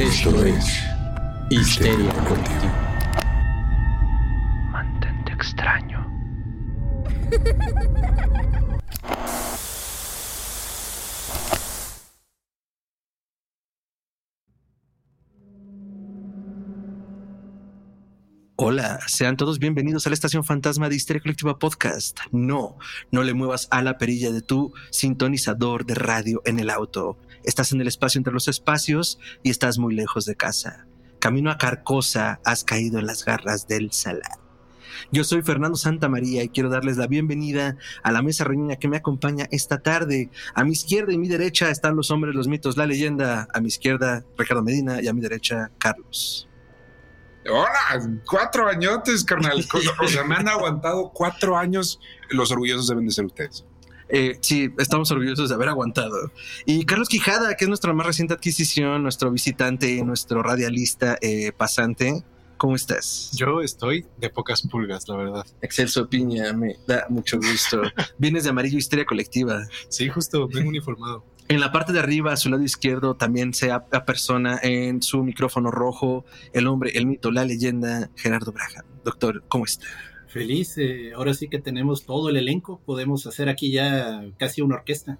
Esto es Histeria Colectiva. Mantente extraño. Sean todos bienvenidos a la estación fantasma de Histeria Colectiva Podcast. No, no le muevas a la perilla de tu sintonizador de radio en el auto. Estás en el espacio entre los espacios y estás muy lejos de casa. Camino a Carcosa, has caído en las garras del salar. Yo soy Fernando Santa María y quiero darles la bienvenida a la mesa reñida que me acompaña esta tarde. A mi izquierda y mi derecha están los hombres, los mitos, la leyenda. A mi izquierda, Ricardo Medina y a mi derecha, Carlos. Hola, cuatro añotes, carnal. O sea, me han aguantado cuatro años. Los orgullosos deben de ser ustedes. Eh, sí, estamos orgullosos de haber aguantado. Y Carlos Quijada, que es nuestra más reciente adquisición, nuestro visitante, nuestro radialista eh, pasante. ¿Cómo estás? Yo estoy de pocas pulgas, la verdad. Excelso Piña, me da mucho gusto. Vienes de Amarillo Histeria Colectiva. Sí, justo, vengo uniformado. En la parte de arriba, a su lado izquierdo, también se persona en su micrófono rojo, el hombre, el mito, la leyenda, Gerardo Braja. Doctor, ¿cómo está? Feliz, eh, ahora sí que tenemos todo el elenco, podemos hacer aquí ya casi una orquesta.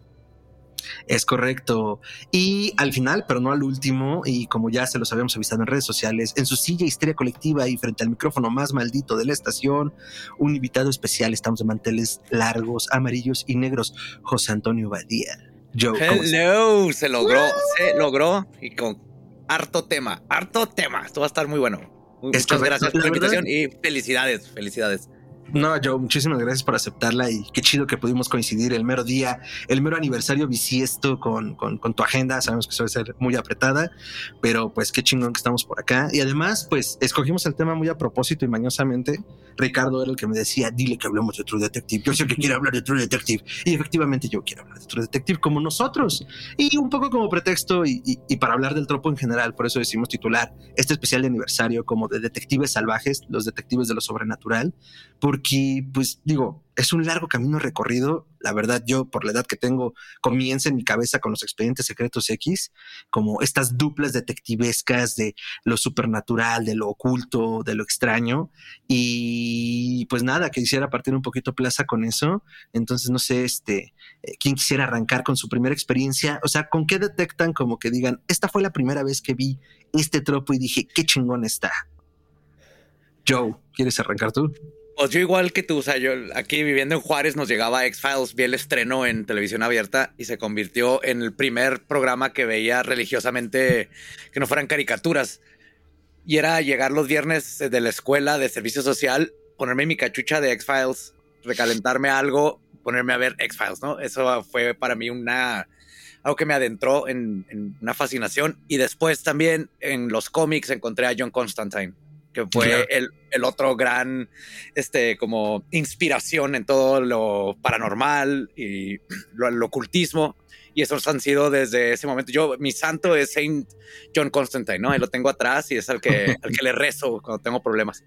Es correcto. Y al final, pero no al último, y como ya se los habíamos avisado en redes sociales, en su silla histeria colectiva y frente al micrófono más maldito de la estación, un invitado especial, estamos de manteles largos, amarillos y negros, José Antonio Badía. Joe, Hello, se logró, se logró y con harto tema, harto tema. Esto va a estar muy bueno. Muchas gracias por la invitación y felicidades, felicidades. No, Joe, muchísimas gracias por aceptarla y qué chido que pudimos coincidir el mero día, el mero aniversario bisiesto con, con, con, tu agenda. Sabemos que suele ser muy apretada, pero pues qué chingón que estamos por acá. Y además, pues escogimos el tema muy a propósito y mañosamente. Ricardo era el que me decía, dile que hablemos de True Detective. Yo sé que quiere hablar de True Detective. Y efectivamente yo quiero hablar de True Detective como nosotros. Y un poco como pretexto y, y, para hablar del tropo en general. Por eso decimos titular este especial de aniversario como de detectives salvajes, los detectives de lo sobrenatural. Porque, pues digo, es un largo camino recorrido. La verdad, yo por la edad que tengo, comienza en mi cabeza con los expedientes secretos X, como estas duplas detectivescas de lo supernatural, de lo oculto, de lo extraño. Y pues nada, que quisiera partir un poquito plaza con eso. Entonces, no sé, este, eh, quién quisiera arrancar con su primera experiencia. O sea, ¿con qué detectan como que digan, esta fue la primera vez que vi este tropo y dije, qué chingón está? Joe, ¿quieres arrancar tú? Pues yo igual que tú, o sea, yo aquí viviendo en Juárez nos llegaba X-Files, vi el estreno en televisión abierta y se convirtió en el primer programa que veía religiosamente que no fueran caricaturas. Y era llegar los viernes de la escuela de servicio social, ponerme mi cachucha de X-Files, recalentarme algo, ponerme a ver X-Files, ¿no? Eso fue para mí una algo que me adentró en, en una fascinación. Y después también en los cómics encontré a John Constantine que fue claro. el, el, otro gran, este, como inspiración en todo lo paranormal y lo, el ocultismo. Y esos han sido desde ese momento. Yo, mi santo es Saint John Constantine, ¿no? Ahí lo tengo atrás y es al que, al que le rezo cuando tengo problemas.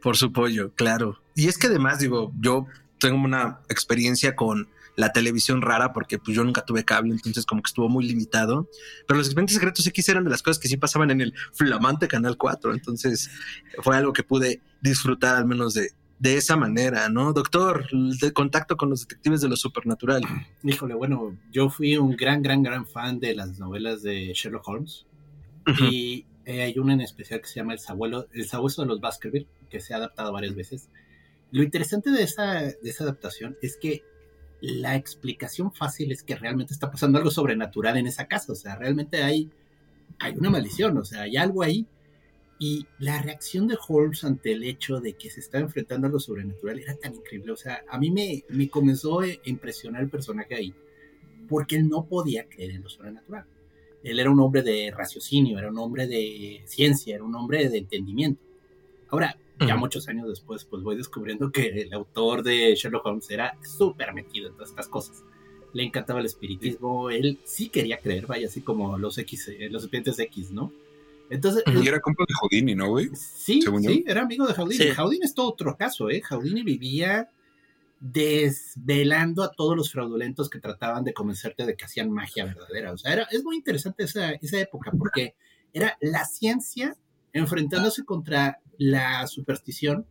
Por su pollo, claro. Y es que además, digo, yo tengo una experiencia con la televisión rara porque pues yo nunca tuve cable, entonces como que estuvo muy limitado. Pero los expedientes secretos X eran de las cosas que sí pasaban en el flamante Canal 4, entonces fue algo que pude disfrutar al menos de, de esa manera, ¿no? Doctor, de contacto con los detectives de lo supernatural. Híjole, bueno, yo fui un gran, gran, gran fan de las novelas de Sherlock Holmes uh -huh. y eh, hay una en especial que se llama El Sabuelo, El Sabueso de los Baskerville, que se ha adaptado varias veces. Lo interesante de esa, de esa adaptación es que la explicación fácil es que realmente está pasando algo sobrenatural en esa casa, o sea, realmente hay, hay una maldición, o sea, hay algo ahí. Y la reacción de Holmes ante el hecho de que se está enfrentando a lo sobrenatural era tan increíble, o sea, a mí me, me comenzó a impresionar el personaje ahí, porque él no podía creer en lo sobrenatural. Él era un hombre de raciocinio, era un hombre de ciencia, era un hombre de entendimiento. Ahora, ya muchos años después, pues voy descubriendo que el autor de Sherlock Holmes era súper metido en todas estas cosas. Le encantaba el espiritismo, él sí quería creer, vaya, así como los X, eh, los serpientes X, ¿no? Entonces, y era compa de Houdini, ¿no, güey? Sí, sí, era amigo de Houdini. Sí. Houdini es todo otro caso, ¿eh? Houdini vivía desvelando a todos los fraudulentos que trataban de convencerte de que hacían magia verdadera. O sea, era, es muy interesante esa, esa época porque era la ciencia enfrentándose contra la superstición,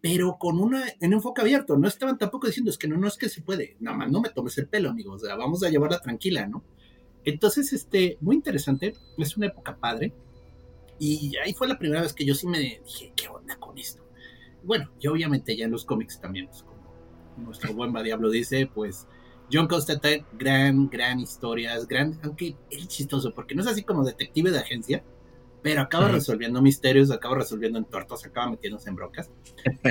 pero con una, en enfoque abierto. No estaban tampoco diciendo, es que no, no es que se puede, nada más no me tomes el pelo, amigos, o sea, vamos a llevarla tranquila, ¿no? Entonces, este, muy interesante, es una época padre. Y ahí fue la primera vez que yo sí me dije, ¿qué onda con esto? Bueno, y obviamente ya en los cómics también, pues, como nuestro buen Diablo dice, pues John Constantine, gran, gran historias, gran, aunque es chistoso, porque no es así como detective de agencia, pero acaba resolviendo misterios, acaba resolviendo entortos, acaba metiéndose en brocas.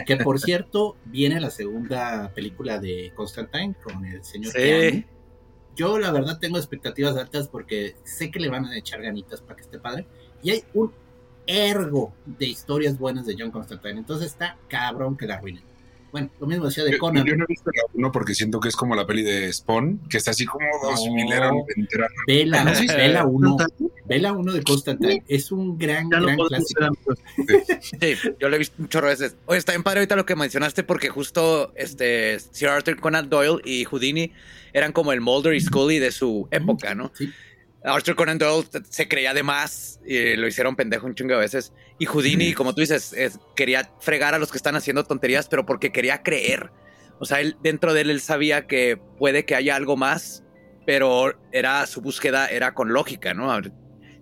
que por cierto, viene la segunda película de Constantine con el señor Sí. Yo la verdad tengo expectativas altas porque sé que le van a echar ganitas para que esté padre. Y hay un ergo de historias buenas de John Constantine. Entonces está cabrón que la arruinen. Bueno, lo mismo decía de Yo, Conan. yo no he visto la uno porque siento que es como la peli de Spawn, que está así como dos No. milera entera. Vela. Vela 1. ¿Constantine? Vela 1 de Constantine. Es un gran, Ya gran clásico. amigos. Sí, yo lo he visto un chorro de veces. Oye, está bien padre ahorita lo que mencionaste porque justo este Sir Arthur Conan Doyle y Houdini eran como el Mulder y Scully de su época, ¿no? Sí. Arthur Conan Doyle se creía de más y lo hicieron pendejo un chingo de veces. Y Houdini, como tú dices, es- quería fregar a los que están haciendo tonterías, pero porque quería creer. O sea, él, dentro de él, él sabía que puede que haya algo más, pero era su búsqueda era con lógica, ¿no? Ver,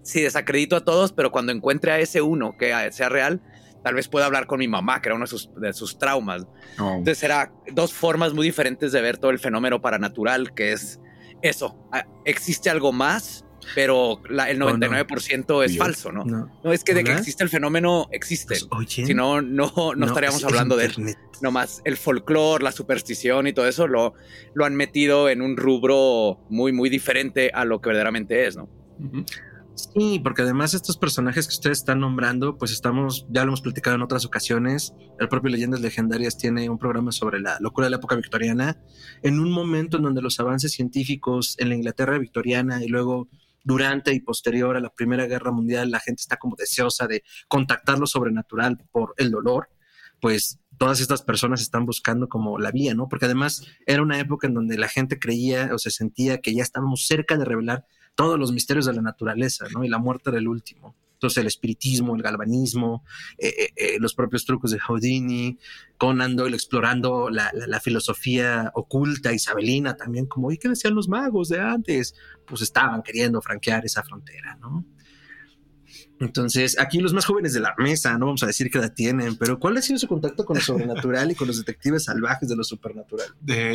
Sí, desacredito a todos, pero cuando encuentre a ese uno que sea real, tal vez pueda hablar con mi mamá, que era uno de sus, de sus traumas. No. Entonces era dos formas muy diferentes de ver todo el fenómeno paranatural, que es eso, existe algo más, pero la- el Oh, no. 99% es falso, ¿no? No. No, es que de que existe el fenómeno, existe. Pues, Si no, no, no, estaríamos es hablando de él. Nomás el folclore, la superstición y todo eso lo, lo han metido en un rubro muy, muy diferente a lo que verdaderamente es, ¿no? Sí, porque además estos personajes que ustedes están nombrando, pues estamos, ya lo hemos platicado en otras ocasiones, el propio Leyendas Legendarias tiene un programa sobre la locura de la época victoriana, en un momento en donde los avances científicos en la Inglaterra victoriana y luego durante y posterior a la Primera Guerra Mundial, la gente está como deseosa de contactar lo sobrenatural por el dolor, pues todas estas personas están buscando como la vía, ¿no? Porque además era una época en donde la gente creía o se sentía que ya estábamos cerca de revelar todos los misterios de la naturaleza, ¿no? Y la muerte era el último. Entonces el espiritismo, el galvanismo, eh, eh, eh, los propios trucos de Houdini, Conan Doyle explorando la, la- filosofía oculta isabelina también, como, ¿y qué decían los magos de antes? Pues estaban queriendo franquear esa frontera, ¿no? Entonces, aquí los más jóvenes de la mesa, no vamos a decir qué edad tienen, pero ¿cuál ha sido su contacto con lo sobrenatural y con los detectives salvajes de lo supernatural?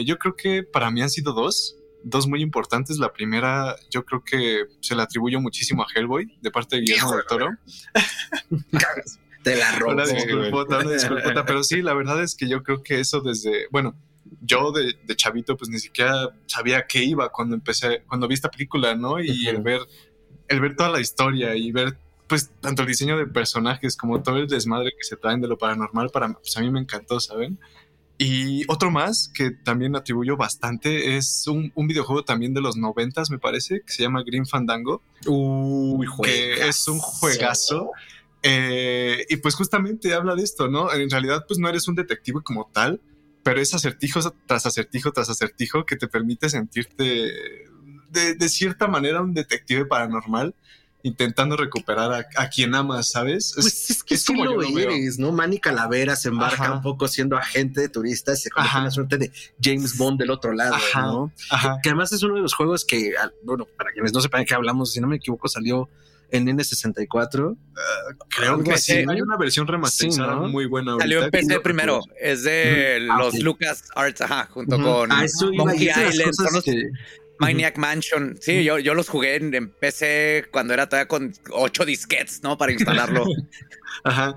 Yo creo que para mí han sido dos, dos muy importantes. La primera, yo creo que se le atribuyo muchísimo a Hellboy de parte de Guillermo del Toro. Te la robo. Una disculpota, una disculpota, pero sí, la verdad es que yo creo que eso desde, bueno, yo de, de chavito pues ni siquiera sabía qué iba cuando empecé, cuando vi esta película, ¿no? Y el ver, el ver toda la historia y ver pues tanto el diseño de personajes como todo el desmadre que se traen de lo paranormal, para, pues a mí me encantó, ¿saben? Y otro más que también atribuyo bastante es un, un videojuego también de los noventas, me parece, que se llama Green Fandango Uy, que es un juegazo. Eh, y pues justamente habla de esto, ¿no? En realidad, pues no eres un detective como tal, pero es acertijo tras acertijo tras acertijo que te permite sentirte de, de cierta manera un detective paranormal intentando recuperar a, a quien amas, ¿sabes? Es- Pues es que es sí como lo, yo lo veo. eres, ¿no? Manny Calavera se embarca Ajá. un poco siendo agente de turistas y se convierte en una suerte de James Bond del otro lado, Ajá. ¿no? Ajá. Que además es uno de los juegos que, al- bueno, para quienes no sepan de qué hablamos, si no me equivoco, salió en N64. Creo Algo que así, sí. ¿no? Hay una versión remasterizada Sí, ¿no? muy buena. Salió en. PC Creo que primero. Es de Ah, los. Lucas Arts, ajá, junto con Ah, Monkey Island. Son los que- Maniac Mansion. Sí, yo, yo los jugué en, en PC cuando era todavía con ocho disquets, ¿no? Para instalarlo. Ajá.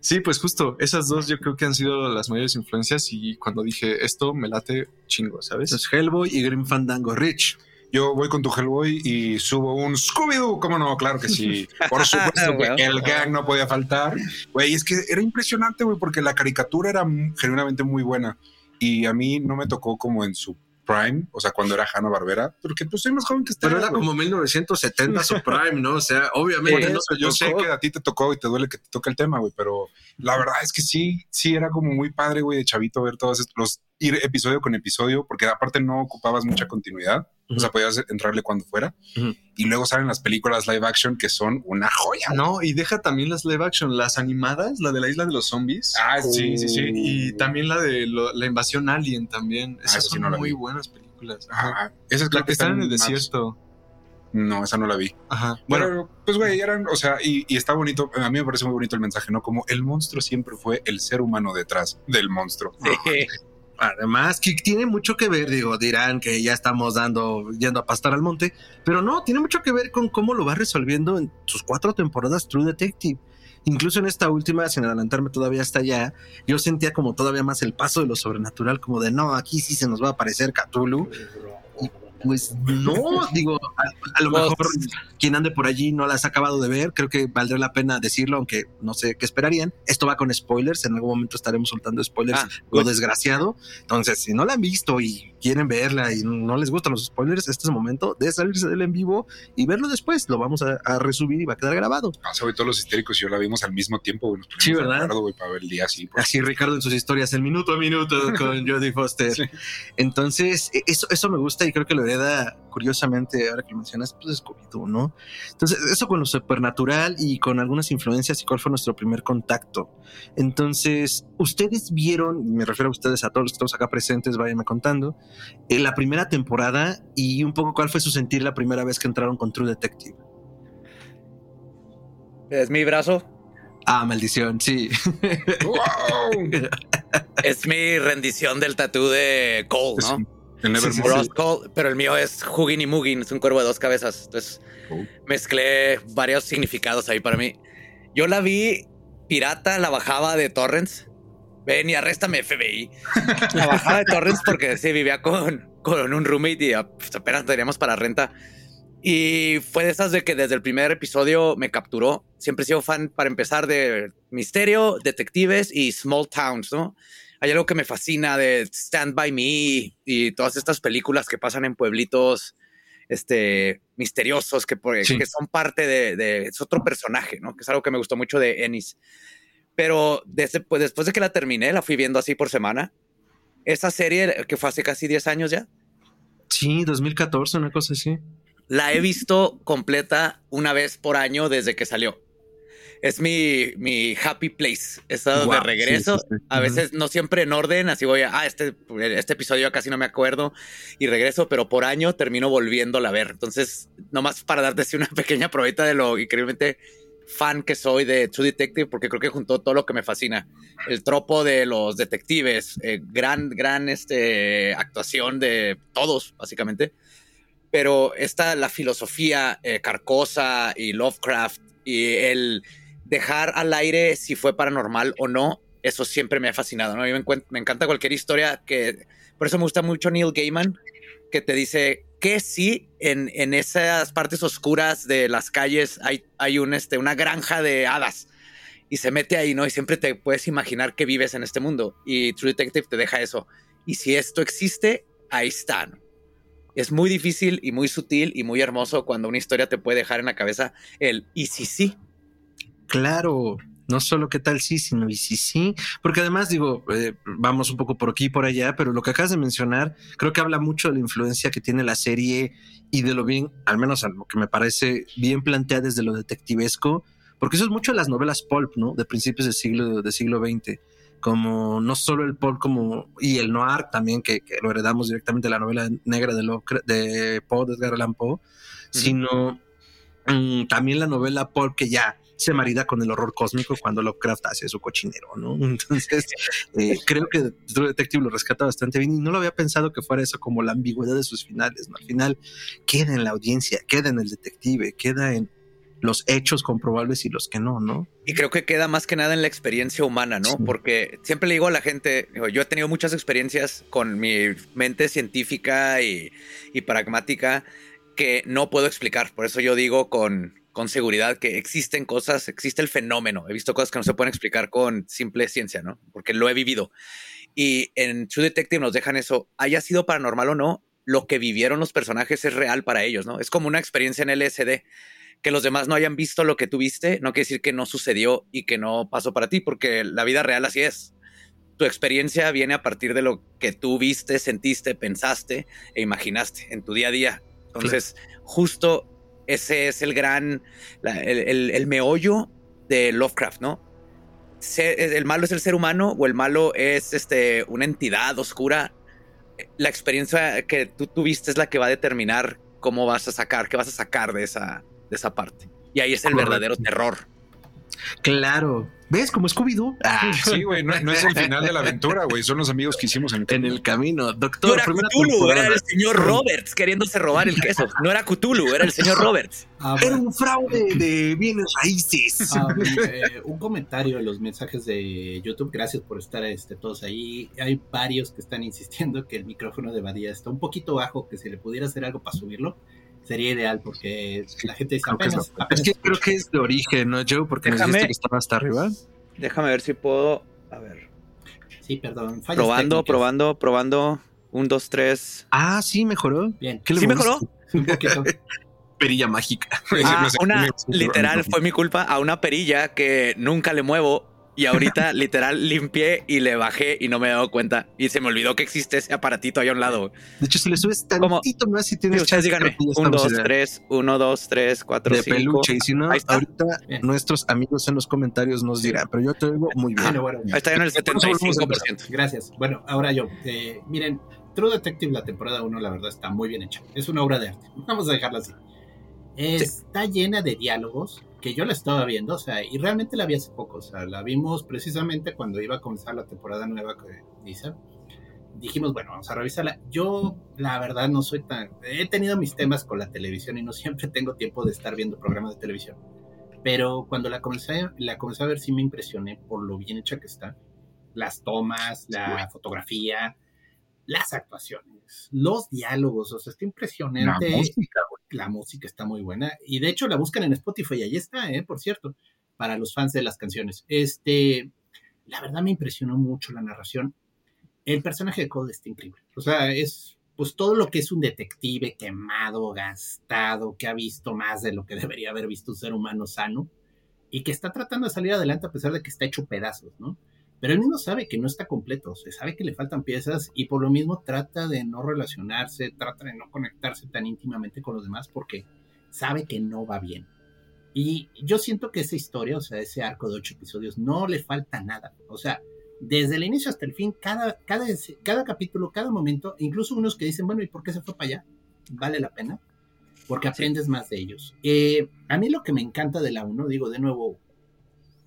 Sí, pues justo, esas dos yo creo que han sido las mayores influencias y cuando dije esto me late chingo, ¿sabes? Entonces, Hellboy y Grim Fandango Rich. Yo voy con tu Hellboy y subo un Scooby-Doo. ¿Cómo no? Claro que sí. Por supuesto, güey. El gang no podía faltar. Güey, es que era impresionante, güey, porque la caricatura era genuinamente muy buena. Y a mí no me tocó como en su prime, o sea, cuando era Hanna Barbera, porque pues soy más joven que usted. Pero era güey. como 1970 su prime, ¿no? O sea, obviamente no eso, yo sé que a ti te tocó y te duele que te toque el tema, güey, pero la verdad es que sí, sí era como muy padre, güey, de chavito ver todos estos, los, ir episodio con episodio, porque aparte no ocupabas mucha continuidad. O sea, podías entrarle cuando fuera. Y luego salen las películas live action que son una joya. No, y deja también las live action, las animadas, la de la isla de los zombies. Ah, sí, sí, sí. Y también la de lo- la invasión alien también. Esas esa sí son no la muy vi. buenas películas. Ajá. Esa es La que están en el más- desierto. No, esa no la vi. Ajá. Bueno, Bueno, pues güey, eran, o sea, y, y está bonito, a mí me parece muy bonito el mensaje, ¿no? Como el monstruo siempre fue el ser humano detrás del monstruo. Sí. Además, que tiene mucho que ver, digo, dirán que ya estamos dando, yendo a pastar al monte, pero no, tiene mucho que ver con cómo lo va resolviendo en sus cuatro temporadas True Detective. Incluso en esta última, sin adelantarme todavía hasta allá, yo sentía como todavía más el paso de lo sobrenatural, como de no, aquí sí se nos va a aparecer Cthulhu. Pues no, digo, a, a lo Pues- mejor quien ande por allí no las ha acabado de ver, creo que valdría la pena decirlo, aunque no sé qué esperarían. Esto va con spoilers, en algún momento estaremos soltando spoilers, Ah, lo good. desgraciado. Entonces, si no la han visto y quieren verla y no les gustan los spoilers, este es el momento de salirse del en vivo y verlo después. Lo vamos a, a resubir y va a quedar grabado. O sea, güey, todos los histéricos y yo la vimos al mismo tiempo, pusimos Sí, ¿verdad? acuerdo, güey, para ver el día así. pues. Así Ricardo en sus historias, el minuto a minuto con Jodie Foster. Sí. Entonces, e- eso, eso me gusta y creo que lo hereda curiosamente, ahora que lo mencionas, pues es Scooby-Doo, ¿no? Entonces, eso con lo supernatural y con algunas influencias y cuál fue nuestro primer contacto. Entonces, ustedes vieron, me refiero a ustedes, a todos los que estamos acá presentes, váyanme contando, en la primera temporada y un poco cuál fue su sentir la primera vez que entraron con True Detective. Es mi brazo. Ah, maldición, sí. ¡Wow! Es mi rendición del tatú de Cole, ¿no? El Sí, sí. Ross Cole, pero el mío es Hugin y Mugin, es un cuervo de dos cabezas. Entonces Oh. mezclé varios significados ahí para mí. Yo la vi pirata, la bajaba de Torrents. Ven y arréstame, FBI. La bajaba de Torrents porque sí vivía con, con un roommate y ah, pues, apenas teníamos para renta. Y fue de esas de que desde el primer episodio me capturó. Siempre he sido fan, para empezar, de misterio, detectives y small towns, ¿no? Hay algo que me fascina de Stand By Me y todas estas películas que pasan en pueblitos este, misteriosos que, Sí. que son parte de, de- Es otro personaje, ¿no? Que es algo que me gustó mucho de Ennis. Pero desde, pues, después de que la terminé, la fui viendo así por semana. Esa serie, que fue hace casi 10 años ya, Sí, 2014, una cosa así. la he visto completa una vez por año desde que salió. Es mi, mi happy place. He estado de Guau, regreso. sí, sí, sí. A veces no siempre en orden, así voy a, ah, este, este episodio casi no me acuerdo y regreso, pero por año termino volviéndola a ver. Entonces, nomás para darte así una pequeña probeta de lo increíblemente fan que soy de True Detective, porque creo que juntó todo lo que me fascina. El tropo de los detectives, eh, gran, gran este, actuación de todos, básicamente. Pero esta, la filosofía eh, Carcosa y Lovecraft y el dejar al aire si fue paranormal o no, eso siempre me ha fascinado. ¿no? Me, me encanta cualquier historia que... Por eso me gusta mucho Neil Gaiman, que te dice que sí, en, en esas partes oscuras de las calles hay, hay un, este, una granja de hadas. Y se mete ahí, ¿no? Y siempre te puedes imaginar que vives en este mundo. Y True Detective te deja eso. Y si esto existe, ahí está. ¿no? Es muy difícil y muy sutil y muy hermoso cuando una historia te puede dejar en la cabeza el y si sí. Claro, no solo qué tal sí, sino y sí sí, porque además digo, eh, vamos un poco por aquí y por allá, pero lo que acabas de mencionar creo que habla mucho de la influencia que tiene la serie y de lo bien, al menos a lo que me parece bien planteada desde lo detectivesco, porque eso es mucho de las novelas pulp, ¿no? De principios del siglo, del siglo XX, como no solo el pulp como y el noir también que, que lo heredamos directamente de la novela negra de, Lovecraft- de Poe, de Edgar Allan Poe, sino mm, también la novela pulp que ya se marida con el horror cósmico cuando Lovecraft hace su cochinero, ¿no? Entonces, eh, creo que True Detective lo rescata bastante bien y no lo había pensado que fuera eso como la ambigüedad de sus finales, ¿no? Al final queda en la audiencia, queda en el detective, queda en los hechos comprobables y los que no, ¿no? Y creo que queda más que nada en la experiencia humana, ¿no? Sí. Porque siempre le digo a la gente, yo he tenido muchas experiencias con mi mente científica y, y pragmática que no puedo explicar. Por eso yo digo con, con seguridad que existen cosas, existe el fenómeno. He visto cosas que no se pueden explicar con simple ciencia, ¿no? Porque lo he vivido. Y en True Detective nos dejan eso, haya sido paranormal o no, lo que vivieron los personajes es real para ellos, ¿no? Es como una experiencia en LSD que los demás no hayan visto lo que tú viste, no quiere decir que no sucedió y que no pasó para ti, porque la vida real así es. tu experiencia viene a partir de lo que tú viste, sentiste, pensaste e imaginaste en tu día a día. Entonces, justo ese es el gran, el, meollo de Lovecraft, ¿no? el malo es el ser humano o el malo es este, una entidad oscura. La experiencia que tú tuviste es la que va a determinar cómo vas a sacar, qué vas a sacar de esa, de esa parte. Y ahí es el verdadero terror. Claro. ¿Ves? Como Scooby-Doo. Ah. Sí, güey, no, es el final de la aventura, güey. Son los amigos que hicimos en el camino. Doctor, no era Cthulhu, era el señor Roberts queriéndose robar el queso. No era Cthulhu, era el señor Roberts. Ah, era un fraude de bienes raíces. Ah, eh, un comentario en los mensajes de YouTube. Gracias por estar este, todos ahí. Hay varios que están insistiendo que el micrófono de Badía está un poquito bajo, que si le pudiera hacer algo para subirlo sería ideal porque la gente dice apenas, Es que creo que es de origen, ¿no, Joe? Porque déjame, que estaba hasta arriba. Déjame ver si puedo. A ver. Sí, perdón. Probando, probando, probando. Un, dos, tres. Ah, sí, mejoró. Bien. ¿Sí mejoró? Un poquito. perilla mágica. Ah, una, literal, fue mi culpa a una perilla que nunca le muevo y ahorita literal limpié y le bajé y no me he dado cuenta. Y se me olvidó que existe ese aparatito ahí a un lado. De hecho, si le subes tantito más, si tienes ustedes díganme, un, dos, tres, uno, dos, tres, cuatro, de peluche. Y si no, ahorita nuestros amigos en los comentarios nos dirán, pero yo te digo muy bien. ahí está en el 75%. Gracias. Bueno, ahora yo. Eh, miren, True Detective, la temporada 1, la verdad está muy bien hecha. Es una obra de arte. Vamos a dejarla así. Está llena de diálogos que yo la estaba viendo, o sea, y realmente la vi hace poco, o sea, la vimos precisamente cuando iba a comenzar la temporada nueva que dice. Dijimos, bueno, vamos a revisarla. Yo, la verdad, no soy tan. He tenido mis temas con la televisión y no siempre tengo tiempo de estar viendo programas de televisión. Pero cuando la comencé, la comencé a ver, sí me impresioné por lo bien hecha que está. Las tomas, la fotografía, las actuaciones, los diálogos, o sea, está impresionante. La música, La música está muy buena. Y de hecho la buscan en Spotify, ahí está, ¿eh? por cierto, para los fans de las canciones. Este, la verdad me impresionó mucho la narración. El personaje de Cole está increíble. O sea, es pues todo lo que es un detective quemado, gastado, que ha visto más de lo que debería haber visto un ser humano sano y que está tratando de salir adelante a pesar de que está hecho pedazos, ¿no? Pero él mismo sabe que no está completo, se sabe que le faltan piezas y por lo mismo trata de no relacionarse, trata de no conectarse tan íntimamente con los demás porque sabe que no va bien. Y yo siento que esa historia, o sea, ese arco de ocho episodios, no le falta nada. O sea, desde el inicio hasta el fin, cada, cada, cada capítulo, cada momento, incluso unos que dicen, bueno, ¿y por qué se fue para allá? Vale la pena, porque aprendes más de ellos. Eh, a mí lo que me encanta de la 1, digo de nuevo,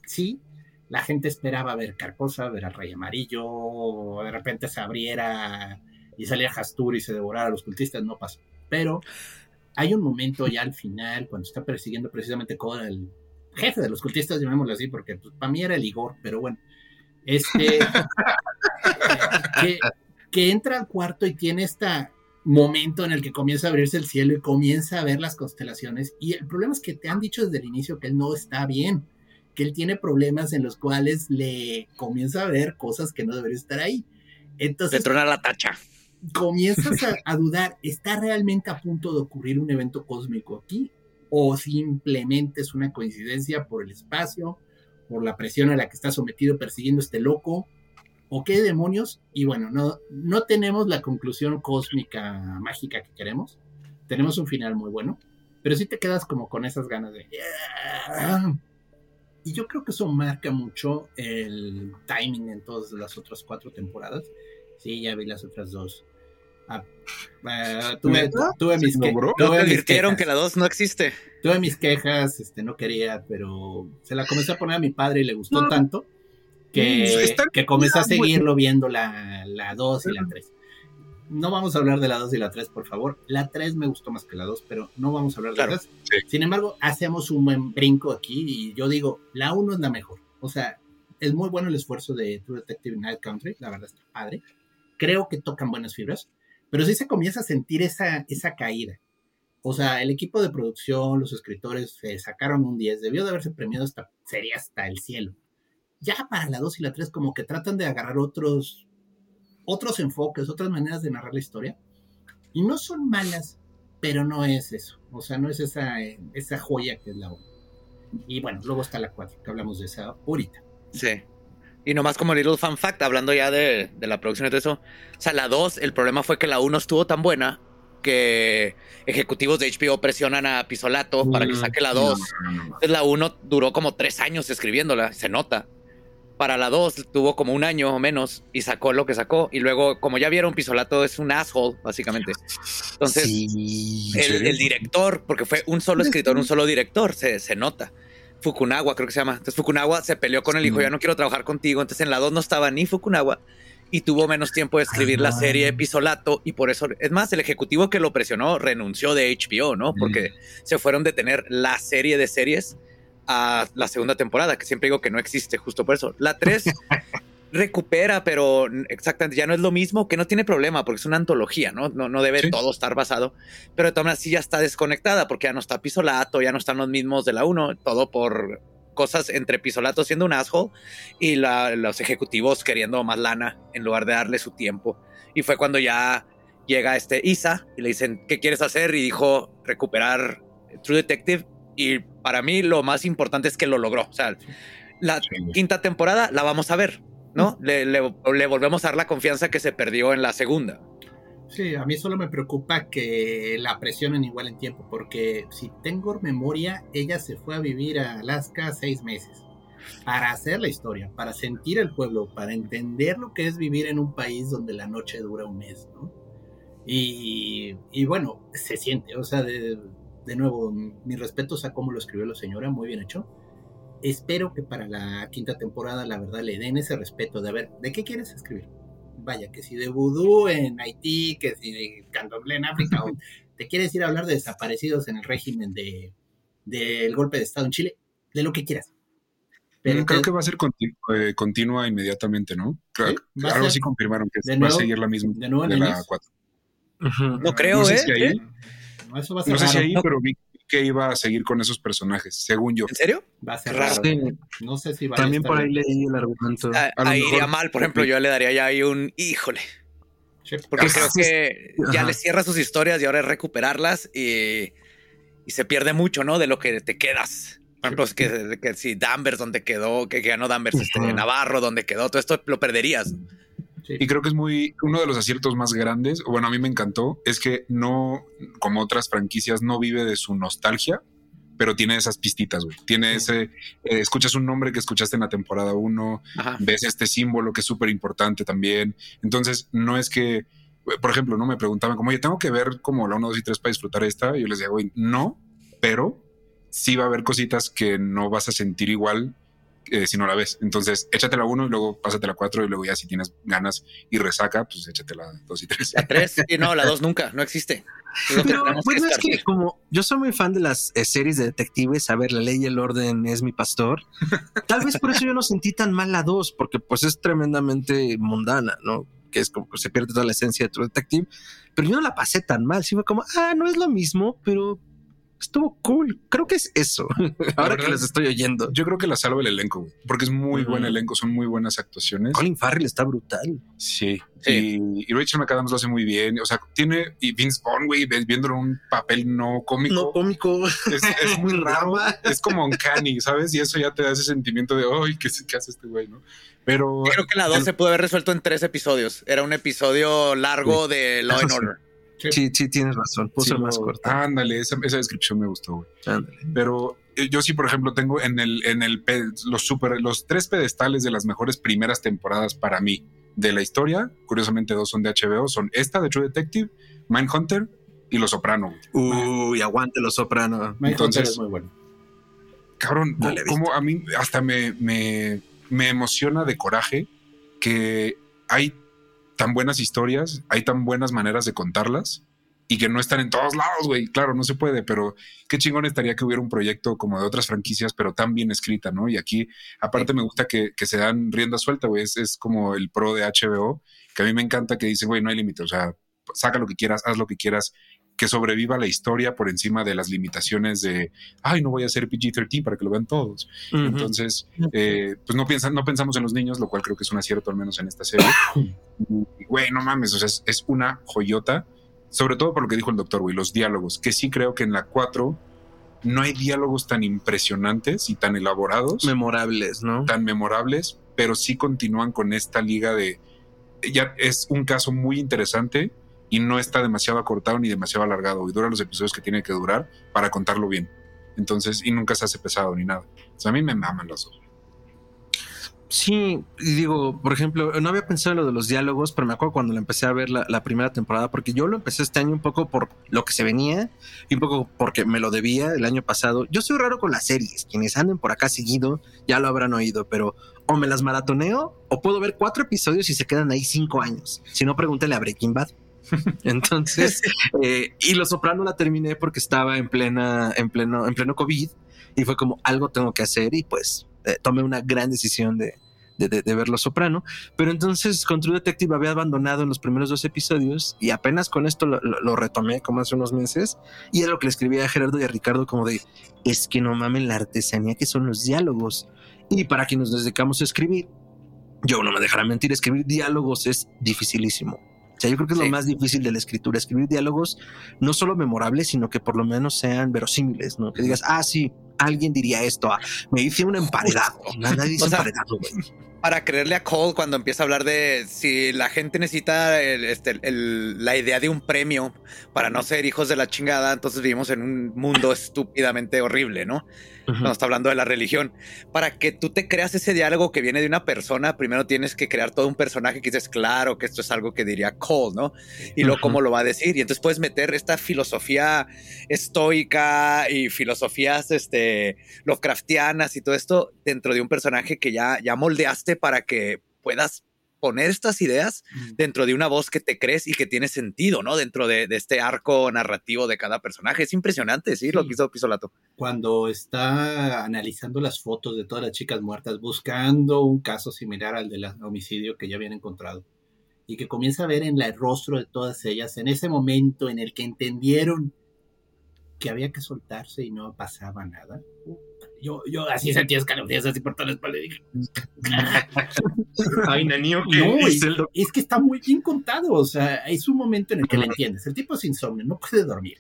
sí, la gente esperaba ver Carcosa, ver al Rey Amarillo, de repente se abriera y salía Hastur y se devorara a los cultistas, no pasó. Pero hay un momento ya al final, cuando está persiguiendo precisamente con el jefe de los cultistas, llamémoslo así, porque pues, para mí era el Igor, pero bueno, este, que, que entra al cuarto y tiene este momento en el que comienza a abrirse el cielo y comienza a ver las constelaciones. Y el problema es que te han dicho desde el inicio que él no está bien que él tiene problemas en los cuales le comienza a ver cosas que no deberían estar ahí. Entonces. Le trona la tacha. Comienzas a, dudar, ¿está realmente a punto de ocurrir un evento cósmico aquí? ¿O simplemente es una coincidencia por el espacio, por la presión a la que está sometido persiguiendo este loco? ¿O qué demonios? Y bueno, no, no tenemos la conclusión cósmica mágica que queremos. Tenemos un final muy bueno, pero sí te quedas como con esas ganas de. Y yo creo que eso marca mucho el timing en todas las otras cuatro temporadas. Sí, ya vi las otras dos. Ah, eh, tuve, mis quejas. que la dos no existe. Tuve mis quejas, este, no quería, pero se la comencé a poner a mi padre y le gustó tanto que, mm, que comencé a seguirlo viendo la, la dos y la tres no vamos a hablar de la 2 y la 3, por favor. La 3 me gustó más que la 2, pero no vamos a hablar de la 3. Sin embargo, hacemos un buen brinco aquí y yo digo, la 1 es la mejor. O sea, es muy bueno el esfuerzo de True Detective Night Country, la verdad está padre. Creo que tocan buenas fibras, pero sí se comienza a sentir esa, esa caída. O sea, el equipo de producción, los escritores se sacaron un 10, debió de haberse premiado hasta, sería hasta el cielo. Ya para la 2 y la 3 como que tratan de agarrar otros otros enfoques, otras maneras de narrar la historia. Y no son malas, pero no es eso. O sea, no es esa, esa joya que es la 1. Y bueno, luego está la 4, que hablamos de esa ahorita. Sí. Y nomás como little fun fact, hablando ya de, de la producción y todo eso. O sea, la 2, el problema fue que la 1 estuvo tan buena que ejecutivos de HBO presionan a Pisolato para que Mm, saque la 2. No, no, no. Entonces la 1 duró como 3 años escribiéndola, se nota. Para la 2 tuvo como un año o menos y sacó lo que sacó. Y luego, como ya vieron, Pisolato es un asshole, básicamente. Entonces, sí. ¿En el, director, porque fue un solo escritor, un solo director, se, se nota. Fukunawa, creo que se llama. Entonces Fukunawa se peleó con él y dijo, ya no quiero trabajar contigo. Entonces en la 2 no estaba ni Fukunawa y tuvo menos tiempo de escribir la serie Pisolato y por eso, es más, el ejecutivo que lo presionó renunció de HBO, ¿no? Porque se fueron de tener la serie de series a la segunda temporada, que siempre digo que no existe, justo por eso. La 3 recupera, pero exactamente ya no es lo mismo, que no tiene problema, porque es una antología, ¿no? No, no debe Sí. todo estar basado, pero de todas maneras sí ya está desconectada, porque ya no está Pisolato, ya no están los mismos de la 1, todo por cosas entre Pisolato siendo un asshole y la- los ejecutivos queriendo más lana en lugar de darle su tiempo. Y fue cuando ya llega este Isa y le dicen, ¿qué quieres hacer? Y dijo, recuperar True Detective. Y para mí lo más importante es que lo logró. O sea, la Sí, quinta temporada la vamos a ver, ¿no? Le, le- le volvemos a dar la confianza que se perdió en la segunda. Sí, a mí solo me preocupa que la presionen igual en tiempo, porque si tengo memoria, ella se fue a vivir a Alaska seis meses para hacer la historia, para sentir el pueblo, para entender lo que es vivir en un país donde la noche dura un mes, ¿no? Y, y bueno, se siente, o sea, de, de nuevo, mis respetos a cómo lo escribió la señora, muy bien hecho. Espero que para la quinta temporada, la verdad, le den ese respeto de a ver, ¿de qué quieres escribir? vaya, que si de vudú en Haití, que si de candomblé en África, o te quieres ir a hablar de desaparecidos en el régimen de del golpe de Estado en Chile, de lo que quieras. Pero creo te- que va a ser continu- eh, continua inmediatamente, ¿no? Creo, Sí, algo ser- sí confirmaron que de va nuevo- a seguir la misma de nuevo en de la Enix. 4. Ujú. No creo, no sé ¿eh? si ahí, no, eso va a ser no sé si ahí, pero vi que iba a seguir con esos personajes, según yo. ¿En serio? Va a ser Raro. Sí, No sé si va a también por ahí bien. leí el argumento. Ah, a ahí mejor- iría mal, por ejemplo, yo le daría ya ahí un híjole. Sí, Porque Ajá. creo que ya le cierra sus historias y ahora es recuperarlas y, y se pierde mucho, ¿no? De lo que te quedas. Por ejemplo, es que, que si Danvers, donde quedó, que ganó Danvers, este. Navarro, donde quedó, todo esto lo perderías. Sí. Y creo que es muy uno de los aciertos más grandes, bueno, a mí me encantó, es que no, como otras franquicias, no vive de su nostalgia, pero tiene esas pistitas, güey. Tiene ese, eh, escuchas un nombre que escuchaste en la temporada 1, Ajá. ves este símbolo que es súper importante también. Entonces, no es que, por ejemplo, no me preguntaban como, oye, tengo que ver como la 1, 2 y 3 para disfrutar esta. Y yo les digo, güey, no, pero sí va a haber cositas que no vas a sentir igual eh, si no la ves. Entonces, échate la 1 y luego pásate la 4 y luego ya si tienes ganas y resaca, pues échate la 2 y 3. La 3 y no, la 2 nunca, no existe. Es Pero que bueno, es que como yo soy muy fan de las eh, series de detectives, a ver, la ley y el orden es mi pastor. Tal vez por eso yo no sentí tan mal la 2, porque pues es tremendamente mundana, ¿no? Que es como que se pierde toda la esencia de True Detective. Pero yo no la pasé tan mal, sí fue como, ah, no es lo mismo, pero estuvo cool. Creo que es eso. Ahora que los estoy oyendo. Yo creo que la salva el elenco, porque es muy Ujú. buen elenco, son muy buenas actuaciones. Colin Farrell está brutal. Sí. Sí. Y, y Rachel McAdams lo hace muy bien. O sea, tiene. Y Vince Vaughn, güey, ves- viéndolo un papel no cómico. No cómico. es, es muy raro. Es como uncanny, ¿sabes? Y eso ya te da ese sentimiento de, ay, ¿qué, qué hace este güey, no? Pero. Creo que la 2 se pudo haber resuelto en tres episodios. Era un episodio largo de Law and sí. Order. Sí, sí, tienes razón. Puso sí más lo- corto. Ándale, esa, esa descripción me gustó, güey. Ándale. Pero eh, yo sí, por ejemplo, tengo en el, en el los super, los tres pedestales de las mejores primeras temporadas para mí de la historia. Curiosamente, dos son de HBO, son esta de True Detective, Mindhunter y Los Soprano. Uy, aguante los soprano. Entonces- es muy bueno. Cabrón, No como a mí hasta me, me, me emociona de coraje que hay tan buenas historias, hay tan buenas maneras de contarlas y que no están en todos lados, güey. Claro, no se puede, pero qué chingón estaría que hubiera un proyecto como de otras franquicias, pero tan bien escrita, ¿no? Y aquí, aparte, me gusta que, que se dan rienda suelta, güey. Es, es como el pro de HBO, que a mí me encanta que dicen, güey, no hay límite, o sea, saca lo que quieras, haz lo que quieras, que sobreviva la historia por encima de las limitaciones de, ay, no voy a hacer PG-13 para que lo vean todos. Ujú. Entonces, eh, pues no, piensan, no pensamos en los niños, lo cual creo que es un acierto, al menos en esta serie. Y, Güey, no mames, o sea, es, es una joyota, sobre todo por lo que dijo el doctor, güey, los diálogos, que sí creo que en la 4 no hay diálogos tan impresionantes y tan elaborados, memorables, ¿no? tan memorables, pero sí continúan con esta liga de. Ya es un caso muy interesante y no está demasiado acortado ni demasiado alargado y dura los episodios que tiene que durar para contarlo bien. Entonces, y nunca se hace pesado ni nada. O sea, a mí me maman los dos. Sí, y digo, por ejemplo, no había pensado en lo de los diálogos, pero me acuerdo cuando lo empecé a ver la, la, primera temporada, porque yo lo empecé este año un poco por lo que se venía y un poco porque me lo debía el año pasado. Yo soy raro con las series, quienes anden por acá seguido ya lo habrán oído, pero o me las maratoneo o puedo ver cuatro episodios y se quedan ahí cinco años. Si no, pregúntale a Breaking Bad. Entonces, eh, y Los Soprano la terminé porque estaba en plena, en pleno, en pleno COVID y fue como algo tengo que hacer y pues eh, tomé una gran decisión de, de, de, de, ver Los Soprano. Pero entonces con True Detective había abandonado en los primeros dos episodios y apenas con esto lo, lo, lo, retomé como hace unos meses y era lo que le escribía a Gerardo y a Ricardo como de es que no mamen la artesanía que son los diálogos. Y para quienes nos dedicamos a escribir, yo no me dejará mentir, escribir diálogos es dificilísimo. Sea, yo creo que es sí. lo más difícil de la escritura, escribir diálogos no solo memorables, sino que por lo menos sean verosímiles, ¿no? Que digas, ah, sí, alguien diría esto, ah, me hice un emparedado. Nadie dice o sea, emparedado, güey. Para creerle a Cole cuando empieza a hablar de si la gente necesita el, este, el, la idea de un premio para no ser hijos de la chingada, entonces vivimos en un mundo estúpidamente horrible, ¿no? Uh -huh. No está hablando de la religión. Para que tú te creas ese diálogo que viene de una persona, primero tienes que crear todo un personaje que dices, claro, que esto es algo que diría Cole, ¿no? Y luego uh -huh. cómo lo va a decir. Y entonces puedes meter esta filosofía estoica y filosofías este, Lovecraftianas y todo esto dentro de un personaje que ya, ya moldeaste para que puedas poner estas ideas dentro de una voz que te crees y que tiene sentido, ¿no? Dentro de, de este arco narrativo de cada personaje. Es impresionante, ¿sí? sí. Lo que hizo Pisolato. Cuando está analizando las fotos de todas las chicas muertas, buscando un caso similar al del homicidio que ya habían encontrado, y que comienza a ver en el rostro de todas ellas, en ese momento en el que entendieron que había que soltarse y no pasaba nada. Yo, yo así sentía escalofríos así por toda la espalda. Y dije, Ay, Nanio, no, es, el... es, que está muy bien contado. O sea, es un momento en el que le entiendes. El tipo es insomnio, no puede dormir.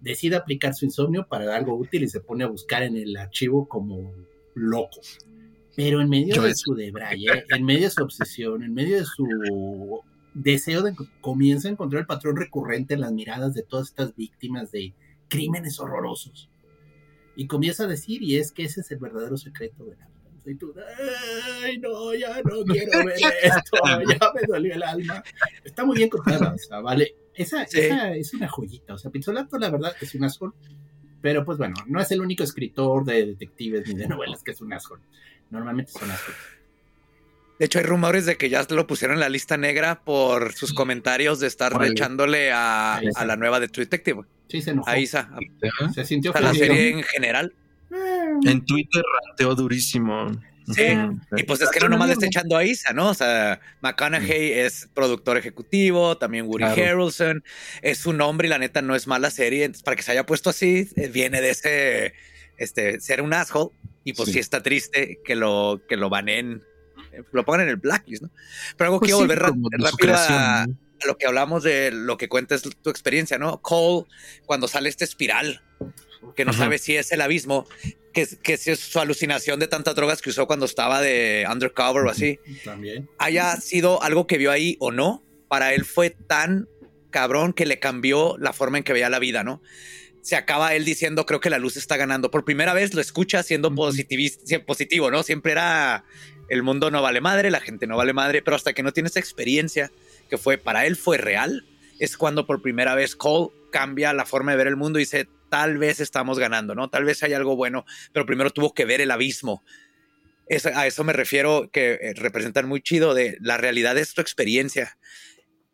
Decide aplicar su insomnio para algo útil y se pone a buscar en el archivo como loco. Pero en medio yo de es... su debraye, en medio de su obsesión, en medio de su deseo de comienza a encontrar el patrón recurrente en las miradas de todas estas víctimas de crímenes horrorosos y comienza a decir, y es que ese es el verdadero secreto de la vida. Y tú, ay, no, ya no quiero ver esto, ya me dolió el alma. Está muy bien contada, o sea, vale. Esa, sí. esa es una joyita, o sea, Pizzolato, la verdad, es un asshole, pero pues bueno, no es el único escritor de detectives ni de novelas que es un asshole. Normalmente son assholes. De hecho, hay rumores de que ya lo pusieron en la lista negra por sus comentarios de estar vale. echándole a, a, la nueva de True Detective. Sí, se enojó. A Isa. Se sintió a la serie en general. En Twitter ranteó durísimo. Sí, y pues es que no nomás le está echando a Isa, ¿no? O sea, McConaughey sí. es productor ejecutivo, también Woody claro. Harrelson, es su nombre y la neta no es mala serie, entonces para que se haya puesto así, eh, viene de ese, este, ser un asshole, y pues sí, sí está triste que lo, que lo baneen, lo pongan en el blacklist, ¿no? Pero algo pues quiero sí, volver rápido a, a, lo que hablamos de lo que cuentas tu experiencia, ¿no? Cole, cuando sale esta espiral, que no Ajá. sabe si es el abismo, que, que si es su alucinación de tantas drogas que usó cuando estaba de undercover o así, También. haya sido algo que vio ahí o no, para él fue tan cabrón que le cambió la forma en que veía la vida, ¿no? Se acaba él diciendo, creo que la luz está ganando. Por primera vez lo escucha siendo -huh. positivo, ¿no? Siempre era el mundo no vale madre, la gente no vale madre, pero hasta que no tienes experiencia que fue para él fue real, es cuando por primera vez Cole cambia la forma de ver el mundo y dice, tal vez estamos ganando, ¿no? Tal vez hay algo bueno, pero primero tuvo que ver el abismo. Es, a eso me refiero que eh, representan muy chido de la realidad es tu experiencia.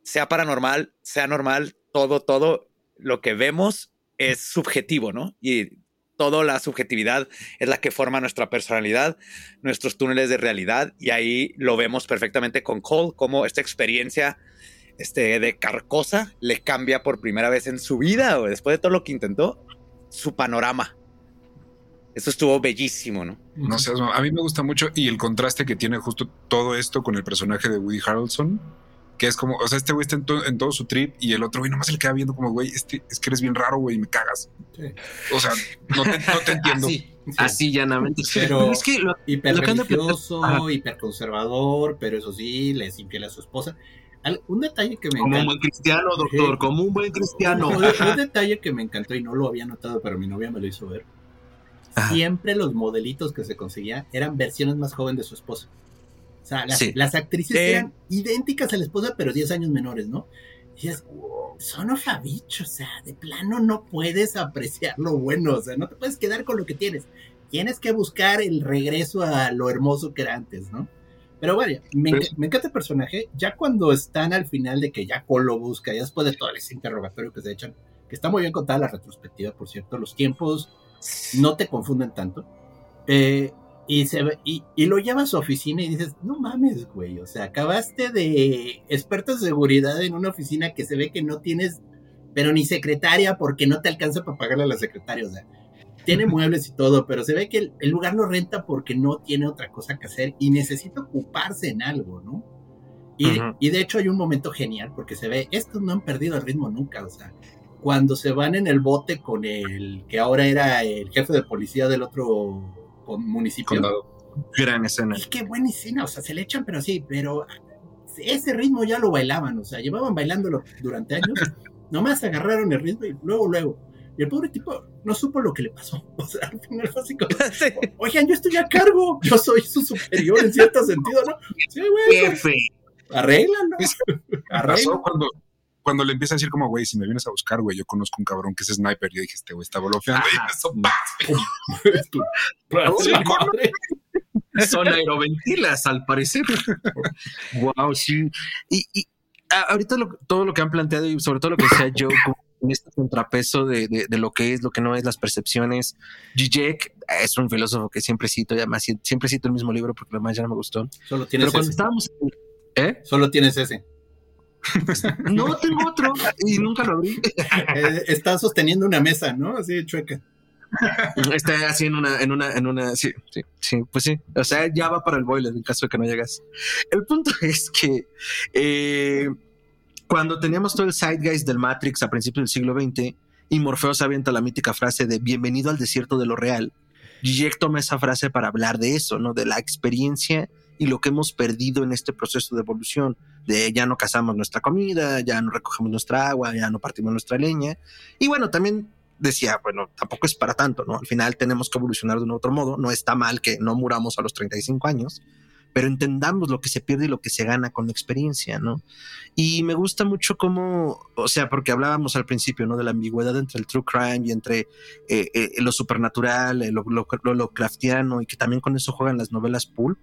Sea paranormal, sea normal, todo, todo lo que vemos es subjetivo, ¿no? Y toda la subjetividad es la que forma nuestra personalidad, nuestros túneles de realidad, y ahí lo vemos perfectamente con Cole, como esta experiencia este, de Carcosa le cambia por primera vez en su vida, o después de todo lo que intentó, su panorama. Eso estuvo bellísimo, ¿no? No sé, a mí me gusta mucho y el contraste que tiene justo todo esto con el personaje de Woody Harrelson, que es como, o sea, este güey está en, to en, todo su trip y el otro güey nomás se le queda viendo como, güey, este, es que eres bien raro, güey, y me cagas. Sí. O sea, no te, no te entiendo. Así llanamente. Pero- es que lo- hiper Lo religioso, Ajá. hiper conservador, pero eso sí, le es infiel a su esposa. Al- un detalle que me como un buen cristiano, doctor, Sí. como un buen cristiano. Un, un detalle que me encantó y no lo había notado, pero mi novia me lo hizo ver. Ajá. Siempre los modelitos que se conseguía eran versiones más jóvenes de su esposa. O sea, las, Sí. las actrices Sí. eran idénticas a la esposa, pero 10 años menores, ¿no? Y es, son bitch, o sea, de plano no puedes apreciar lo bueno, o sea, no te puedes quedar con lo que tienes. Tienes que buscar el regreso a lo hermoso que era antes, ¿no? Pero vaya, me, enca- me encanta el personaje. Ya cuando están al final de que ya Cole lo busca, ya después de todo ese interrogatorio que se echan, que está muy bien contada la retrospectiva, por cierto, los tiempos no te confunden tanto. Eh, y, se y, y lo lleva a su oficina y dices, no mames, güey, o sea, acabaste de experto en seguridad en una oficina que se ve que no tienes, pero ni secretaria porque no te alcanza para pagarle a la secretaria, o sea, tiene muebles y todo, pero se ve que el, el lugar lo renta porque no tiene otra cosa que hacer y necesita ocuparse en algo, ¿no? Y, y de hecho hay un momento genial porque se ve, estos no han perdido el ritmo nunca, o sea, cuando se van en el bote con el que ahora era el jefe de policía del otro municipio. Condado. Gran escena. Y qué buena escena, o sea, se le echan, pero sí, pero ese ritmo ya lo bailaban, o sea, llevaban bailándolo durante años, nomás agarraron el ritmo y luego, luego. Y el pobre tipo no supo lo que le pasó. O sea, al final fue así como, Sí. oigan, yo estoy a cargo, yo soy su superior en cierto sentido, ¿no? Sí, güey, Jefe. arréglalo. Es- Pasó Arréglalo. cuando, cuando le empieza a decir como, güey, si me vienes a buscar, güey, yo conozco un cabrón que es sniper. Yo dije, este güey está. Y me sopa. Tu- tu madre. Son aeroventilas, al parecer. wow, sí. Y, y a- ahorita lo- todo lo que han planteado y sobre todo lo que decía Joe, como en este contrapeso de, de- de lo que es, lo que no es, las percepciones. Zizek es un filósofo que siempre cito, y además siempre cito el mismo libro porque lo más ya no me gustó. Solo tienes Pero cuando ese. estábamos. ¿Eh? Solo tienes ese. No tengo otro y nunca lo abrí. Eh, está sosteniendo una mesa, ¿no? Así chueca. Está así en una, en una, en una, sí, sí, sí, pues sí. O sea, ya va para el boiler en caso de que no llegas. El punto es que eh, cuando teníamos todo el zeitgeist del Matrix a principios del siglo XX y Morfeo se avienta la mítica frase de bienvenido al desierto de lo real, Zizek toma esa frase para hablar de eso, ¿no? De la experiencia y lo que hemos perdido en este proceso de evolución, de ya no cazamos nuestra comida, ya no recogemos nuestra agua, ya no partimos nuestra leña. Y bueno, también decía, bueno, tampoco es para tanto, ¿no? Al final tenemos que evolucionar de un otro modo, no está mal que no muramos a los 35 años, pero entendamos lo que se pierde y lo que se gana con la experiencia, ¿no? Y me gusta mucho cómo, o sea, porque hablábamos al principio, ¿no? De la ambigüedad entre el true crime y entre eh, eh, lo supernatural, eh, lo, lo, lo Lovecraftiano, y que también con eso juegan las novelas pulp.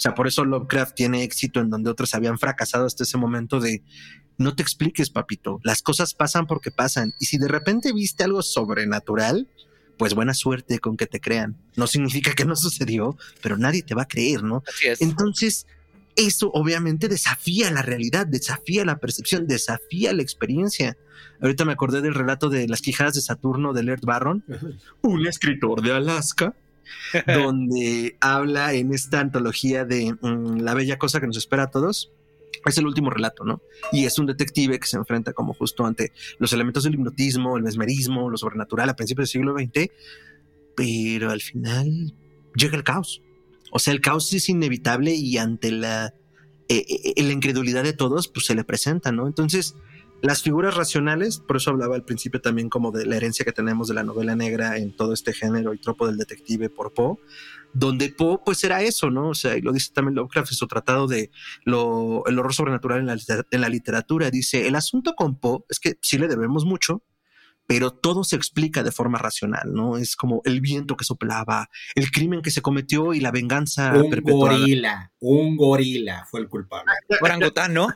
O sea, por eso Lovecraft tiene éxito en donde otros habían fracasado hasta ese momento de no te expliques, papito. Las cosas pasan porque pasan. Y si de repente viste algo sobrenatural, pues buena suerte con que te crean. No significa que no sucedió, pero nadie te va a creer, ¿no? Así es. Entonces, eso obviamente desafía la realidad, desafía la percepción, desafía la experiencia. Ahorita me acordé del relato de las quijadas de Saturno de Laird Barron, un escritor de Alaska, donde habla en esta antología de mm, La bella cosa que nos espera a todos. Es el último relato, ¿no? Y es un detective que se enfrenta como justo ante los elementos del hipnotismo, el mesmerismo, lo sobrenatural a principios del siglo XX, pero al final llega el caos. O sea, el caos es inevitable y ante la, eh, eh, la incredulidad de todos, pues se le presenta, ¿no? Entonces, las figuras racionales, por eso hablaba al principio también como de la herencia que tenemos de la novela negra en todo este género y tropo del detective por Poe, donde Poe pues era eso, ¿no? O sea, y lo dice también Lovecraft en su tratado de lo, el horror sobrenatural en la, en la literatura, dice, el asunto con Poe es que sí le debemos mucho, pero todo se explica de forma racional, ¿no? Es como el viento que soplaba, el crimen que se cometió y la venganza un perpetuada. gorila, un gorila fue el culpable. Orangután, ¿no?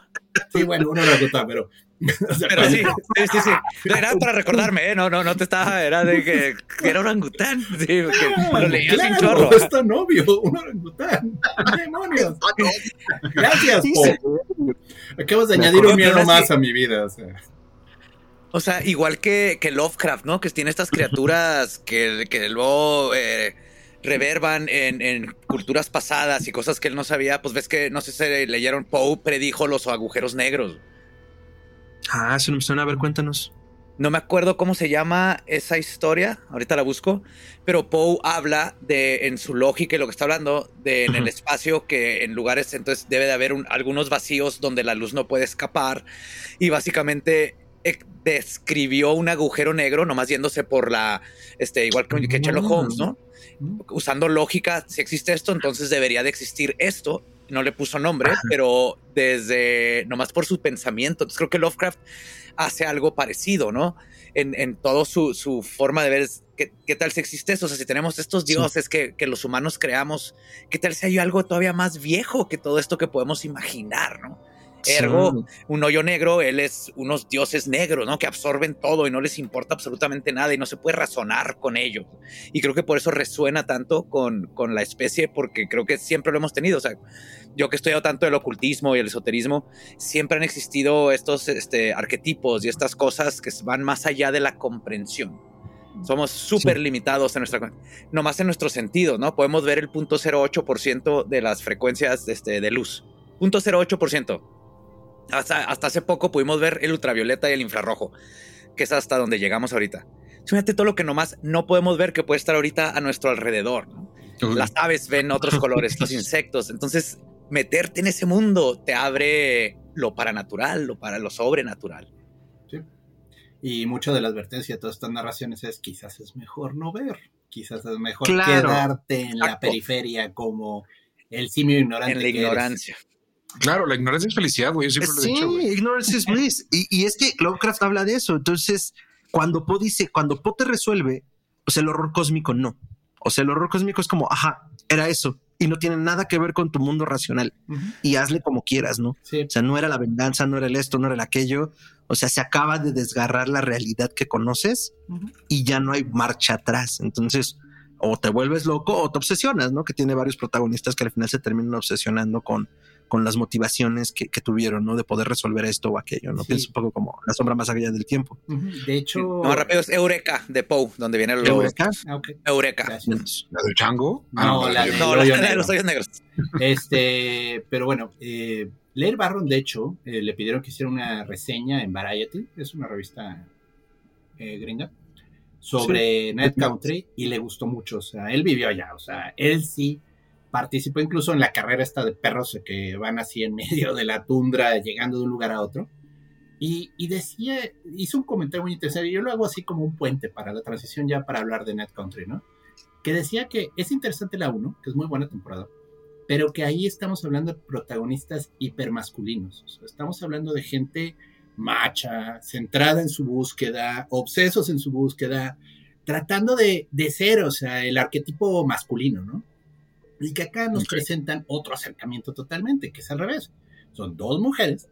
Sí, bueno, uno lo gustaba, pero. Pero sí, sí, sí, sí. Era para recordarme, ¿eh? No, no, no te estaba, era de que, que era orangután. Sí, que lo leía sin claro, chorro. es tan obvio, un orangután. ¡Demonios! Gracias, Sí, Po. Acabas de Me añadir un miedo más a mi vida. O sea. O sea, igual que, que Lovecraft, ¿no? Que tiene estas criaturas que, que luego eh, reverban en, en culturas pasadas y cosas que él no sabía. Pues ves que, no sé si leyeron, Poe predijo los agujeros negros. Ah, no me suena. A ver, cuéntanos. No me acuerdo cómo se llama esa historia, ahorita la busco, pero Poe habla de, en su lógica y lo que está hablando, de en el espacio que en lugares entonces debe de haber un- algunos vacíos donde la luz no puede escapar y básicamente eh, describió un agujero negro, nomás yéndose por la, este, igual que, que Sherlock Holmes, ¿no? Usando lógica, si existe esto, entonces debería de existir esto. No le puso nombre, pero desde, nomás por su pensamiento. Entonces creo que Lovecraft hace algo parecido, ¿no? En, en todo su, su forma de ver, es, ¿qué, qué tal si existe eso? O sea, si tenemos estos dioses que, que los humanos creamos, ¿qué tal si hay algo todavía más viejo que todo esto que podemos imaginar, ¿no? Ergo, un hoyo negro, él es unos dioses negros, ¿no? Que absorben todo y no les importa absolutamente nada y no se puede razonar con ello. Y creo que por eso resuena tanto con, con la especie, porque creo que siempre lo hemos tenido. O sea, yo que he estudiado tanto el ocultismo y el esoterismo, siempre han existido estos este, arquetipos y estas cosas que van más allá de la comprensión. Somos súper limitados en nuestra, nomás en nuestro sentido, ¿no? Podemos ver el 0.08% de las frecuencias este, de luz. 0.08%. Hasta, hasta hace poco pudimos ver el ultravioleta y el infrarrojo, que es hasta donde llegamos ahorita. Fíjate todo lo que nomás no podemos ver que puede estar ahorita a nuestro alrededor. Las aves ven otros colores, los insectos. Entonces, meterte en ese mundo te abre lo paranatural, lo para lo sobrenatural. Y mucho de la advertencia de todas estas narraciones es quizás es mejor no ver, quizás es mejor Claro. quedarte en la periferia como el simio ignorante. En la que eres. Claro, la ignorancia es felicidad, güey. Yo siempre lo he Sí, dicho, güey. ignorance is bliss. Y, y es que Lovecraft habla de eso. Entonces, cuando Poe dice, cuando Poe te resuelve, o sea, el horror cósmico no. O sea, el horror cósmico es como, ajá, era eso. Y no tiene nada que ver con tu mundo racional. Y hazle como quieras, ¿no? Sí, O sea, no era la venganza, no era el esto, no era el aquello. O sea, se acaba de desgarrar la realidad que conoces y ya no hay marcha atrás. Entonces, o te vuelves loco o te obsesionas, ¿no? Que tiene varios protagonistas que al final se terminan obsesionando con, con las motivaciones que, que tuvieron, ¿no? De poder resolver esto o aquello, ¿no? Sí. Pienso un poco como la sombra más allá del tiempo. De hecho. No, más rápido es Eureka de Poe, donde viene lo Eureka. Ah, Eureka. gracias. La del chango. No, la de- de- No, El la, hoyo la de negro. los hoyos negros. Este, pero bueno, eh, Leir Barron, de hecho, eh, le pidieron que hiciera una reseña en Variety, es una revista eh, gringa, sobre Night Country y le gustó mucho. O sea, él vivió allá, o sea, él sí participó incluso en la carrera esta de perros que van así en medio de la tundra, llegando de un lugar a otro. Y, y decía, hizo un comentario muy interesante, yo lo hago así como un puente para la transición ya para hablar de Night Country, ¿no? Que decía que es interesante la 1, que es muy buena temporada, pero que ahí estamos hablando de protagonistas hipermasculinos. O estamos hablando de gente macha, centrada en su búsqueda, obsesos en su búsqueda, tratando de, de ser, o sea, el arquetipo masculino, ¿no? Y que acá nos Ok. presentan otro acercamiento totalmente, que es al revés. Son dos mujeres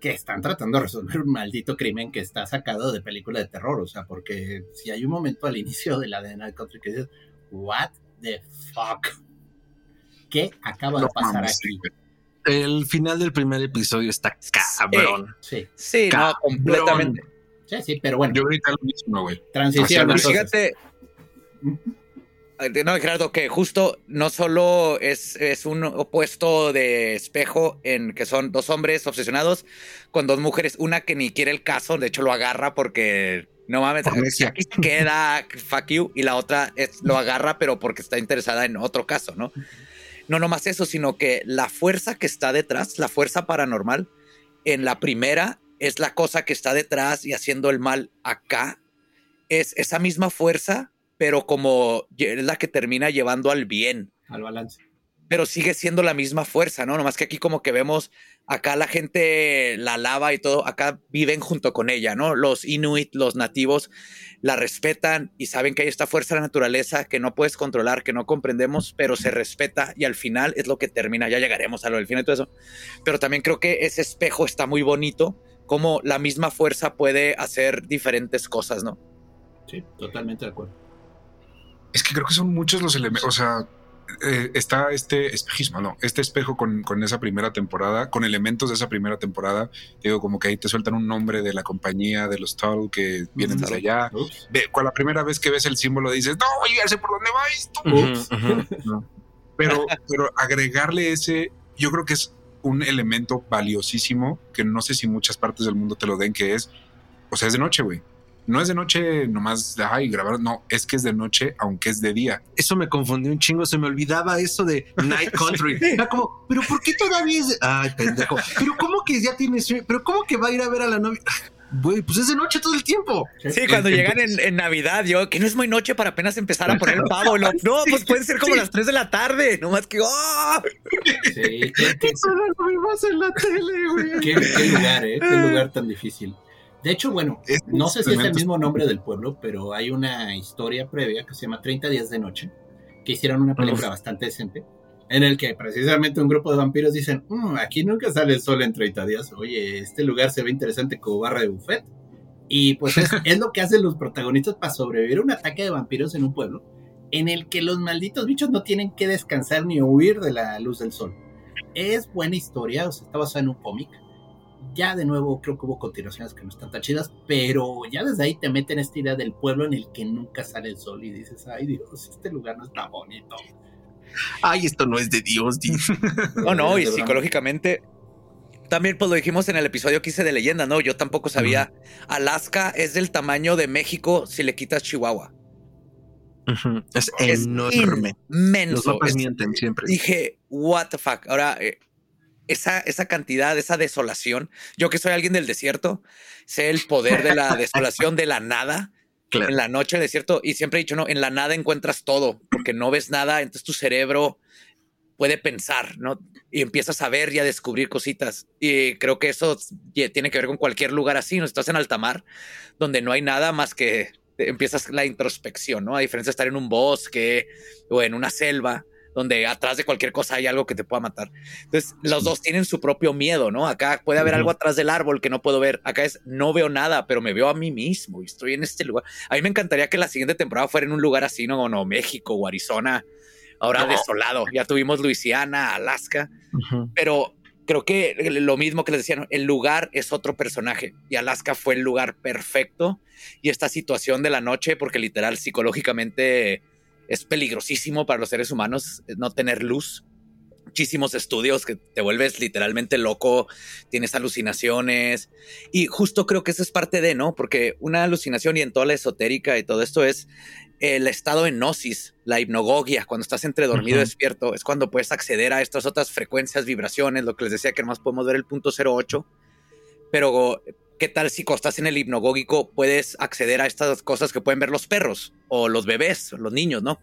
que están tratando de resolver un maldito crimen que está sacado de película de terror. O sea, porque si hay un momento al inicio de la de Night Country que dices, what the fuck? ¿Qué acaba de No pasar mames, aquí? sí. El final del primer episodio está cabrón. Sí, Sí, no, Cabrón. completamente. sí, sí, pero bueno, Yo ahorita lo mismo, güey. transición. Y entonces. fíjate, no, Gerardo, que justo no solo es, es un opuesto de espejo en que son dos hombres obsesionados con dos mujeres, una que ni quiere el caso, de hecho lo agarra porque no mames, aquí se queda, fuck you, y la otra es, lo agarra pero porque está interesada en otro caso, ¿no? No nomás eso, sino que la fuerza que está detrás, la fuerza paranormal, en la primera es la cosa que está detrás y haciendo el mal acá. Es esa misma fuerza, pero como es la que termina llevando al bien. Al balance. Pero sigue siendo la misma fuerza, ¿no? Nomás que aquí como que vemos, acá la gente la lava y todo, acá viven junto con ella, ¿no? Los inuit, los nativos, la respetan y saben que hay esta fuerza de la naturaleza que no puedes controlar, que no comprendemos, pero se respeta y al final es lo que termina, ya llegaremos a lo del final y todo eso. Pero también creo que ese espejo está muy bonito, como la misma fuerza puede hacer diferentes cosas, ¿no? Sí, totalmente de acuerdo. Es que creo que son muchos los elementos. O sea, eh, está este espejismo, no, este espejo con, con esa primera temporada, con elementos de esa primera temporada. Digo, como que ahí te sueltan un nombre de la compañía, de los Tull que vienen desde allá. Ve, con la primera vez que ves el símbolo dices, no, ya sé por dónde va esto. Pero, pero agregarle ese, yo creo que es un elemento valiosísimo que no sé si muchas partes del mundo te lo den, que es, o sea, es de noche, güey. No es de noche nomás, ay, grabar, no, es que es de noche aunque es de día. Eso me confundió un chingo, se me olvidaba eso de Night Country. Era como, pero ¿por qué todavía es? Ay, pendejo. Pero ¿cómo que ya tienes? Pero ¿cómo que va a ir a ver a la novia? Güey, pues es de noche todo el tiempo. Sí, cuando llegan en, en Navidad, yo, que no es muy noche para apenas empezar a poner el pavo. lo- no, pues pueden ser como las 3 de la tarde. No más que, ¡oh! Sí, qué, en la tele, güey. qué- qué lugar, ¿eh? Qué lugar tan difícil. De hecho, bueno, Es- no sé si es el mismo nombre del pueblo, pero hay una historia previa que se llama 30 días de noche, que hicieron una película bastante decente, en el que precisamente un grupo de vampiros dicen, "Mm, aquí nunca sale el sol en 30 días, oye, este lugar se ve interesante como barra de buffet. Y pues es, es lo que hacen los protagonistas para sobrevivir a un ataque de vampiros en un pueblo, en el que los malditos bichos no tienen que descansar ni huir de la luz del sol. Es buena historia, o sea, está basada en un cómic. Ya de nuevo creo que hubo continuaciones que no están tan chidas, pero ya desde ahí te meten esta idea del pueblo en el que nunca sale el sol y dices, ay Dios, este lugar no está bonito. Ay, esto no es de Dios. No, no, y psicológicamente. También, pues lo dijimos en el episodio que hice de leyenda, ¿no? Yo tampoco sabía. Alaska es del tamaño de México si le quitas Chihuahua. Es Es enorme. Los inmenso. mapas Es- mienten siempre. dije, what the fuck. Ahora, eh, esa, esa cantidad, esa desolación. Yo que soy alguien del desierto, sé el poder de la desolación de la nada. Claro. En la noche del desierto, y siempre he dicho, no, en la nada encuentras todo, porque no ves nada, entonces tu cerebro puede pensar, ¿no? Y empiezas a ver y a descubrir cositas. Y creo que eso tiene que ver con cualquier lugar así, ¿no? Estás en alta mar, donde no hay nada más que empiezas la introspección, ¿no? A diferencia de estar en un bosque o en una selva, donde atrás de cualquier cosa hay algo que te pueda matar. Entonces, los dos tienen su propio miedo, ¿no? Acá puede haber algo atrás del árbol que no puedo ver. Acá es, no veo nada, pero me veo a mí mismo y estoy en este lugar. A mí me encantaría que la siguiente temporada fuera en un lugar así, ¿no? No, México o Arizona. Ahora desolado. Ya tuvimos Luisiana, Alaska, pero creo que lo mismo que les decía, ¿no? el lugar es otro personaje y Alaska fue el lugar perfecto y esta situación de la noche, porque literal psicológicamente es peligrosísimo para los seres humanos eh, no tener luz. Muchísimos estudios que te vuelves literalmente loco, tienes alucinaciones y justo creo que eso es parte de, ¿no? Porque una alucinación y en toda la esotérica y todo esto es el estado en gnosis, la hipnogogia, cuando estás entre dormido y despierto, es cuando puedes acceder a estas otras frecuencias, vibraciones, lo que les decía que nomás podemos ver el punto 08, pero ¿qué tal si estás en el hipnogógico puedes acceder a estas cosas que pueden ver los perros o los bebés, los niños, ¿no?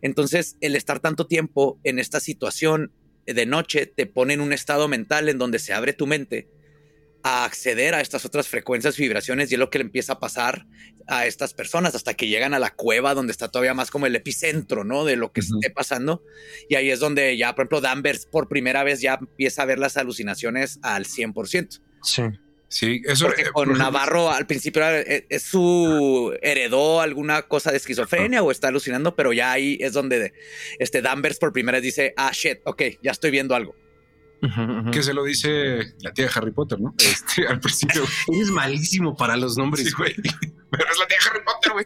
Entonces, el estar tanto tiempo en esta situación de noche te pone en un estado mental en donde se abre tu mente a acceder a estas otras frecuencias, vibraciones y es lo que le empieza a pasar a estas personas hasta que llegan a la cueva donde está todavía más como el epicentro, ¿no? De lo que Ujú. esté pasando. Y ahí es donde ya, por ejemplo, Danvers por primera vez ya empieza a ver las alucinaciones al 100%. Sí. Sí, eso Porque eh, con por Navarro al principio era- eh, es su heredó alguna cosa de esquizofrenia o está alucinando, pero ya ahí es donde este Danvers por primera vez dice, ah, shit, ok, ya estoy viendo algo. Que se lo dice la tía de Harry Potter, ¿no? Este, al principio. Eres malísimo para los nombres. Sí, güey. Pero es la tía de Harry Potter, güey.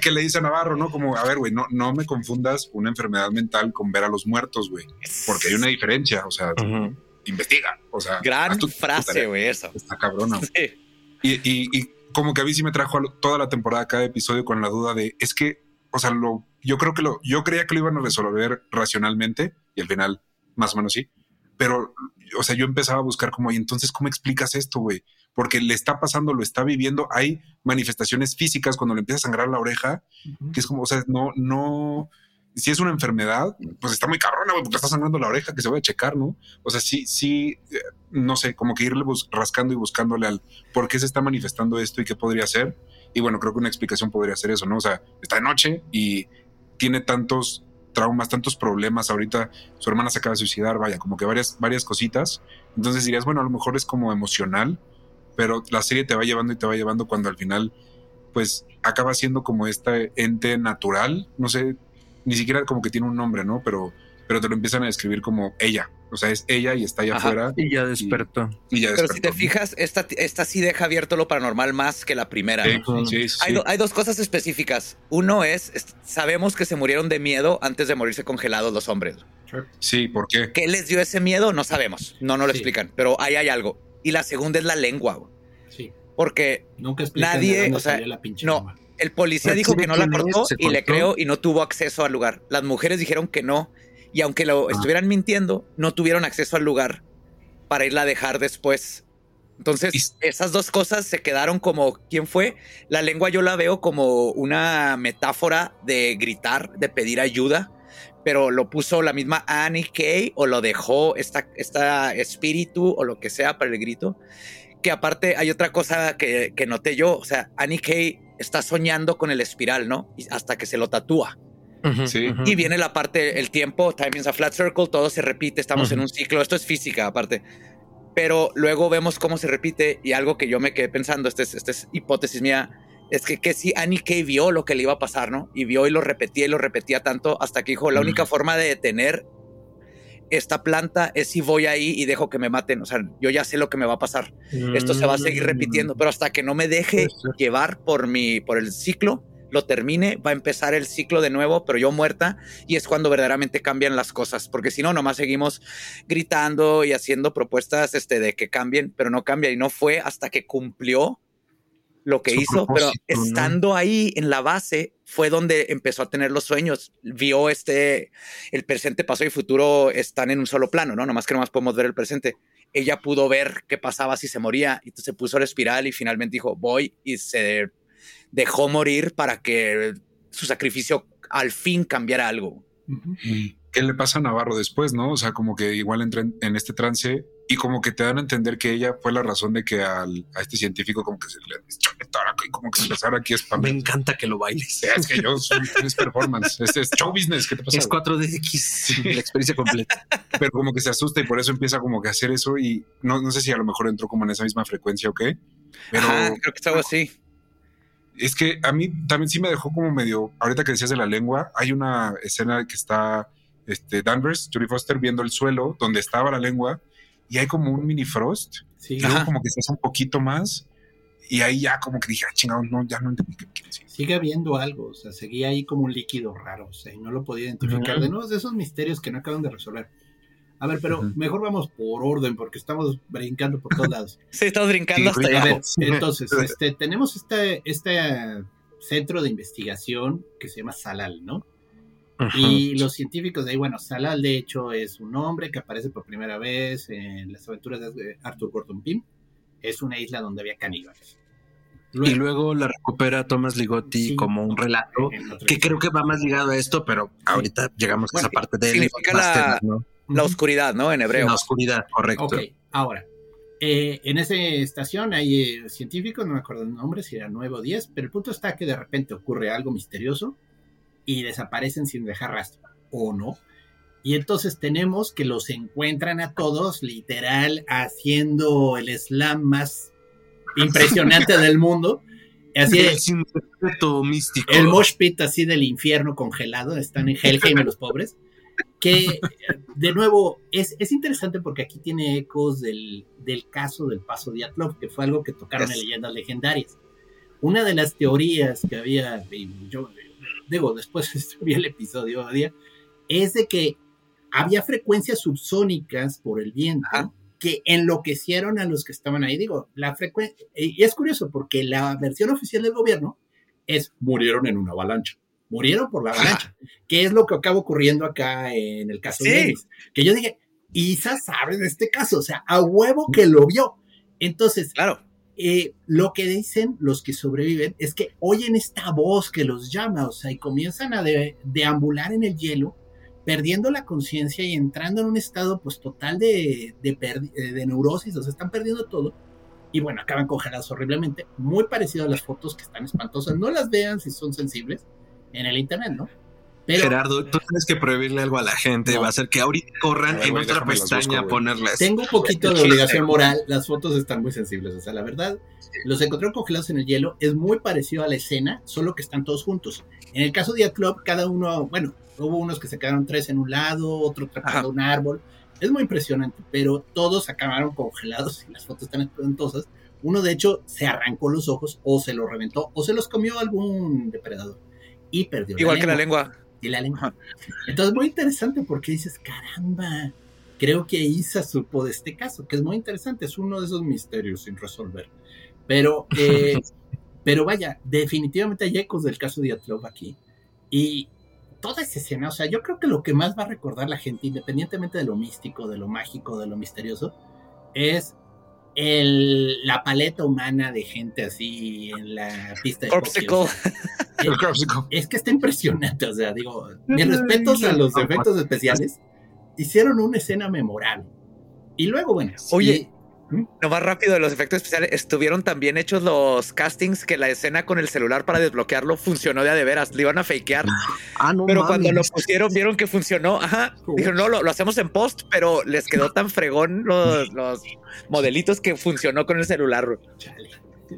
Que le dice a Navarro, ¿no? Como, a ver, güey, no, no me confundas una enfermedad mental con ver a los muertos, güey. Porque hay una diferencia. O sea. Investiga. O sea, Gran tu- frase, güey, eso. Está cabrona. Sí. Y, y- y como que a mí sí me trajo toda la temporada, cada episodio con la duda de, es que, o sea, lo, yo creo que lo, yo creía que lo iban a resolver racionalmente y al final, más o menos sí. Pero, o sea, yo empezaba a buscar como, y entonces, ¿cómo explicas esto, güey? Porque le está pasando, lo está viviendo. Hay manifestaciones físicas cuando le empieza a sangrar la oreja, que es como, o sea, no, no, si es una enfermedad, pues está muy cabrona, güey, porque está sangrando la oreja, que se va a checar, ¿no? O sea, sí, sí, eh, no sé, como que irle rascando y buscándole al por qué se está manifestando esto y qué podría ser. Y bueno, creo que una explicación podría ser eso, ¿no? O sea, está de noche y tiene tantos traumas, tantos problemas. Ahorita su hermana se acaba de suicidar, vaya, como que varias, varias cositas. Entonces dirías, bueno, a lo mejor es como emocional, pero la serie te va llevando y te va llevando cuando al final, pues acaba siendo como este ente natural, no sé, ni siquiera como que tiene un nombre, ¿no? Pero, pero te lo empiezan a describir como ella. O sea, es ella y está allá Ajá. afuera Y ya despertó. y ya Pero si te fijas, esta, esta sí deja abierto lo paranormal más que la primera. Sí, ¿no? sí, sí, Hay, sí. do- hay dos cosas específicas. Uno es, es- sabemos que se murieron de miedo antes de morirse congelados los hombres. Sí, ¿por qué? ¿Qué les dio ese miedo? No sabemos. No nos lo Sí. explican. Pero ahí hay algo. Y la segunda es la lengua. Sí. porque Nunca Nadie, o sea, la pinche no. El policía dijo ¿sí que no la cortó ¿Se y le creó y no tuvo acceso al lugar. Las mujeres dijeron que no. Y aunque lo Ah. estuvieran mintiendo, no tuvieron acceso al lugar para irla a dejar después. Entonces, esas dos cosas se quedaron como, ¿quién fue? La lengua yo la veo como una metáfora de gritar, de pedir ayuda, pero lo puso la misma Annie Kay o lo dejó esta, esta espíritu o lo que sea para el grito. Que aparte hay otra cosa que, que noté yo, o sea, Annie Kay está soñando con el espiral, ¿no? Y hasta que se lo tatúa. Sí. Y viene la parte, el tiempo, time is a flat circle, todo se repite, estamos en un ciclo, esto es física aparte. Pero luego vemos cómo se repite y algo que yo me quedé pensando, esta es, esta es hipótesis mía, es que, que si Annie Kay vio lo que le iba a pasar, ¿no? Y vio y lo repetía y lo repetía tanto hasta que dijo, la única forma de detener esta planta es si voy ahí y dejo que me maten. O sea, yo ya sé lo que me va a pasar. Esto se va a seguir repitiendo, pero hasta que no me deje llevar por mi, por el ciclo, lo termine, va a empezar el ciclo de nuevo, pero yo muerta, y es cuando verdaderamente cambian las cosas, porque si no, nomás seguimos gritando y haciendo propuestas este, de que cambien, pero no cambia, y no fue hasta que cumplió lo que Su hizo, pero estando ahí en la base fue donde empezó a tener los sueños, vio este, el presente, pasado y futuro están en un solo plano, ¿no? Nomás que nomás podemos ver el presente. Ella pudo ver qué pasaba si se moría, y entonces se puso la espiral y finalmente dijo, voy, y se dejó morir para que su sacrificio al fin cambiara algo. ¿Qué le pasa a Navarro después, no? O sea, como que igual entra en, en este trance y como que te dan a entender que ella fue la razón de que al, a este científico como que se le y como que se empezara aquí a Me encanta que lo bailes. Es que yo soy es performance, este es show business, ¿qué te pasa? Es 4DX, la experiencia completa. Pero como que se asusta y por eso empieza como que a hacer eso y no, no sé si a lo mejor entró como en esa misma frecuencia o qué. Pero Ajá, creo que es algo así. es que a mí también sí me dejó como medio, ahorita que decías de la lengua, hay una escena que está este, Danvers, Julie Foster, viendo el suelo donde estaba la lengua y hay como un mini frost Sí, y luego como que se hace un poquito más y ahí ya como que dije, ah, chingado, no, ya no entendí qué quiere decir. sigue habiendo algo, o sea, seguía ahí como un líquido raro, o sea, y no lo podía identificar. De nuevo, es de esos misterios que no acaban de resolver. A ver, pero mejor vamos por orden, porque estamos brincando por todos lados. Sí, estamos brincando Sí, hasta allá. entonces, este, tenemos este, este centro de investigación que se llama Salal, ¿no? Y los científicos de ahí, bueno, Salal de hecho es un hombre que aparece por primera vez en las aventuras de Arthur Gordon Pym. Es una isla donde había caníbales. Y luego la recupera Thomas Ligotti Sí. como un relato que creo que va más ligado a esto, pero ahorita llegamos a esa parte de significa la- temas, ¿no? La oscuridad, ¿no? En hebreo. La oscuridad, correcto. Ok, ahora, eh, en esa estación hay eh, científicos, no me acuerdo el nombre, si era 9 o 10, pero el punto está que de repente ocurre algo misterioso y desaparecen sin dejar rastro, o no. Y entonces tenemos que los encuentran a todos, literal, haciendo el slam más impresionante del mundo. Así el es, sin secreto místico. el mosh pit así del infierno congelado, están en Helheim los pobres. Que de nuevo es, es interesante porque aquí tiene ecos del, del caso del paso de Atlov, que fue algo que tocaron Yes. en leyendas legendarias. Una de las teorías que había, yo digo, después vi el episodio día, es de que había frecuencias subsónicas por el viento Ajá. que enloquecieron a los que estaban ahí. Digo, la frecuencia, y es curioso porque la versión oficial del gobierno es murieron en una avalancha. Murieron por la avalancha, que es lo que acaba ocurriendo acá en el caso Sí. de Dennis. Que yo dije, Isa sabe de este caso, o sea, a huevo que lo vio. Entonces, Claro. Eh, lo que dicen los que sobreviven es que oyen esta voz que los llama, o sea, y comienzan a de- deambular en el hielo, perdiendo la conciencia y entrando en un estado pues total de, eh, de neurosis, o sea, están perdiendo todo. Y bueno, acaban congelados horriblemente, muy parecido a las fotos que están espantosas. No las vean si son sensibles en el internet, ¿no? Pero Gerardo, tú tienes que prohibirle algo a la gente. No. Va a ser que ahorita corran en otra pestaña busco, a ponerlas. tengo un poquito de Chiste. obligación moral. Las fotos están muy sensibles. O sea, la verdad, los encontraron congelados en el hielo. Es muy parecido a la escena, solo que están todos juntos. En el caso de Yacht Club, cada uno, bueno, hubo unos que se quedaron tres en un lado, otro Ajá. un árbol. Es muy impresionante, pero todos acabaron congelados y las fotos están espantosas. Uno, de hecho, se arrancó los ojos o se los reventó o se los comió algún depredador y perdió Igual que la lengua la lengua. Entonces, muy interesante porque dices, caramba, creo que Isa supo de este caso, que es muy interesante, es uno de esos misterios sin resolver. Pero, eh, pero vaya, definitivamente hay ecos del caso de Atlov aquí. Y toda esa escena, o sea, yo creo que lo que más va a recordar la gente, independientemente de lo místico, de lo mágico, de lo misterioso, es el, la paleta humana de gente así en la pista de o sea, Corpsicle. es que está impresionante, o sea, digo, mis respetos a los efectos especiales, hicieron una escena memorable. Y luego, bueno, Oye, y- No más rápido de los efectos especiales. Estuvieron también hechos los castings que la escena con el celular para desbloquearlo funcionó de a de veras. Le iban a fakear. Ah, no pero cuando lo pusieron, vieron que funcionó. Ajá. Dijeron, no, lo, lo hacemos en post, pero les quedó tan fregón los, los modelitos que funcionó con el celular. chale,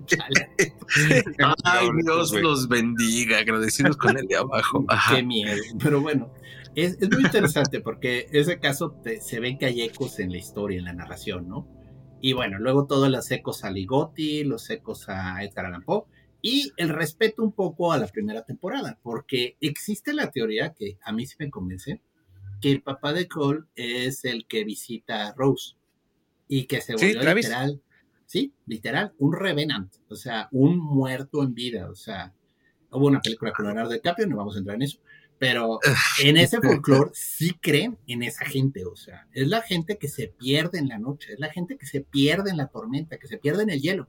chale, Ay, Dios los bendiga, agradecidos con el de abajo. Ajá. qué miedo. Pero bueno, es, es muy interesante porque ese caso te- se ven que hay ecos en la historia, en la narración, ¿no? Y bueno, luego todos los ecos a Ligotti, los ecos a Edgar Allan Poe y el respeto un poco a la primera temporada, porque existe la teoría que a mí sí me convence que el papá de Cole es el que visita a Rose y que se volvió literal, sí, literal, un revenant, o sea, un muerto en vida, o sea, hubo una película con Leonardo DiCaprio, no vamos a entrar en eso, pero en ese folclore sí creen en esa gente, o sea, es la gente que se pierde en la noche, es la gente que se pierde en la tormenta, que se pierde en el hielo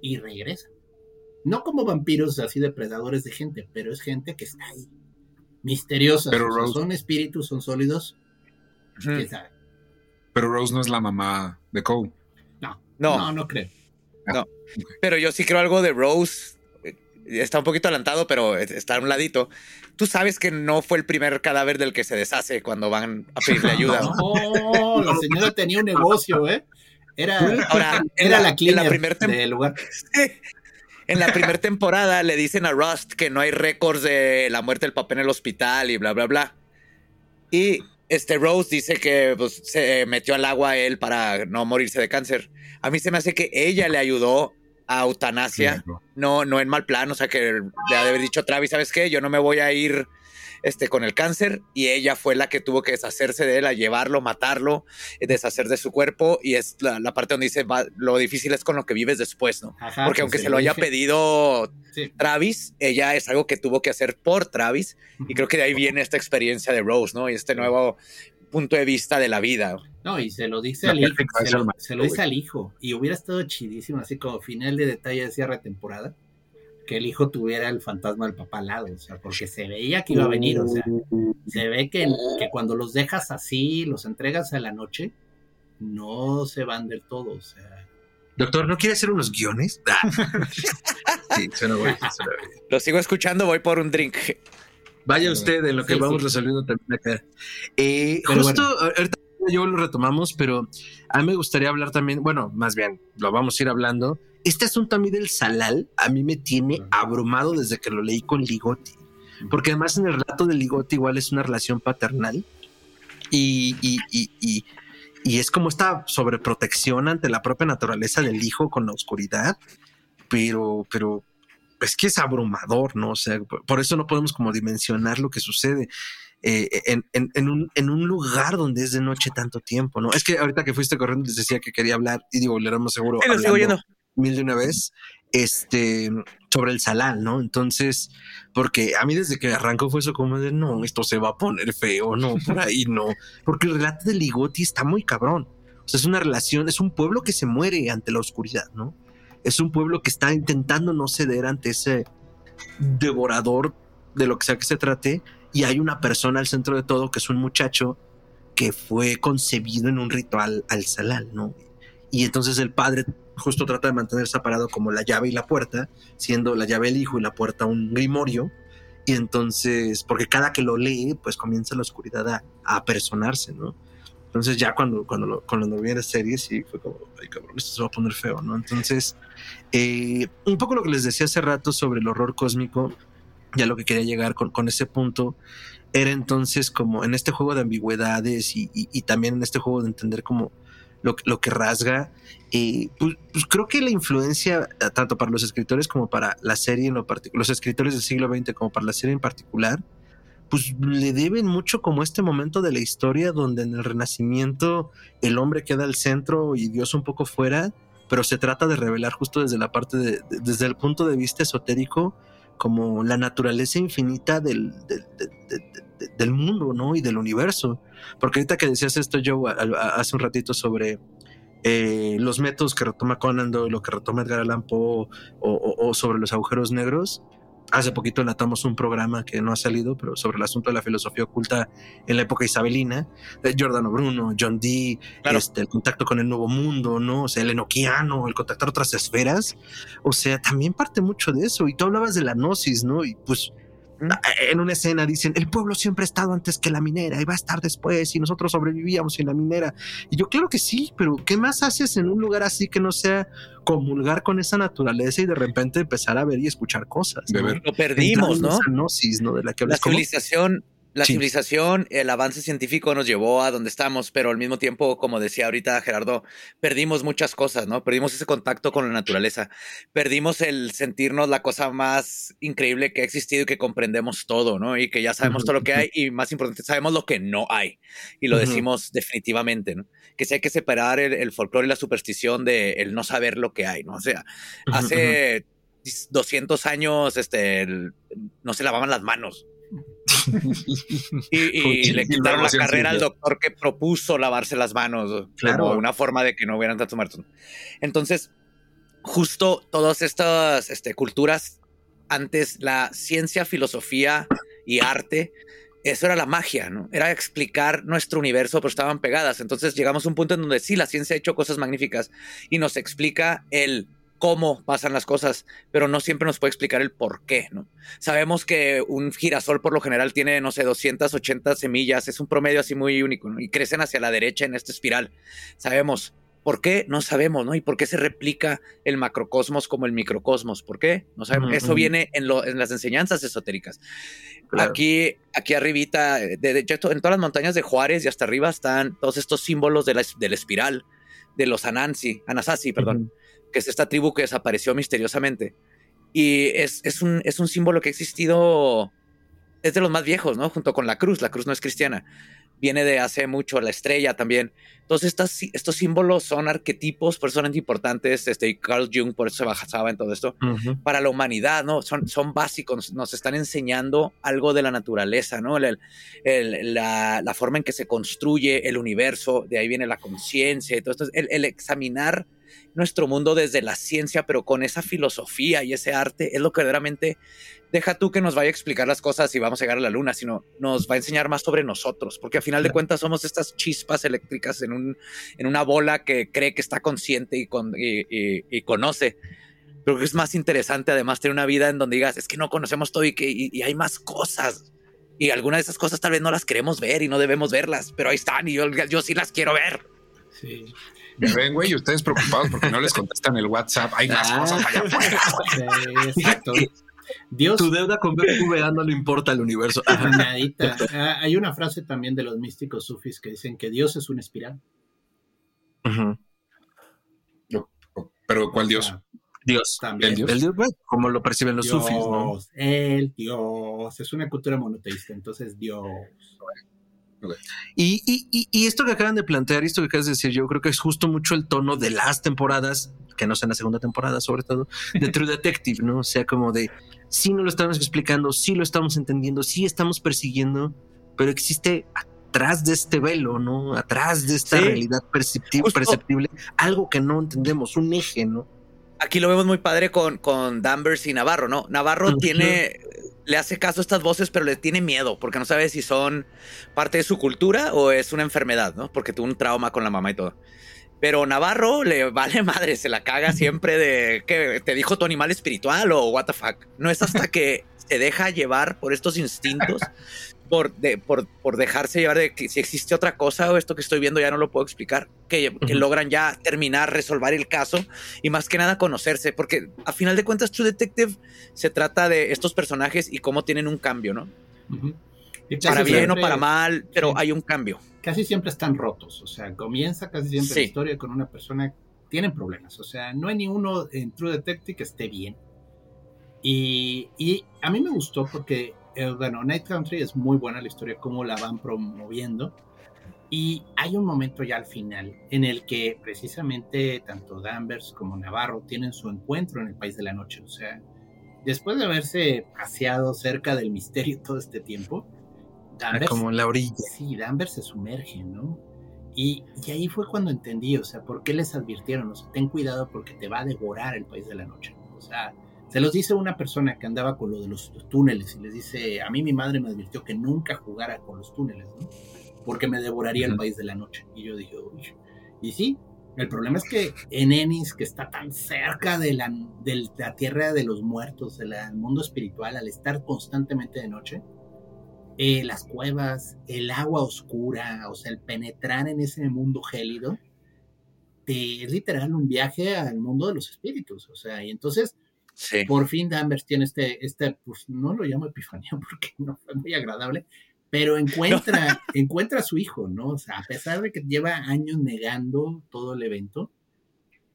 y regresa. No como vampiros así depredadores de gente, pero es gente que está ahí, misteriosa. Pero o sea, Rose- son espíritus, son sólidos, Ujú. quién sabe. Pero Rose no es la mamá de Cole. No, No, no, no creo. pero yo sí creo algo de Rose. Está un poquito adelantado, pero está a un ladito. Tú sabes que no fue el primer cadáver del que se deshace cuando van a pedirle ayuda. No, la señora tenía un negocio, ¿eh? Era, Ahora, en era la- la, tem- del lugar. En la primera temporada le dicen a Rust que no hay récords de la muerte del papá en el hospital y bla, bla, bla. Y este Rose dice que pues, se metió al agua él para no morirse de cáncer. A mí se me hace que ella le ayudó a eutanasia, no, no en mal plan, o sea que le ha de haber dicho Travis, ¿sabes qué? Yo no me voy a ir este, con el cáncer y ella fue la que tuvo que deshacerse de él, a llevarlo, matarlo, eh, deshacer de su cuerpo y es la, la parte donde dice, va, lo difícil es con lo que vives después, ¿no? Ajá, Porque pues, aunque se se lo haya dije. pedido Sí. Travis, ella es algo que tuvo que hacer por Travis. Y creo que de ahí viene esta experiencia de Rose, ¿no? Y este nuevo punto de vista de la vida. No, y se lo dice al hijo. Se lo, se dice al hijo. Y hubiera estado chidísimo, así como final de detalle de cierre de temporada, que el hijo tuviera el fantasma del papá al lado. O sea, porque se veía que iba a venir. O sea, se ve que, que cuando los dejas así, los entregas a la noche, no se van del todo. O sea, Doctor, ¿no quiere hacer unos guiones? Ah. sí, suena bueno, suena bien. Lo sigo escuchando, voy por un drink. Vaya usted en lo que Sí, vamos sí. resolviendo también acá. Eh, justo ahorita yo lo retomamos, pero a mí me gustaría hablar también, bueno, más bien, lo vamos a ir hablando. Este asunto a mí del Salal, a mí me tiene abrumado desde que lo leí con Ligotti. Porque además en el relato de Ligotti igual es una relación paternal y, y, y, y, y es como esta sobreprotección ante la propia naturaleza del hijo con la oscuridad, pero, pero es que es abrumador, ¿no? O sea, por eso no podemos como dimensionar lo que sucede eh, en, en- en un, en un lugar donde es de noche tanto tiempo, ¿no? Es que ahorita que fuiste corriendo les decía que quería hablar y digo, le haremos seguro sigo mil de una vez, este, sobre el salal, ¿no? Entonces, porque a mí desde que arrancó fue eso como de, no, esto se va a poner feo, no, por ahí no, porque el relato de Ligotti está muy cabrón. O sea, es una relación, es un pueblo que se muere ante la oscuridad, ¿no? Es un pueblo que está intentando no ceder ante ese devorador de lo que sea que se trate, y hay una persona al centro de todo que es un muchacho que fue concebido en un ritual al salal, ¿no? Y entonces el padre justo trata de mantener separado como la llave y la puerta, siendo la llave el hijo y la puerta un grimorio. Y entonces, porque cada que lo lee, pues comienza la oscuridad a, a apersonarse, ¿no? Entonces ya cuando, cuando, lo, cuando vi en la serie, sí fue como, ay cabrón, esto se va a poner feo, ¿no? Entonces, eh, un poco lo que les decía hace rato sobre el horror cósmico, ya lo que quería llegar con, con ese punto, era entonces como en este juego de ambigüedades y, y- también en este juego de entender como lo, lo que rasga, eh, pues, pues creo que la influencia, eh, tanto para los escritores como para la serie en lo particular, los escritores del siglo XX como para la serie en particular, pues le deben mucho como este momento de la historia donde en el Renacimiento el hombre queda al centro y Dios un poco fuera pero se trata de revelar justo desde la parte de- desde el punto de vista esotérico como la naturaleza infinita del, del, de- de- de- del mundo, ¿no? Y del universo. Porque ahorita que decías esto, yo hace un ratito sobre eh, los métodos que retoma Conan Doyle, lo que retoma Edgar Allan Poe, o sobre los agujeros negros. Hace poquito enlatamos un programa que no ha salido, pero sobre el asunto de la filosofía oculta en la época isabelina, de Giordano Bruno, John Dee, Claro. este, el contacto con el nuevo mundo, ¿no? O sea, el enoquiano, el contactar otras esferas. O sea, también parte mucho de eso. Y tú hablabas de la gnosis, ¿no? Y pues en una escena dicen, el pueblo siempre ha estado antes que la minera y va a estar después y nosotros sobrevivíamos sin la minera. Y yo claro que sí, pero ¿qué más haces en un lugar así que no sea comulgar con esa naturaleza y de repente empezar a ver y escuchar cosas? De ¿no? ver. Lo perdimos, Entrar en ¿no? esa gnosis, ¿no? De la que La civilización, la Sí. civilización, el avance científico nos llevó a donde estamos, pero al mismo tiempo, como decía ahorita Gerardo, perdimos muchas cosas, ¿no? Perdimos ese contacto con la naturaleza, perdimos el sentirnos la cosa más increíble que ha existido y que comprendemos todo, ¿no? Y que ya sabemos todo lo que hay y más importante, sabemos lo que no hay y lo decimos definitivamente, ¿no? Que sí hay que separar el, el folclore y la superstición de el no saber lo que hay, ¿no? O sea, hace 200 años, este, el- no se lavaban las manos. Y, y le quitaron la carrera al doctor que propuso lavarse las manos Claro. como una forma de que no hubieran tantos muertos. Entonces, justo todas estas este, culturas, antes la ciencia, filosofía y arte, eso era la magia, ¿no? Era explicar nuestro universo, pero estaban pegadas. Entonces llegamos a un punto en donde sí, la ciencia ha hecho cosas magníficas y nos explica el cómo pasan las cosas, pero no siempre nos puede explicar el por qué, ¿no? Sabemos que un girasol por lo general tiene, no sé, 280 semillas, es un promedio así muy único, ¿no? Y crecen hacia la derecha en esta espiral. Sabemos. ¿Por qué? No sabemos, ¿no? ¿Y por qué se replica el macrocosmos como el microcosmos? ¿Por qué? No sabemos. Eso viene en, lo- en las enseñanzas esotéricas. Claro. Aquí, aquí arribita, de, de en todas las montañas de Juárez y hasta arriba están todos estos símbolos de la, es- de la espiral, de los Anansi, Anasazi, perdón, que es esta tribu que desapareció misteriosamente. Y es, es, un, es un símbolo que ha existido, es de los más viejos, ¿no? Junto con la cruz, la cruz no es cristiana. Viene de hace mucho, la estrella también. Entonces, estas, estos símbolos son arquetipos, por eso son importantes. Este, y Carl Jung por eso se basaba en todo esto para la humanidad, ¿no? Son, son básicos, nos están enseñando algo de la naturaleza, ¿no? El- el- la, la forma en que se construye el universo, de ahí viene la conciencia y todo esto. El, el examinar nuestro mundo desde la ciencia, pero con esa filosofía y ese arte, es lo que verdaderamente deja tú que nos vaya a explicar las cosas y vamos a llegar a la luna, sino nos va a enseñar más sobre nosotros, porque a final de cuentas somos estas chispas eléctricas en, un, en una bola que cree que está consciente y, con, y, y- y conoce. Creo que es más interesante además tener una vida en donde digas, es que no conocemos todo y que y, y hay más cosas. Y algunas de esas cosas tal vez no las queremos ver y no debemos verlas, pero ahí están y yo, yo sí las quiero ver. Sí. Ya ven, güey, y ustedes preocupados porque no les contestan el WhatsApp. Hay más Ah. cosas allá afuera. Sí, exacto. Dios, Tu deuda con BBVA no le importa al universo. Nadita. Ah, Hay una frase también de los místicos sufis que dicen que Dios es una espiral. Pero ¿cuál Dios? Ah, Dios. también. El Dios. El Dios, bueno, como lo perciben los Dios, sufis, ¿no? el Dios. Es una cultura monoteísta, entonces Dios. Y, y, y, y esto que acaban de plantear, esto que acabas de decir, yo creo que es justo mucho el tono de las temporadas, que no sea en la segunda temporada, sobre todo, de True Detective, ¿no? O sea, como de sí no lo estamos explicando, sí lo estamos entendiendo, sí estamos persiguiendo, pero existe atrás de este velo, ¿no? Atrás de esta Sí. realidad percepti- Justo. perceptible, algo que no entendemos, un eje, ¿no? Aquí lo vemos muy padre con, con Danvers y Navarro, ¿no? Navarro tiene, le hace caso a estas voces, pero le tiene miedo, porque no sabe si son parte de su cultura o es una enfermedad, ¿no? Porque tuvo un trauma con la mamá y todo. Pero Navarro le vale madre, se la caga siempre de que te dijo tu animal espiritual o what the fuck. No es hasta que se deja llevar por estos instintos, por, de, por, por dejarse llevar de que si existe otra cosa o esto que estoy viendo ya no lo puedo explicar, que, logran ya terminar, resolver el caso y más que nada conocerse, porque a final de cuentas True Detective se trata de estos personajes y cómo tienen un cambio, ¿no? Y Para bien o para mal, pero sí. hay un cambio. Casi siempre están rotos. O sea, comienza casi siempre Sí. la historia con una persona que tienen problemas. O sea, no hay ni uno en True Detective que esté bien. Y, y a mí me gustó porque, eh, bueno, Night Country es muy buena la historia, cómo la van promoviendo. Y hay un momento ya al final en el que precisamente tanto Danvers como Navarro tienen su encuentro en el País de la Noche. O sea, después de haberse paseado cerca del misterio todo este tiempo, Danvers, como en la orilla. Sí, Danvers se sumerge, ¿no? Y, y, ahí fue cuando entendí, o sea, por qué les advirtieron, o sea, ten cuidado porque te va a devorar el País de la Noche. O sea, se los dice una persona que andaba con lo de los, túneles y les dice, a mí mi madre me advirtió que nunca jugara con los túneles, ¿no? Porque me devoraría el País de la Noche. Y yo dije, uy. Y sí, el problema es que en Ennis, que está tan cerca de la, de la tierra de los muertos, del mundo espiritual, al estar constantemente de noche, eh, las cuevas, el agua oscura, o sea, el penetrar en ese mundo gélido, es literal un viaje al mundo de los espíritus, o sea, y entonces, por fin Danvers tiene este, este, pues no lo llamo epifanía porque no fue muy agradable, pero encuentra, encuentra a su hijo, ¿no? O sea, a pesar de que lleva años negando todo el evento,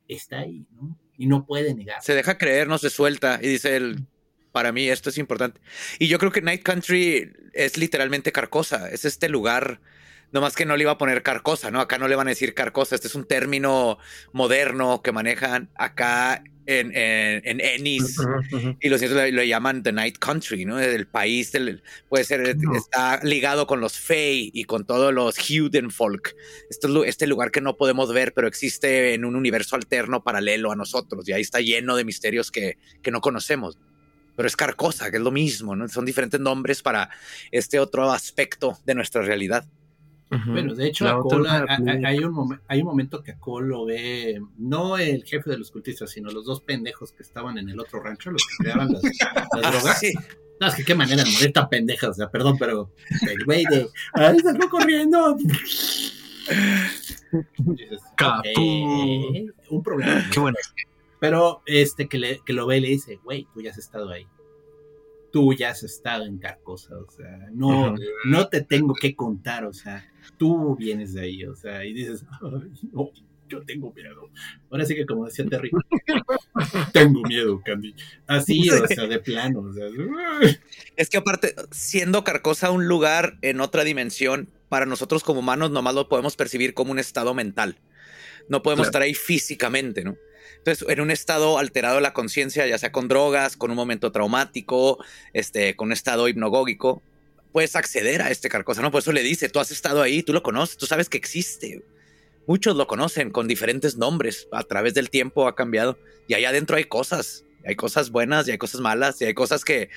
está ahí, ¿no? Y no puede negar. Se deja creer, no se suelta, y dice él, para mí esto es importante. Y yo creo que Night Country es literalmente Carcosa, es este lugar, no más que no le iba a poner Carcosa, ¿no? Acá no le van a decir Carcosa, este es un término moderno que manejan acá en, en, Ennis y los lo, lo, llaman The Night Country, ¿no? El país del, puede ser, está ligado con los Fey y con todos los Folk. Este, este lugar que no podemos ver, pero existe en un universo alterno paralelo a nosotros y ahí está lleno de misterios que, que no conocemos pero es Carcosa, que es lo mismo, ¿no? Son diferentes nombres para este otro aspecto de nuestra realidad. Bueno, de hecho, hay, un hay un momento que a Cole lo ve, no el jefe de los cultistas, sino los dos pendejos que estaban en el otro rancho, los que creaban las, drogas. No, es que qué manera de morir tan pendeja, o sea, perdón, pero el güey de, ¡ay, salgo corriendo! un problema. Qué bueno. Pero este que, le, que lo ve y le dice, güey, tú ya has estado ahí. Tú ya has estado en Carcosa, o sea, no, no te tengo que contar, o sea, tú vienes de ahí, o sea, y dices, no, yo tengo miedo. Ahora sí que como decía Terry, tengo miedo, Candy. Así, o sea, de plano, o sea. Es que aparte, siendo Carcosa un lugar en otra dimensión, para nosotros como humanos nomás lo podemos percibir como un estado mental. No podemos estar ahí físicamente, ¿no? Entonces, en un estado alterado de la conciencia, ya sea con drogas, con un momento traumático, este, con un estado hipnogógico, puedes acceder a este carcosa, ¿no? Por eso le dice, tú has estado ahí, tú lo conoces, tú sabes que existe. Muchos lo conocen con diferentes nombres, a través del tiempo ha cambiado. Y ahí adentro hay cosas, hay cosas buenas y hay cosas malas, y hay cosas que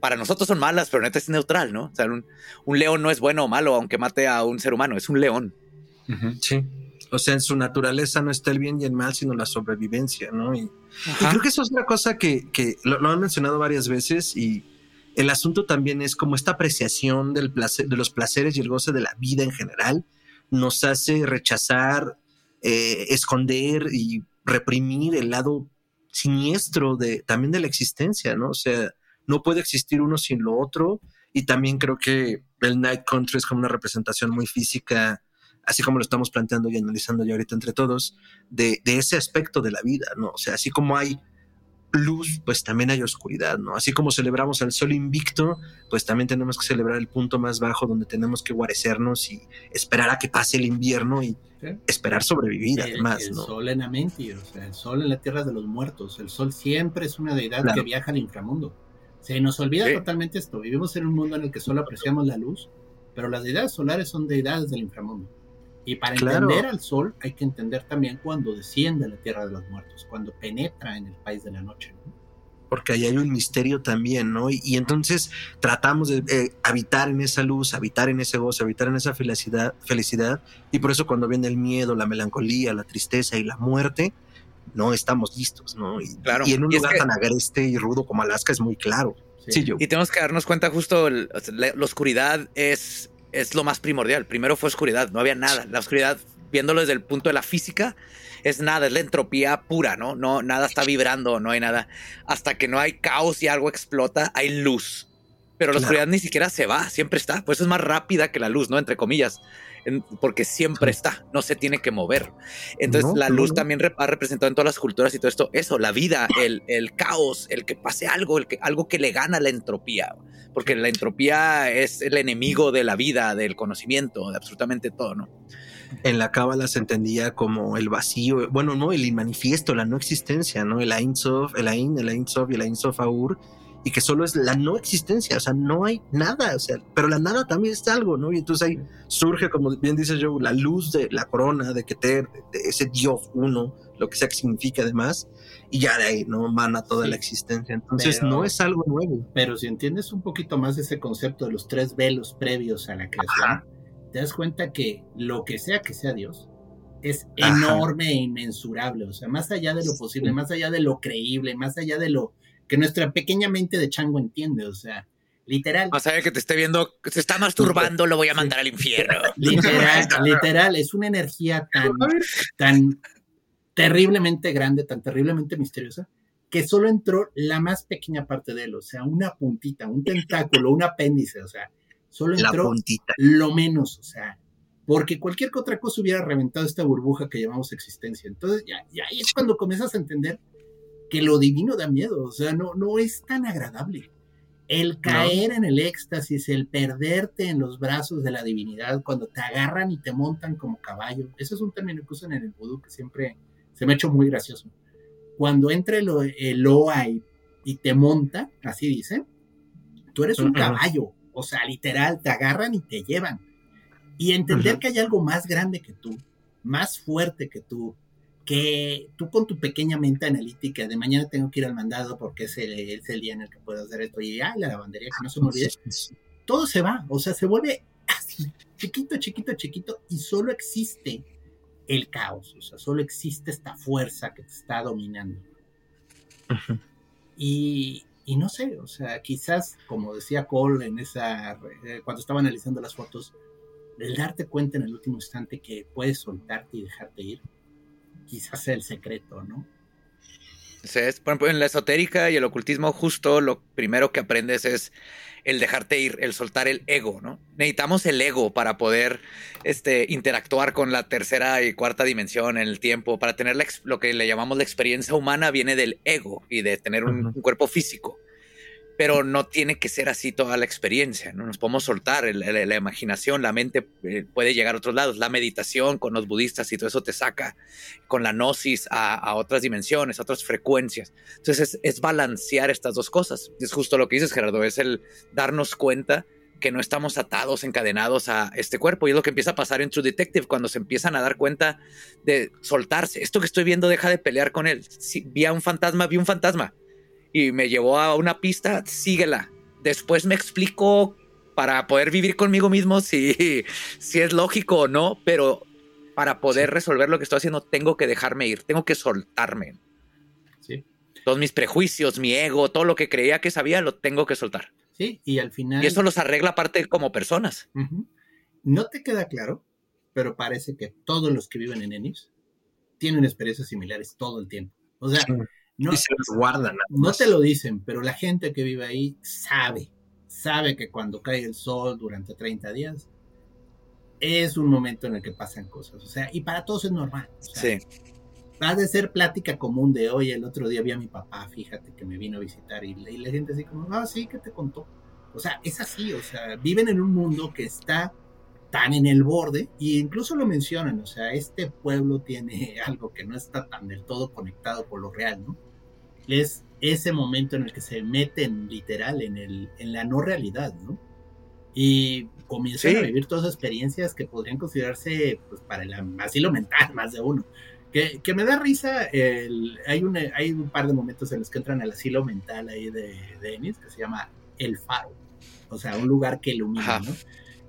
para nosotros son malas, pero neta es neutral, ¿no? O sea, un, león no es bueno o malo, aunque mate a un ser humano, es un león. Sí. O sea, en su naturaleza no está el bien y el mal, sino la sobrevivencia, ¿no? Y, creo que eso es una cosa que, lo, han mencionado varias veces y el asunto también es como esta apreciación de los placeres y el goce de la vida en general nos hace rechazar, eh, esconder y reprimir el lado siniestro de también de la existencia, ¿no? O sea, no puede existir uno sin lo otro y también creo que el Night Country es como una representación muy física así como lo estamos planteando y analizando ya ahorita entre todos, de, ese aspecto de la vida, ¿no? O sea, así como hay luz, pues también hay oscuridad, ¿no? Así como celebramos al sol invicto, pues también tenemos que celebrar el punto más bajo donde tenemos que guarecernos y esperar a que pase el invierno y esperar sobrevivir, además, el sol en Amenti, o sea, el sol en la tierra de los muertos, el sol siempre es una deidad que viaja al inframundo. Se nos olvida totalmente esto, vivimos en un mundo en el que solo apreciamos la luz, pero las deidades solares son deidades del inframundo. Y para entender al sol hay que entender también cuando desciende a la tierra de los muertos, cuando penetra en el país de la noche. Porque ahí hay un misterio también, ¿no? Y, entonces tratamos de eh, habitar en esa luz, habitar en ese gozo, habitar en esa felicidad, felicidad. Y por eso cuando viene el miedo, la melancolía, la tristeza y la muerte, no estamos listos, ¿no? Y, y en un lugar tan agreste y rudo como Alaska es muy claro. Sí. yo. Y tenemos que darnos cuenta justo, la oscuridad es es lo más primordial. Primero fue oscuridad, no había nada. La oscuridad, viéndolo desde el punto de la física, es nada, es la entropía pura, ¿no? No, nada está vibrando, no hay nada. Hasta que no hay caos y algo explota, hay luz. pero la Claro. oscuridad ni siquiera se va, siempre está. Pues es más rápida que la luz, ¿no? Entre comillas, porque siempre está, no se tiene que mover. Entonces, No, la luz no. también ha representado en todas las culturas y todo esto, eso, la vida, el, el caos, el que pase algo, el que, algo que le gana la entropía, porque la entropía es el enemigo de la vida, del conocimiento, de absolutamente todo, ¿no? En la cábala se entendía como el vacío, bueno, no, el manifiesto, la no existencia, ¿no? El Ein Sof, el Ein, el Ein Sof y el Ein Sof Aur, y que solo es la no existencia, o sea, no hay nada, o sea, pero la nada también es algo, ¿no? Y entonces ahí surge, como bien dice yo, la luz de la corona, de Keter, de ese Dios uno, lo que sea que significa además, y ya de ahí, ¿no? Mana toda Sí. la existencia. Entonces Pero- no es algo nuevo. Pero si entiendes un poquito más de ese concepto de los tres velos previos a la creación, Ajá. te das cuenta que lo que sea que sea Dios es Ajá. enorme e inmensurable. O sea, más allá de lo posible, más allá de lo creíble, más allá de lo que nuestra pequeña mente de chango entiende. O sea, literal. Allá de que te esté viendo, que se está masturbando, lo voy a mandar al infierno. Literal, literal, es una energía tan, tan terriblemente grande, tan terriblemente misteriosa, que solo entró la más pequeña parte de él, o sea, una puntita, un tentáculo, un apéndice, o sea, solo entró lo menos, o sea, porque cualquier otra cosa hubiera reventado esta burbuja que llamamos existencia. Entonces, ya, ya ahí es cuando comienzas a entender que lo divino da miedo, o sea, no, no es tan agradable. El caer en el éxtasis, el perderte en los brazos de la divinidad, cuando te agarran y te montan como caballo, ese es un término que usan en el vudú que siempre se me ha hecho muy gracioso. Cuando entra el, el Oa y, y te monta, así dice, tú eres un caballo, o sea, literal, te agarran y te llevan. Y entender que hay algo más grande que tú, más fuerte que tú, que tú con tu pequeña mente analítica de mañana tengo que ir al mandado porque es el, es el día en el que puedo hacer esto y ay, la lavandería que no se me olvide, todo se va, o sea, se vuelve así, chiquito, chiquito, chiquito y solo existe el caos, o sea, solo existe esta fuerza que te está dominando. Y, y no sé, o sea, quizás, como decía Cole en esa, eh, cuando estaba analizando las fotos, el darte cuenta en el último instante que puedes soltarte y dejarte ir, quizás el secreto, ¿no? Sí, es, por ejemplo, en la esotérica y el ocultismo, justo lo primero que aprendes es el dejarte ir, el soltar el ego, ¿no? Necesitamos el ego para poder este, interactuar con la tercera y cuarta dimensión en el tiempo, para tener la lo que le llamamos la experiencia humana viene del ego y de tener un cuerpo físico. Pero no tiene que ser así toda la experiencia, ¿no? Nos podemos soltar, el- la imaginación, la mente eh, puede llegar a otros lados, la meditación con los budistas y todo eso te saca con la gnosis a, otras dimensiones, a otras frecuencias. Entonces es, es balancear estas dos cosas. Es justo lo que dices, Gerardo, es el darnos cuenta que no estamos atados, encadenados a este cuerpo. Y es lo que empieza a pasar en True Detective cuando se empiezan a dar cuenta de soltarse. Esto que estoy viendo deja de pelear con él. Si vi a un fantasma, vi un fantasma y me llevó a una pista, síguela. Después me explico para poder vivir conmigo mismo si, si es lógico o no, pero para poder resolver lo que estoy haciendo tengo que dejarme ir, tengo que soltarme. Sí. Todos mis prejuicios, mi ego, todo lo que creía que sabía, lo tengo que soltar. Sí, y al final... Y eso los arregla aparte como personas. No te queda claro, pero parece que todos los que viven en Ennis tienen experiencias similares todo el tiempo. O sea. No, y se los guardan. no te lo dicen, pero la gente que vive ahí sabe, sabe que cuando cae el sol durante 30 días es un momento en el que pasan cosas. O sea, y para todos es normal. O sea, Sí. ha de ser plática común de hoy, el otro día vi a mi papá, fíjate que me vino a visitar y, y la gente así como, ah, sí, ¿qué te contó? O sea, es así, o sea, viven en un mundo que está tan en el borde y incluso lo mencionan, o sea, este pueblo tiene algo que no está tan del todo conectado con lo real, ¿no? Es ese momento en el que se meten literal en, el, en la no realidad, ¿no? Y comienzan Sí. a vivir todas experiencias que podrían considerarse, pues, para el asilo mental, más de uno. Que, que me da risa, el, hay, un, hay un par de momentos en los que entran al asilo mental ahí de, de Ennis, que se llama El Faro. O sea, un lugar que ilumina, Ajá. ¿no?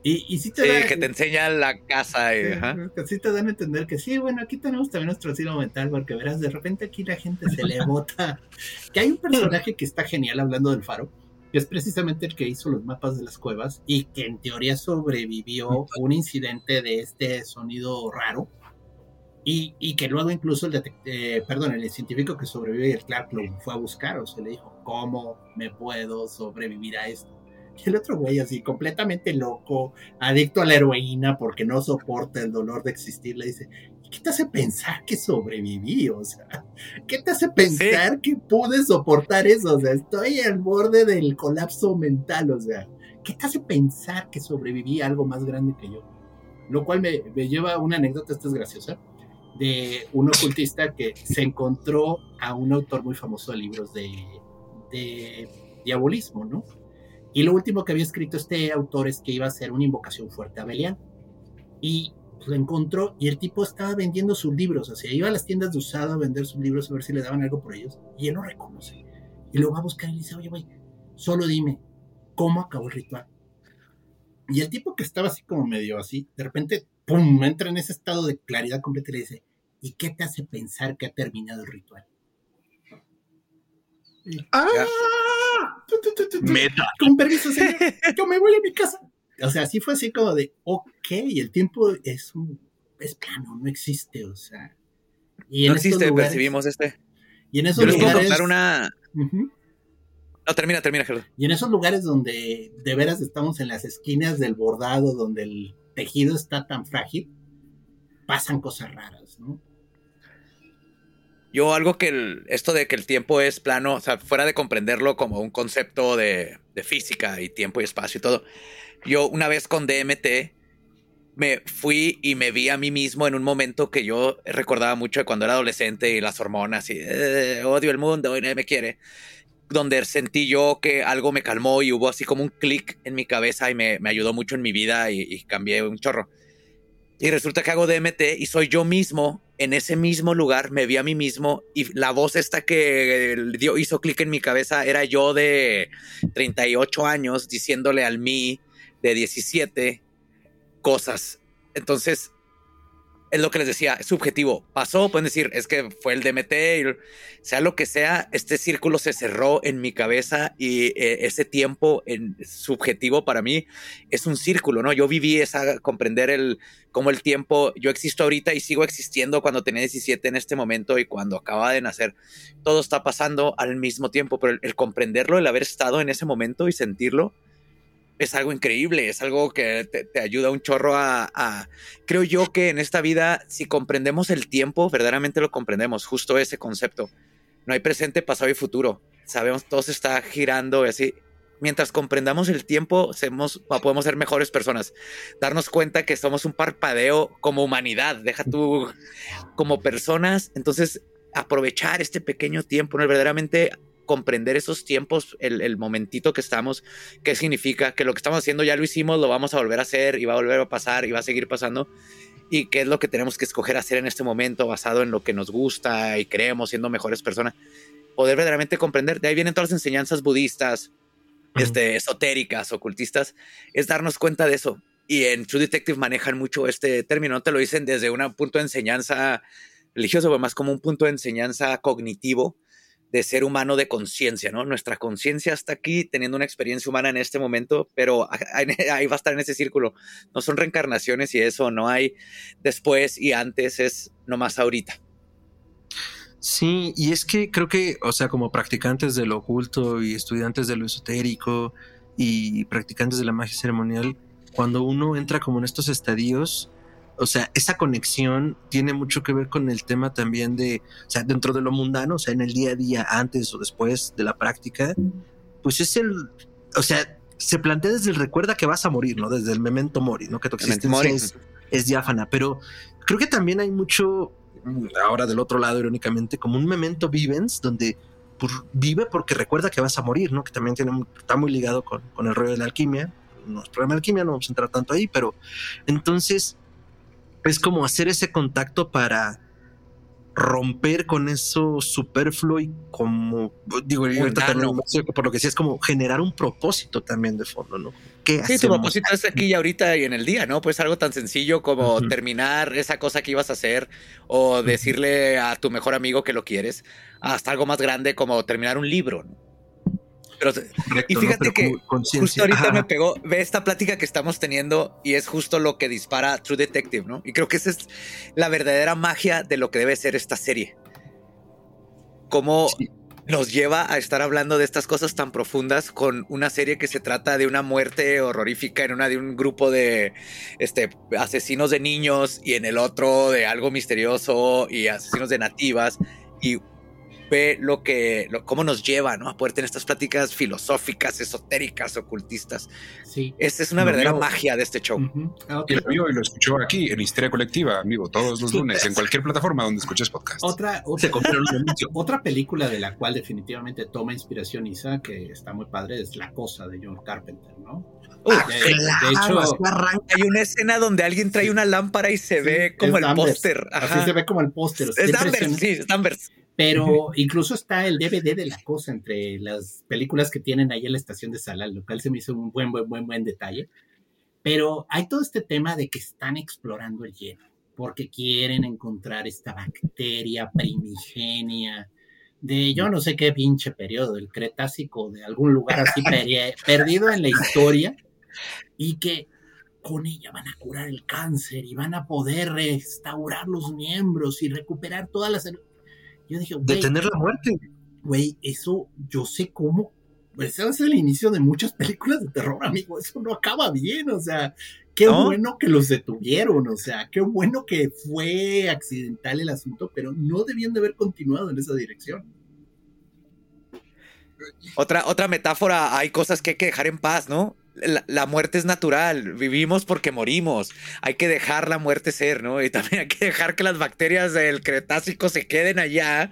Y, y sí te Sí, da- que te enseña la casa. y- ajá. que sí te dan a entender que sí, bueno, aquí tenemos también nuestro asilo mental, porque verás, de repente aquí la gente se le bota. Que hay un personaje que está genial hablando del faro, que es precisamente el que hizo los mapas de las cuevas y que en teoría sobrevivió un incidente de este sonido raro. Y, y que luego incluso el detective, perdón, el científico que sobrevive, el Clark, lo fue a buscar, o se le dijo, ¿cómo me puedo sobrevivir a esto? Y el otro güey así, completamente loco, adicto a la heroína porque no soporta el dolor de existir, le dice, ¿qué te hace pensar que sobreviví? O sea, ¿qué te hace pensar que pude soportar eso? O sea, estoy al borde del colapso mental, o sea, ¿qué te hace pensar que sobreviví a algo más grande que yo? Lo cual me, lleva a una anécdota, esta es graciosa, de un ocultista que se encontró a un autor muy famoso de libros de, de diabolismo, ¿no? Y lo último que había escrito este autor es que iba a ser una invocación fuerte a Belial. Y lo encontró y el tipo estaba vendiendo sus libros, o sea, iba a las tiendas de usado a vender sus libros a ver si le daban algo por ellos y él lo reconoce. Y lo va a buscar y le dice, oye, güey, solo dime, ¿cómo acabó el ritual? Y el tipo que estaba así como medio así, de repente, ¡pum!, entra en ese estado de claridad completa y le dice, ¿y qué te hace pensar que ha terminado el ritual? ¡Ah! Meta. Con permiso, señor, yo me voy a mi casa o sea, sí fue así como de, ok, el tiempo es un, es plano, no existe, o sea. Y no existe, percibimos este. Y en esos Yo les puedo contar una... No, termina, termina, Gerardo. Y en esos lugares donde de veras estamos en las esquinas del bordado, donde el tejido está tan frágil, pasan cosas raras, ¿no? Yo algo que el, esto de que el tiempo es plano, o sea, fuera de comprenderlo como un concepto de, de física y tiempo y espacio y todo, yo una vez con DMT me fui y me vi a mí mismo en un momento que yo recordaba mucho de cuando era adolescente y las hormonas y eh, odio el mundo y nadie me quiere. Donde sentí yo que algo me calmó y hubo así como un clic en mi cabeza y me, ayudó mucho en mi vida y, y, cambié un chorro. Y resulta que hago DMT y soy yo mismo en ese mismo lugar, me vi a mí mismo y la voz esta que dio, hizo clic en mi cabeza era yo de 38 años diciéndole al mí de 17 cosas. Entonces, es lo que les decía, subjetivo. Pasó, pueden decir, es que fue el DMT, sea lo que sea, este círculo se cerró en mi cabeza y eh, ese tiempo subjetivo para mí es un círculo, ¿no? Yo viví esa, comprender el, cómo el tiempo, yo existo ahorita y sigo existiendo cuando tenía 17 en este momento y cuando acaba de nacer. Todo está pasando al mismo tiempo, pero el comprenderlo, el haber estado en ese momento y sentirlo, es algo increíble, es algo que te, ayuda un chorro a, Creo yo que en esta vida, si comprendemos el tiempo, verdaderamente lo comprendemos, justo ese concepto. No hay presente, pasado y futuro. Sabemos, todo se está girando y así. Mientras comprendamos el tiempo, podemos ser mejores personas. Darnos cuenta que somos un parpadeo como humanidad. Deja tú como personas. Entonces, aprovechar este pequeño tiempo, ¿no? verdaderamente comprender esos tiempos, el, momentito que estamos, qué significa, que lo que estamos haciendo ya lo hicimos, lo vamos a volver a hacer y va a volver a pasar y va a seguir pasando. Y qué es lo que tenemos que escoger hacer en este momento basado en lo que nos gusta y creemos siendo mejores personas. Poder verdaderamente comprender, de ahí vienen todas las enseñanzas budistas, este, esotéricas, ocultistas, es darnos cuenta de eso. Y en True Detective manejan mucho este término, no te lo dicen desde un punto de enseñanza religioso, pero más como un punto de enseñanza cognitivo, de ser humano de conciencia, ¿no? Nuestra conciencia está aquí teniendo una experiencia humana en este momento, pero ahí va a estar en ese círculo. No son reencarnaciones y eso, no hay después y antes, es nomás ahorita. Sí, y es que creo que, o sea, como practicantes de lo oculto y estudiantes de lo esotérico y practicantes de la magia ceremonial, cuando uno entra como en estos estadios, o sea, esa conexión tiene mucho que ver con el tema también de, o sea, dentro de lo mundano, o sea, en el día a día, antes o después de la práctica, pues es el, o sea, se plantea desde el recuerda que vas a morir, ¿no? Desde el memento mori, ¿no? Que tu existencia es, es diáfana, pero creo que también hay mucho, ahora del otro lado, irónicamente, como un memento vivens, donde vive porque recuerda que vas a morir, ¿no? Que también tiene, está muy ligado con, con el rollo de la alquimia. No es problema de alquimia, no vamos a entrar tanto ahí, pero entonces es como hacer ese contacto para romper con eso superfluo y como digo por lo que sí es como generar un propósito también de fondo no ¿Qué sí tu propósito es aquí y ahorita y en el día no pues algo tan sencillo como terminar esa cosa que ibas a hacer o decirle a tu mejor amigo que lo quieres hasta algo más grande como terminar un libro ¿no? Y fíjate que justo ahorita me pegó, ve esta plática que estamos teniendo y es justo lo que dispara True Detective, ¿no? Y creo que esa es la verdadera magia de lo que debe ser esta serie. Como nos lleva a estar hablando de estas cosas tan profundas con una serie que se trata de una muerte horrorífica en una de un grupo de este, asesinos de niños y en el otro de algo misterioso y asesinos de nativas y ve lo que, lo, cómo nos lleva, ¿no? A poder tener estas pláticas filosóficas, esotéricas, ocultistas. Sí. Esta es una Lo verdadera vio. magia de este show. Ok. Y lo vio y lo escuchó aquí en Histeria Colectiva, amigo, todos los lunes, en cualquier plataforma donde escuches podcast. Otra, Se otra, comieron un anuncio. otra película de la cual definitivamente toma inspiración Isa, que está muy padre, es La Cosa de John Carpenter, ¿no? Uf, de, de Claro, hecho, así arranca. hay una escena donde alguien trae una lámpara y se Sí, ve como el póster. así se ve como el póster. Es Danvers, sí, es Danvers. Pero incluso está el DVD de la cosa entre las películas que tienen ahí en la estación de sala, lo cual se me hizo un buen, buen, buen, buen detalle. Pero hay todo este tema de que están explorando el hielo, porque quieren encontrar esta bacteria primigenia de yo no sé qué pinche periodo, del Cretácico, de algún lugar así perdido en la historia, y que con ella van a curar el cáncer y van a poder restaurar los miembros y recuperar todas las... Yo dije, Detener la muerte. Güey, eso yo sé cómo. Pues ese es el inicio de muchas películas de terror, amigo. Eso no acaba bien. O sea, qué ¿No? bueno que los detuvieron. O sea, qué bueno que fue accidental el asunto, pero no debían de haber continuado en esa dirección. Otra, otra metáfora, hay cosas que hay que dejar en paz, ¿no? La, la muerte es natural, vivimos porque morimos, hay que dejar la muerte ser, ¿no? Y también hay que dejar que las bacterias del Cretácico se queden allá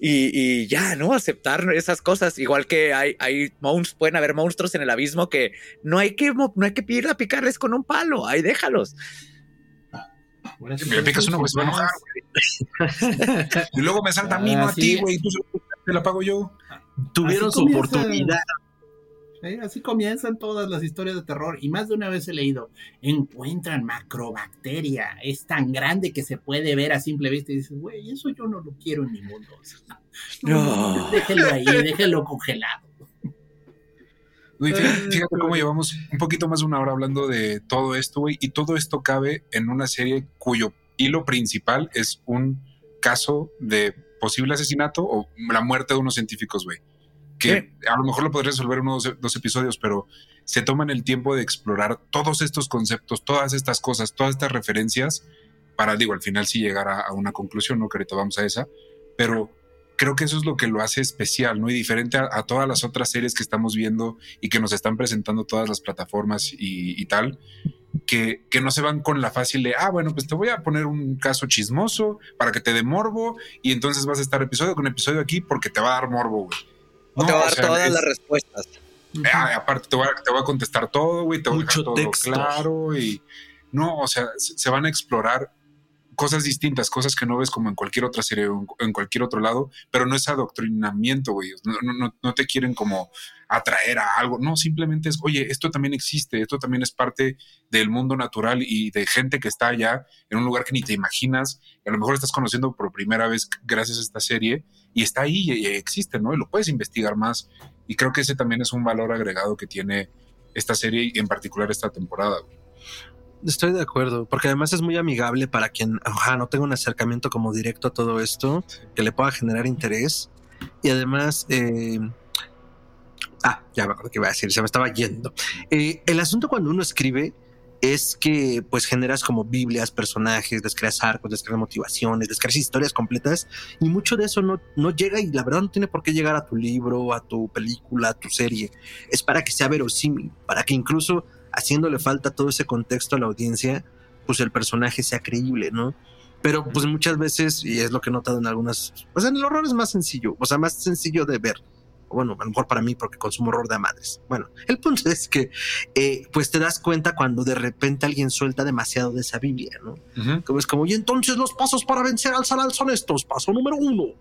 y, y ya, ¿no? Aceptar esas cosas, igual que hay, hay monstruos, pueden haber monstruos en el abismo que no hay que, no hay que ir a picarles con un palo, ahí déjalos. Si me picas uno, se va a enojar, güey. Y luego me salta a mí, no a Así ti, güey. Tú se- te la pago yo. Tuvieron su oportunidad. Sí, así comienzan todas las historias de terror. Y más de una vez he leído, encuentran macrobacteria. Es tan grande que se puede ver a simple vista. Y dices, güey, eso yo no lo quiero en mi mundo. No, No. Déjenlo ahí, déjenlo congelado. Fíjate, fíjate cómo llevamos un poquito más de una hora hablando de todo esto, güey. Y todo esto cabe en una serie cuyo hilo principal es un caso de posible asesinato o la muerte de unos científicos, güey. Que a lo mejor lo podría resolver en unos dos episodios, pero se toman el tiempo de explorar todos estos conceptos, todas estas cosas, todas estas referencias para, digo, al final sí llegar a, una conclusión, ¿no? Que ahorita vamos a esa, pero creo que eso es lo que lo hace especial, ¿no? Y diferente a, todas las otras series que estamos viendo y que nos están presentando todas las plataformas y, y tal, que, que no se van con la fácil de, ah, bueno, pues te voy a poner un caso chismoso para que te dé morbo y entonces vas a estar episodio con episodio aquí porque te va a dar morbo, güey. No, te va a o dar sea, todas es- las respuestas. Ah, aparte te voy, a, te voy a contestar todo, güey, te voy a dejar todo texto. claro y no, o sea, se, se van a explorar cosas distintas, cosas que no ves como en cualquier otra serie o en, cualquier otro lado, pero no es adoctrinamiento, güey, no, no, no te quieren como atraer a algo, no, simplemente es, oye, esto también existe, esto también es parte del mundo natural y de gente que está allá en un lugar que ni te imaginas, a lo mejor estás conociendo por primera vez gracias a esta serie y está ahí y, existe, ¿no? Y lo puedes investigar más y creo que ese también es un valor agregado que tiene esta serie y en particular esta temporada. Estoy de acuerdo, porque además es muy amigable para quien ojalá no tenga un acercamiento como directo a todo esto, que le pueda generar interés. Y además, eh, ah, ya me acuerdo que iba a decir, se me estaba yendo. Eh, el asunto cuando uno escribe es que pues generas como Biblias, personajes, les creas arcos, les creas motivaciones, les creas historias completas y mucho de eso no, no llega y la verdad no tiene por qué llegar a tu libro, a tu película, a tu serie. Es para que sea verosímil, para que incluso haciéndole falta todo ese contexto a la audiencia, pues el personaje sea creíble, ¿no? Pero pues muchas veces, y es lo que he notado en algunas, pues en el horror es más sencillo, o sea, más sencillo de ver. Bueno, a lo mejor para mí porque consumo horror de madres. Bueno, el punto es que eh, pues te das cuenta cuando de repente alguien suelta demasiado de esa Biblia, ¿no? Como es como, y entonces los pasos para vencer al Salal son estos, paso número uno.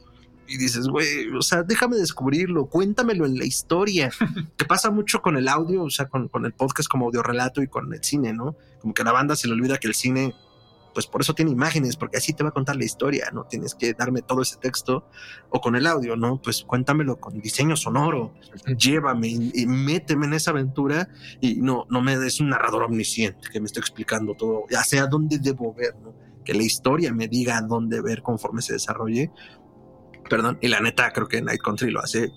Y dices, güey, o sea, déjame descubrirlo, cuéntamelo en la historia. que pasa mucho con el audio, o sea, con, con el podcast como audio relato y con el cine, ¿no? Como que a la banda se le olvida que el cine, pues por eso tiene imágenes, porque así te va a contar la historia, ¿no? Tienes que darme todo ese texto. O con el audio, ¿no? Pues cuéntamelo con diseño sonoro, llévame y, y méteme en esa aventura y no, no me des un narrador omnisciente que me esté explicando todo, ya sea dónde debo ver, ¿no? Que la historia me diga dónde ver conforme se desarrolle. Perdón. Y la neta, creo que Night Country lo hace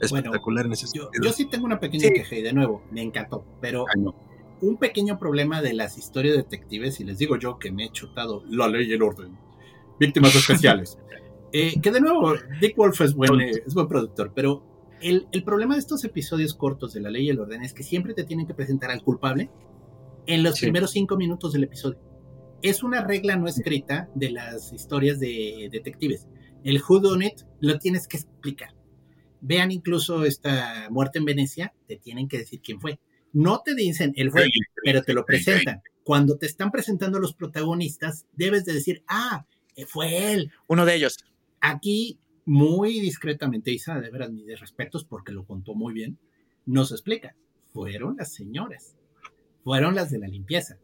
espectacular en ese Yo, sentido. yo sí tengo una pequeña Sí. queja y de nuevo, me encantó, pero Ay, no. Un pequeño problema de las historias detectives, y les digo yo que me he chutado la ley y el orden, víctimas especiales. Eh, que de nuevo, Dick Wolf es buen, eh, es buen productor, pero el, el problema de estos episodios cortos de la ley y el orden es que siempre te tienen que presentar al culpable en los Sí. primeros cinco minutos del episodio. Es una regla no escrita de las historias de detectives. El who done it lo tienes que explicar. Vean incluso esta muerte en Venecia, te tienen que decir quién fue. No te dicen el fue, pero te lo presentan. Cuando te están presentando los protagonistas, debes de decir, ah, eh, fue él. Uno de ellos. Aquí, muy discretamente, Isa, de veras mis respetos porque lo contó muy bien, nos explica. Fueron las señoras. Fueron las de la limpieza.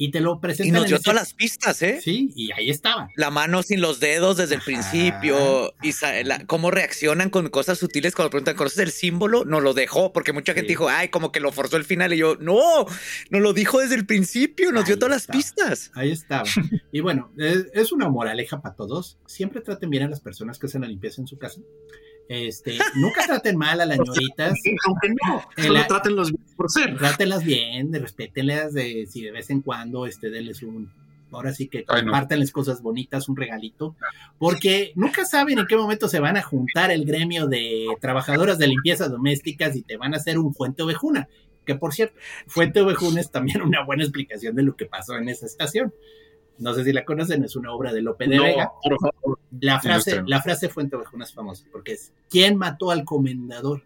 Y te lo Y presentan. nos en dio ese- todas las pistas, ¿eh? Sí, y ahí estaba. La mano sin los dedos desde el principio. Y la- cómo reaccionan con cosas sutiles cuando preguntan, ¿conoces el símbolo? No lo dejó, porque mucha gente Sí. dijo, ay, como que lo forzó el final. Y yo, no, no lo dijo desde el principio, nos dio todas las pistas. Ahí estaba. Y bueno, es, es una moraleja para todos. Siempre traten bien a las personas que hacen la limpieza en su casa. Este, nunca traten mal a las ñoritas. Aunque no, El- solo trátenlos bien por ser. Trátenlas bien, respétenlas, de si de vez en cuando, este, denles un, ahora sí que Ay, no. compártanles cosas bonitas, un regalito, porque nunca saben en qué momento se van a juntar el gremio de trabajadoras de limpieza domésticas y te van a hacer un fuente ovejuna, que por cierto, fuente ovejuna es también una buena explicación de lo que pasó en esa estación. No sé si la conocen, es una obra de Lope de Vega. por favor. La frase, la frase Fuente Ovejuna es famosa porque es ¿Quién mató al comendador?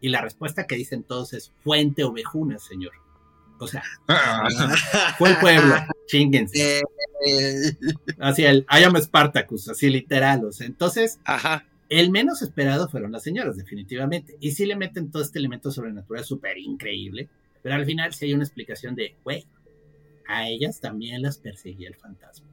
Y la respuesta que dicen todos es Fuente Ovejuna, señor. O sea, fue el pueblo, chinguense. Eh, Así el I am Spartacus, así literal. O sea, entonces, Ajá. el menos esperado fueron las señoras, definitivamente. Y sí le meten todo este elemento sobrenatural súper increíble. Pero al final sí hay una explicación de, güey, a ellas también las perseguía el fantasma.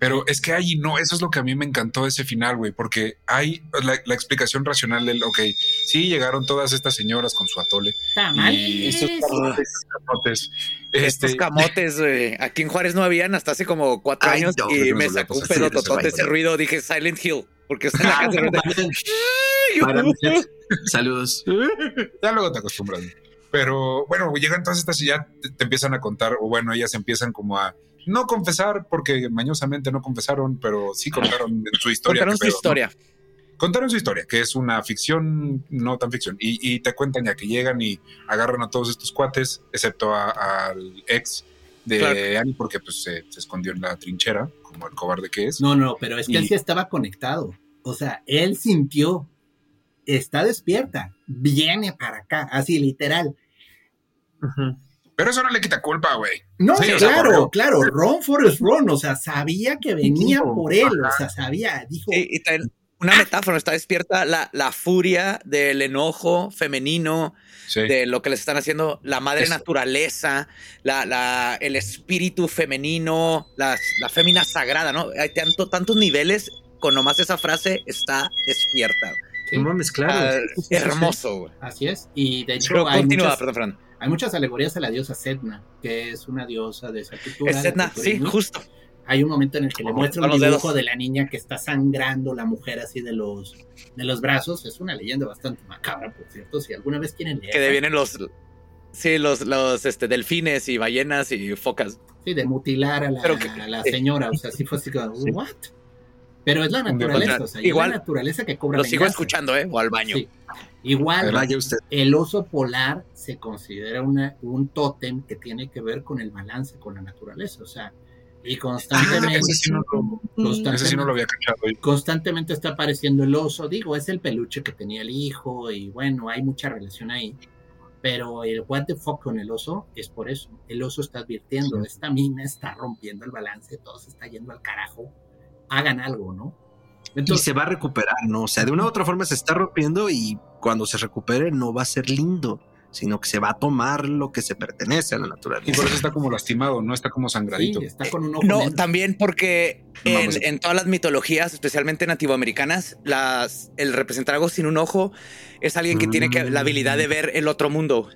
Pero es que ahí no, eso es lo que a mí me encantó de ese final, güey, porque hay la, la explicación racional del, ok, sí llegaron todas estas señoras con su atole. Tamales. Y estos camotes, camotes, Estos este, camotes, güey. Aquí en Juárez no habían hasta hace como cuatro Ay, años no, y me sacó un pedo de ese totote ese ruido. Dije Silent Hill, porque está en la casa. de- para muchas- Saludos. ya luego te acostumbras. Pero bueno, llegan todas estas y ya te, te empiezan a contar, o bueno, ellas empiezan como a no confesar, porque mañosamente no confesaron, pero sí contaron su historia. Contaron su pedo, ¿no? historia. Contaron su historia, que es una ficción, no tan ficción. Y, y te cuentan ya que llegan y agarran a todos estos cuates, excepto a- al ex de Claro. Annie, porque pues se, se escondió en la trinchera, como el cobarde que es. No, no, pero es que Y- él sí estaba conectado. O sea, él sintió, está despierta, viene para acá, así literal. Pero eso no le quita culpa, güey. No, Sí, o sea, claro, claro, Ron Forrest Ron, o sea, sabía que venía por él, o sea, sabía, dijo, Sí, y también una metáfora, está despierta la, la furia del enojo femenino, Sí. de lo que les están haciendo, la madre Eso. naturaleza, la, la- el espíritu femenino, la, la fémina sagrada, ¿no? Hay tanto, tantos niveles, con nomás esa frase está despierta. sí, No mames, claro. Ah, hermoso, güey. así es. Y de hecho Pero hay continúa, muchas, perdón, Fran. Hay muchas alegorías a la diosa Sedna, que es una diosa de esa cultura. Es cultura sí, hindú. justo. Hay un momento en el que le muestra un los dibujo dedos. de la niña que está sangrando la mujer así de los, de los brazos. Es una leyenda bastante macabra, por cierto. Si alguna vez quieren leer. Que de vienen los, sí, los, los este, delfines y ballenas y focas. Sí, de mutilar a la, Pero que- a la sí. señora. O sea, sí fue así como, ¿what? Pero es la naturaleza, o sea, es Igual, la naturaleza que cobra Lo sigo venganza. escuchando, ¿eh? O al baño. Sí. Igual, usted. el oso polar se considera una, un tótem que tiene que ver con el balance con la naturaleza, o sea, y constantemente, ese sí no lo- constantemente, Ese sí no lo había cachado. yo. constantemente está apareciendo el oso, digo, es el peluche que tenía el hijo y bueno, hay mucha relación ahí, pero el what the fuck con el oso es por eso, el oso está advirtiendo, esta mina está rompiendo el balance, todo se está yendo al carajo, hagan algo, ¿no? Y se va a recuperar, ¿no? O sea, de una u otra forma se está rompiendo y cuando se recupere no va a ser lindo, sino que se va a tomar lo que se pertenece a la Y naturaleza. por eso está como lastimado, no está como sangradito. Sí, está con un ojo No, también porque en, todas las mitologías, especialmente nativoamericanas, las, el representar algo sin un ojo es alguien que tiene que, la habilidad de ver el otro mundo.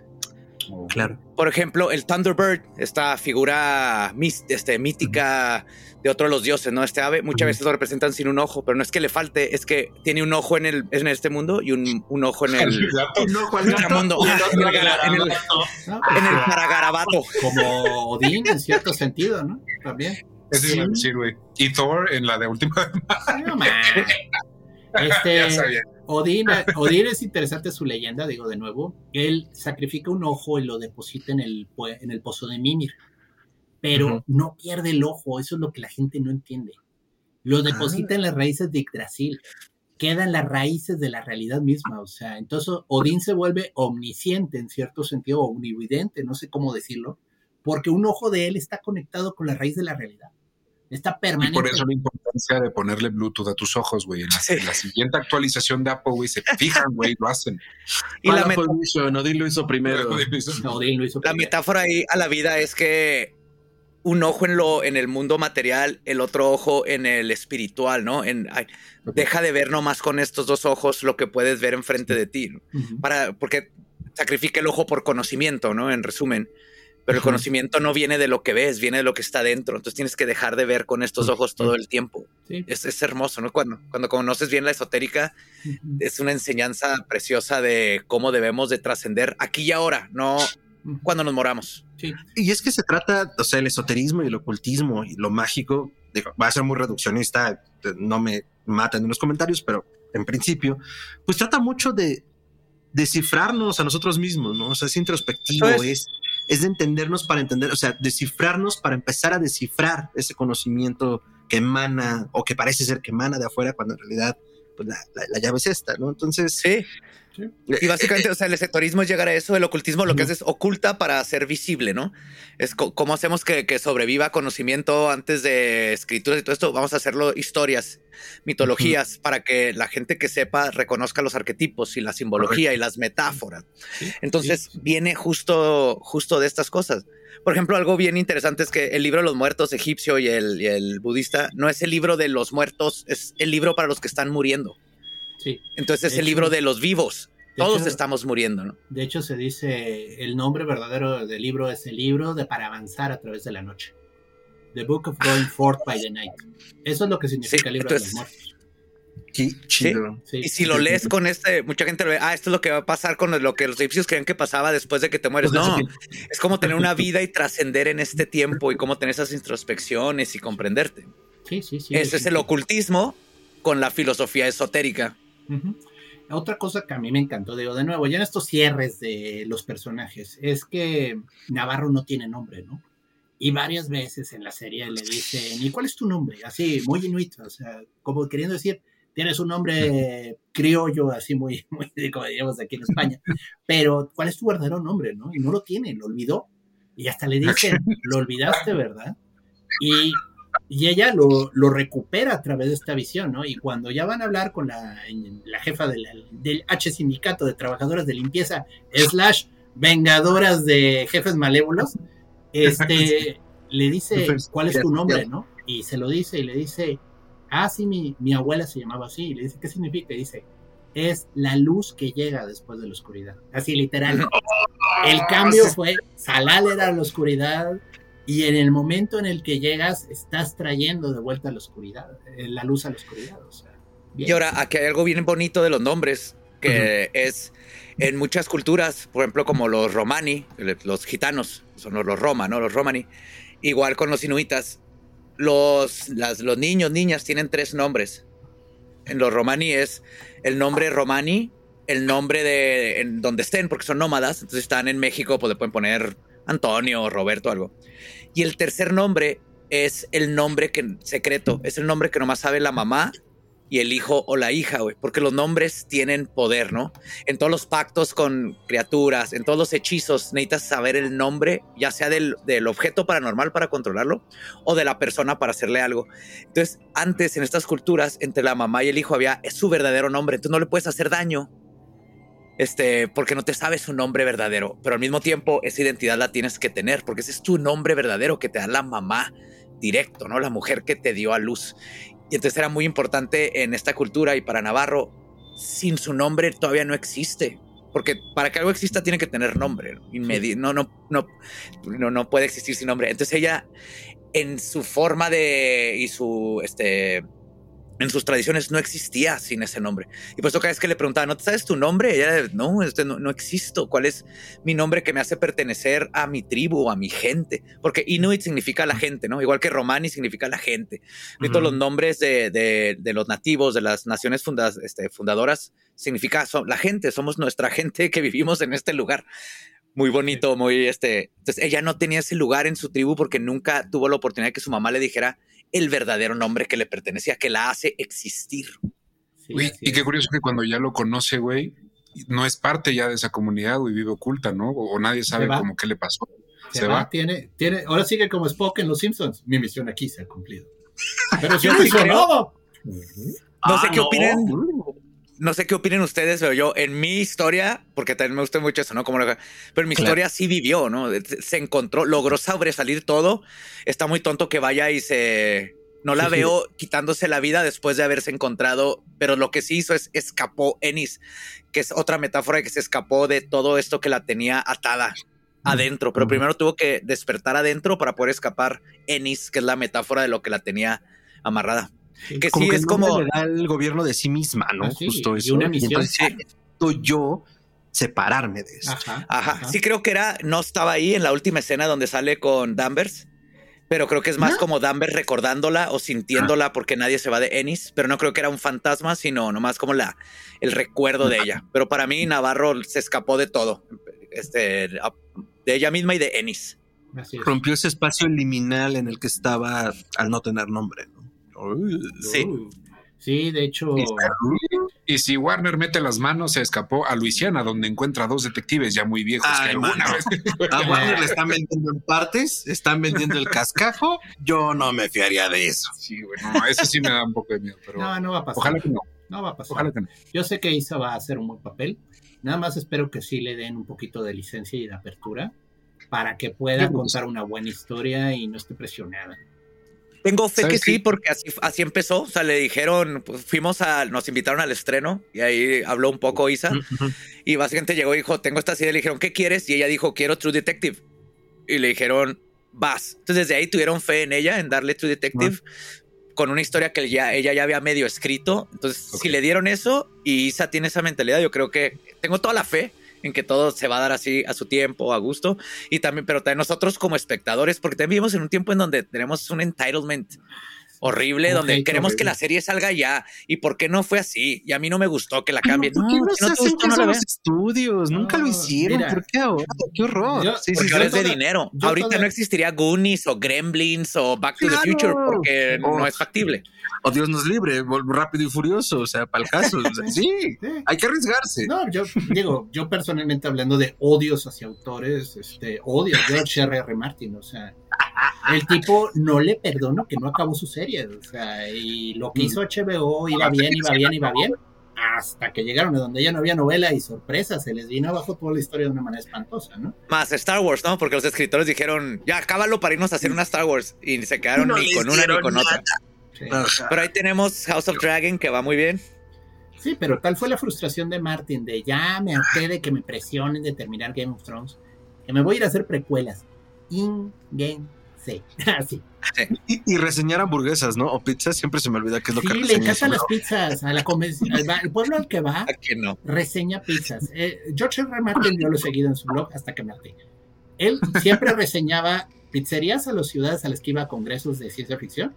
Claro. Por ejemplo, el Thunderbird, esta figura este, mítica de otro de los dioses, ¿no? Este ave muchas veces lo representan sin un ojo, pero no es que le falte, es que tiene un ojo en, el, en este mundo y un, un ojo en el otro en el, gara- en el- ¿no? en el paragarabato. Como Odín en cierto sentido, ¿no? También. Eso decir, güey. Y Thor en la de última. Este, ya sabía. Odín, Odín es interesante su leyenda, digo de nuevo. Él sacrifica un ojo y lo deposita en el, en el pozo de Mimir. Pero no pierde el ojo, eso es lo que la gente no entiende. Lo deposita en las raíces de Yggdrasil. Quedan las raíces de la realidad misma. O sea, entonces Odín se vuelve omnisciente en cierto sentido, omnividente, no sé cómo decirlo, porque un ojo de él está conectado con la raíz de la realidad. Está Y permanente. por eso la importancia de ponerle Bluetooth a tus ojos, güey. En la, Sí. en la siguiente actualización de Apple, güey, se fijan, güey, lo hacen. Y la, meta- position, Odín lo hizo primero. No, Odín lo hizo la primero. metáfora ahí a la vida es que un ojo en lo en el mundo material, el otro ojo en el espiritual, ¿no? En, ay, deja de ver nomás con estos dos ojos lo que puedes ver enfrente de ti, ¿no? Ujú. para porque sacrifica el ojo por conocimiento, ¿no? En resumen. Pero el conocimiento no viene de lo que ves, viene de lo que está dentro. Entonces tienes que dejar de ver con estos ojos todo el tiempo. Sí. Es, es hermoso, ¿no? Cuando, cuando conoces bien la esotérica, es una enseñanza preciosa de cómo debemos de trascender aquí y ahora, no cuando nos moramos. Sí. Y es que se trata, o sea, el esoterismo y el ocultismo y lo mágico, digo, va a ser muy reduccionista, no me maten en los comentarios, pero en principio, pues trata mucho de descifrarnos a nosotros mismos, ¿no? O sea, es introspectivo, es. Es, de entendernos para entender, o sea, descifrarnos para empezar a descifrar ese conocimiento que emana o que parece ser que emana de afuera cuando en realidad pues, la, la- la llave es esta, ¿no? Entonces, Sí. Y básicamente, o sea, el esoterismo es llegar a eso, el ocultismo lo que hace es oculta para ser visible, ¿no? Es co- cómo hacemos que, que sobreviva conocimiento antes de escrituras y todo esto, vamos a hacerlo historias, mitologías, para que la gente que sepa reconozca los arquetipos y la simbología y las metáforas. Entonces viene justo, justo de estas cosas. Por ejemplo, algo bien interesante es que el libro de los muertos egipcio y el, y el budista no es el libro de los muertos, es el libro para los que están muriendo. Sí. Entonces es el libro de los vivos. de Todos hecho- estamos muriendo, ¿no? De hecho, se dice el nombre verdadero del libro es el libro de para avanzar a través de la noche. The Book of Going Forth by the Night. Eso es lo que significa Sí, el libro entonces- de los muertos. qué chido. Sí. Y si lo lees con este, mucha gente lo ve, ah, esto es lo que va a pasar con lo que los egipcios creían que pasaba después de que te mueres. No, es como tener una vida y trascender en este tiempo y cómo tener esas introspecciones y comprenderte. sí, sí, sí. Ese es el ocultismo con la filosofía esotérica. Ujú. Otra cosa que a mí me encantó, digo, de nuevo, ya en estos cierres de los personajes, es que Navarro no tiene nombre, ¿no? Y varias veces en la serie le dicen, ¿y cuál es tu nombre? Así, muy inuito, o sea, como queriendo decir, tienes un nombre criollo, así muy, muy, como diríamos aquí en España, pero ¿cuál es tu verdadero nombre, no? Y no lo tiene, lo olvidó. Y hasta le dicen, lo olvidaste, ¿verdad? Y, y ella lo, lo recupera a través de esta visión, ¿no? Y cuando ya van a hablar con la, la jefa del, del H Sindicato de Trabajadoras de Limpieza, slash vengadoras de jefes malévolos, este, le dice, ¿cuál es tu nombre, no? Y se lo dice y le dice, ah, sí, mi, mi abuela se llamaba así. Y le dice, ¿qué significa? Y dice, es la luz que llega después de la oscuridad. Así literal. El cambio fue, Salal era la oscuridad y en el momento en el que llegas estás trayendo de vuelta la oscuridad, eh, la luz a la oscuridad. O sea, bien. Y ahora, aquí hay algo bien bonito de los nombres, que es en muchas culturas, por ejemplo, como los romani, los gitanos, son los, los roma, ¿no? Los romani, igual con los inuitas, los, las, los niños, niñas tienen tres nombres. En los romani es el nombre romani, el nombre de en donde estén, porque son nómadas, entonces están en México, pues le pueden poner Antonio, Roberto, algo. Y el tercer nombre es el nombre que secreto, es el nombre que nomás sabe la mamá y el hijo o la hija, güey, porque los nombres tienen poder, ¿no? En todos los pactos con criaturas, en todos los hechizos, necesitas saber el nombre, ya sea del, del objeto paranormal para controlarlo o de la persona para hacerle algo. Entonces, antes en estas culturas, entre la mamá y el hijo había es su verdadero nombre, entonces no le puedes hacer daño. Este, porque no te sabes su nombre verdadero, pero al mismo tiempo esa identidad la tienes que tener, porque ese es tu nombre verdadero que te da la mamá directo, ¿no? La mujer que te dio a luz. Y entonces era muy importante en esta cultura y para Navarro, sin su nombre todavía no existe, porque para que algo exista tiene que tener nombre. ¿no? Inmedi- no, no, no, no, no puede existir sin nombre. Entonces ella, en su forma de y su este en sus tradiciones no existía sin ese nombre. Y por eso cada vez que le preguntaba, ¿no te sabes tu nombre? Ella, no, este no, no existo. ¿Cuál es mi nombre que me hace pertenecer a mi tribu a mi gente? Porque Inuit significa la gente, ¿no? Igual que Romani significa la gente. Y todos los nombres de, de- de los nativos, de las naciones fundas- este, fundadoras, significa son, la gente, somos nuestra gente que vivimos en este lugar. Muy bonito, muy este. Entonces ella no tenía ese lugar en su tribu porque nunca tuvo la oportunidad de que su mamá le dijera el verdadero nombre que le pertenecía, que la hace existir. Sí, así y qué curioso que cuando ya lo conoce, güey, no es parte ya de esa comunidad, güey, vive oculta, ¿no? O, o nadie sabe cómo qué le pasó. Se, Se va, va. Tiene, tiene, ahora sigue como Spock en Los Simpsons. Mi misión aquí se ha cumplido. Pero si Yo no hizo nada. No sé Ah, qué opinen. No sé qué opinen ustedes, pero yo en mi historia, porque también me gusta mucho eso, ¿no? Como lo- pero en mi Claro. historia sí vivió, ¿no? Se encontró, logró sobresalir todo. Está muy tonto que vaya y se. No la Sí, sí. veo quitándose la vida después de haberse encontrado, pero lo que sí hizo es escapó Ennis, que es otra metáfora que se escapó de todo esto que la tenía atada adentro, pero primero tuvo que despertar adentro para poder escapar Ennis, que es la metáfora de lo que la tenía amarrada. Que Como sí que es como le da el gobierno de sí misma, ¿no? Ah, sí, Justo y eso. una misión. entonces, Sí. necesito yo separarme de eso. Ajá, Ajá. Sí creo que era, no estaba ahí en la última escena donde sale con Danvers, pero creo que es más ¿No? como Danvers recordándola o sintiéndola porque nadie se va de Ennis, pero no creo que era un fantasma, sino nomás como la, el recuerdo de ella. Pero para mí Navarro se escapó de todo, este, de ella misma y de Ennis. Así es. Rompió ese espacio liminal en el que estaba al no tener nombre. ¿no? Sí. Sí, de hecho, Y si Warner mete las manos, se escapó a Luisiana, donde encuentra dos detectives ya muy viejos Ay, que alguna mano. vez. A Warner le están vendiendo en partes, están vendiendo el cascajo. Yo no me fiaría de eso. Sí, güey, no, eso sí me da un poco de miedo, pero no, no va a pasar. ojalá que no, No va a pasar. ojalá que no. Yo sé que Isa va a hacer un buen papel. Nada más espero que sí le den un poquito de licencia y de apertura para que pueda que contar una buena historia y no esté presionada. Tengo fe que ¿Sabes sí, qué? porque así, así empezó. O sea, le dijeron, pues, fuimos a, nos invitaron al estreno y ahí habló un poco Isa. Y básicamente llegó y dijo, tengo estas ideas. Le dijeron, ¿qué quieres? Y ella dijo, quiero True Detective. Y le dijeron, vas. Entonces desde ahí tuvieron fe en ella, en darle True Detective, con una historia que ya, ella ya había medio escrito. Entonces, Ok. si le dieron eso y Isa tiene esa mentalidad, yo creo que tengo toda la fe en que todo se va a dar así a su tiempo, a gusto. Y también, pero también nosotros como espectadores, porque también vivimos en un tiempo en donde tenemos un entitlement horrible, donde queremos que la serie salga ya. ¿Y por qué no fue así? Y a mí no me gustó que la cambien. ¿Por No, qué no se te gustó, los estudios? Nunca lo hicieron. mira. ¿Por qué ahora? ¡Qué horror! Yo- sí, sí, Porque sí. ahora es de toda- dinero. Ahorita toda- no existiría Goonies o Gremlins o Back to the. Future porque Oh. no es factible. O Dios nos libre, rápido y furioso, o sea, para el caso. o sea, sí, Sí. hay que arriesgarse. No, yo digo, yo personalmente hablando de odios hacia autores, este, odio a George R. R. Martin, o sea, el tipo no le perdono que no acabó su serie, o sea, y lo que hizo HBO iba bien, iba bien, iba bien, hasta que llegaron a donde ya no había novela y sorpresa, se les vino abajo toda la historia de una manera espantosa, ¿no? Más Star Wars, ¿no? Porque los escritores dijeron, ya, acábalo para irnos a hacer una Star Wars. Y se quedaron No ni con una ni con nada. otra. Sí. Pero ahí tenemos House of Dragon, que va muy bien. Sí, pero tal fue la frustración de Martin de ya me harté de que me presionen de terminar Game of Thrones, que me voy a ir a hacer precuelas. In game C. Así. Y, y reseñar hamburguesas, ¿no? O pizzas, siempre se me olvida qué es lo que Sí, le encantan las pizzas. A la convención, al el pueblo al que va, ¿A quién no? reseña pizzas. Eh, George R. R. Martin, yo lo he seguido en su blog hasta que me harté. Él siempre reseñaba pizzerías a las ciudades a las que iba a congresos de ciencia ficción.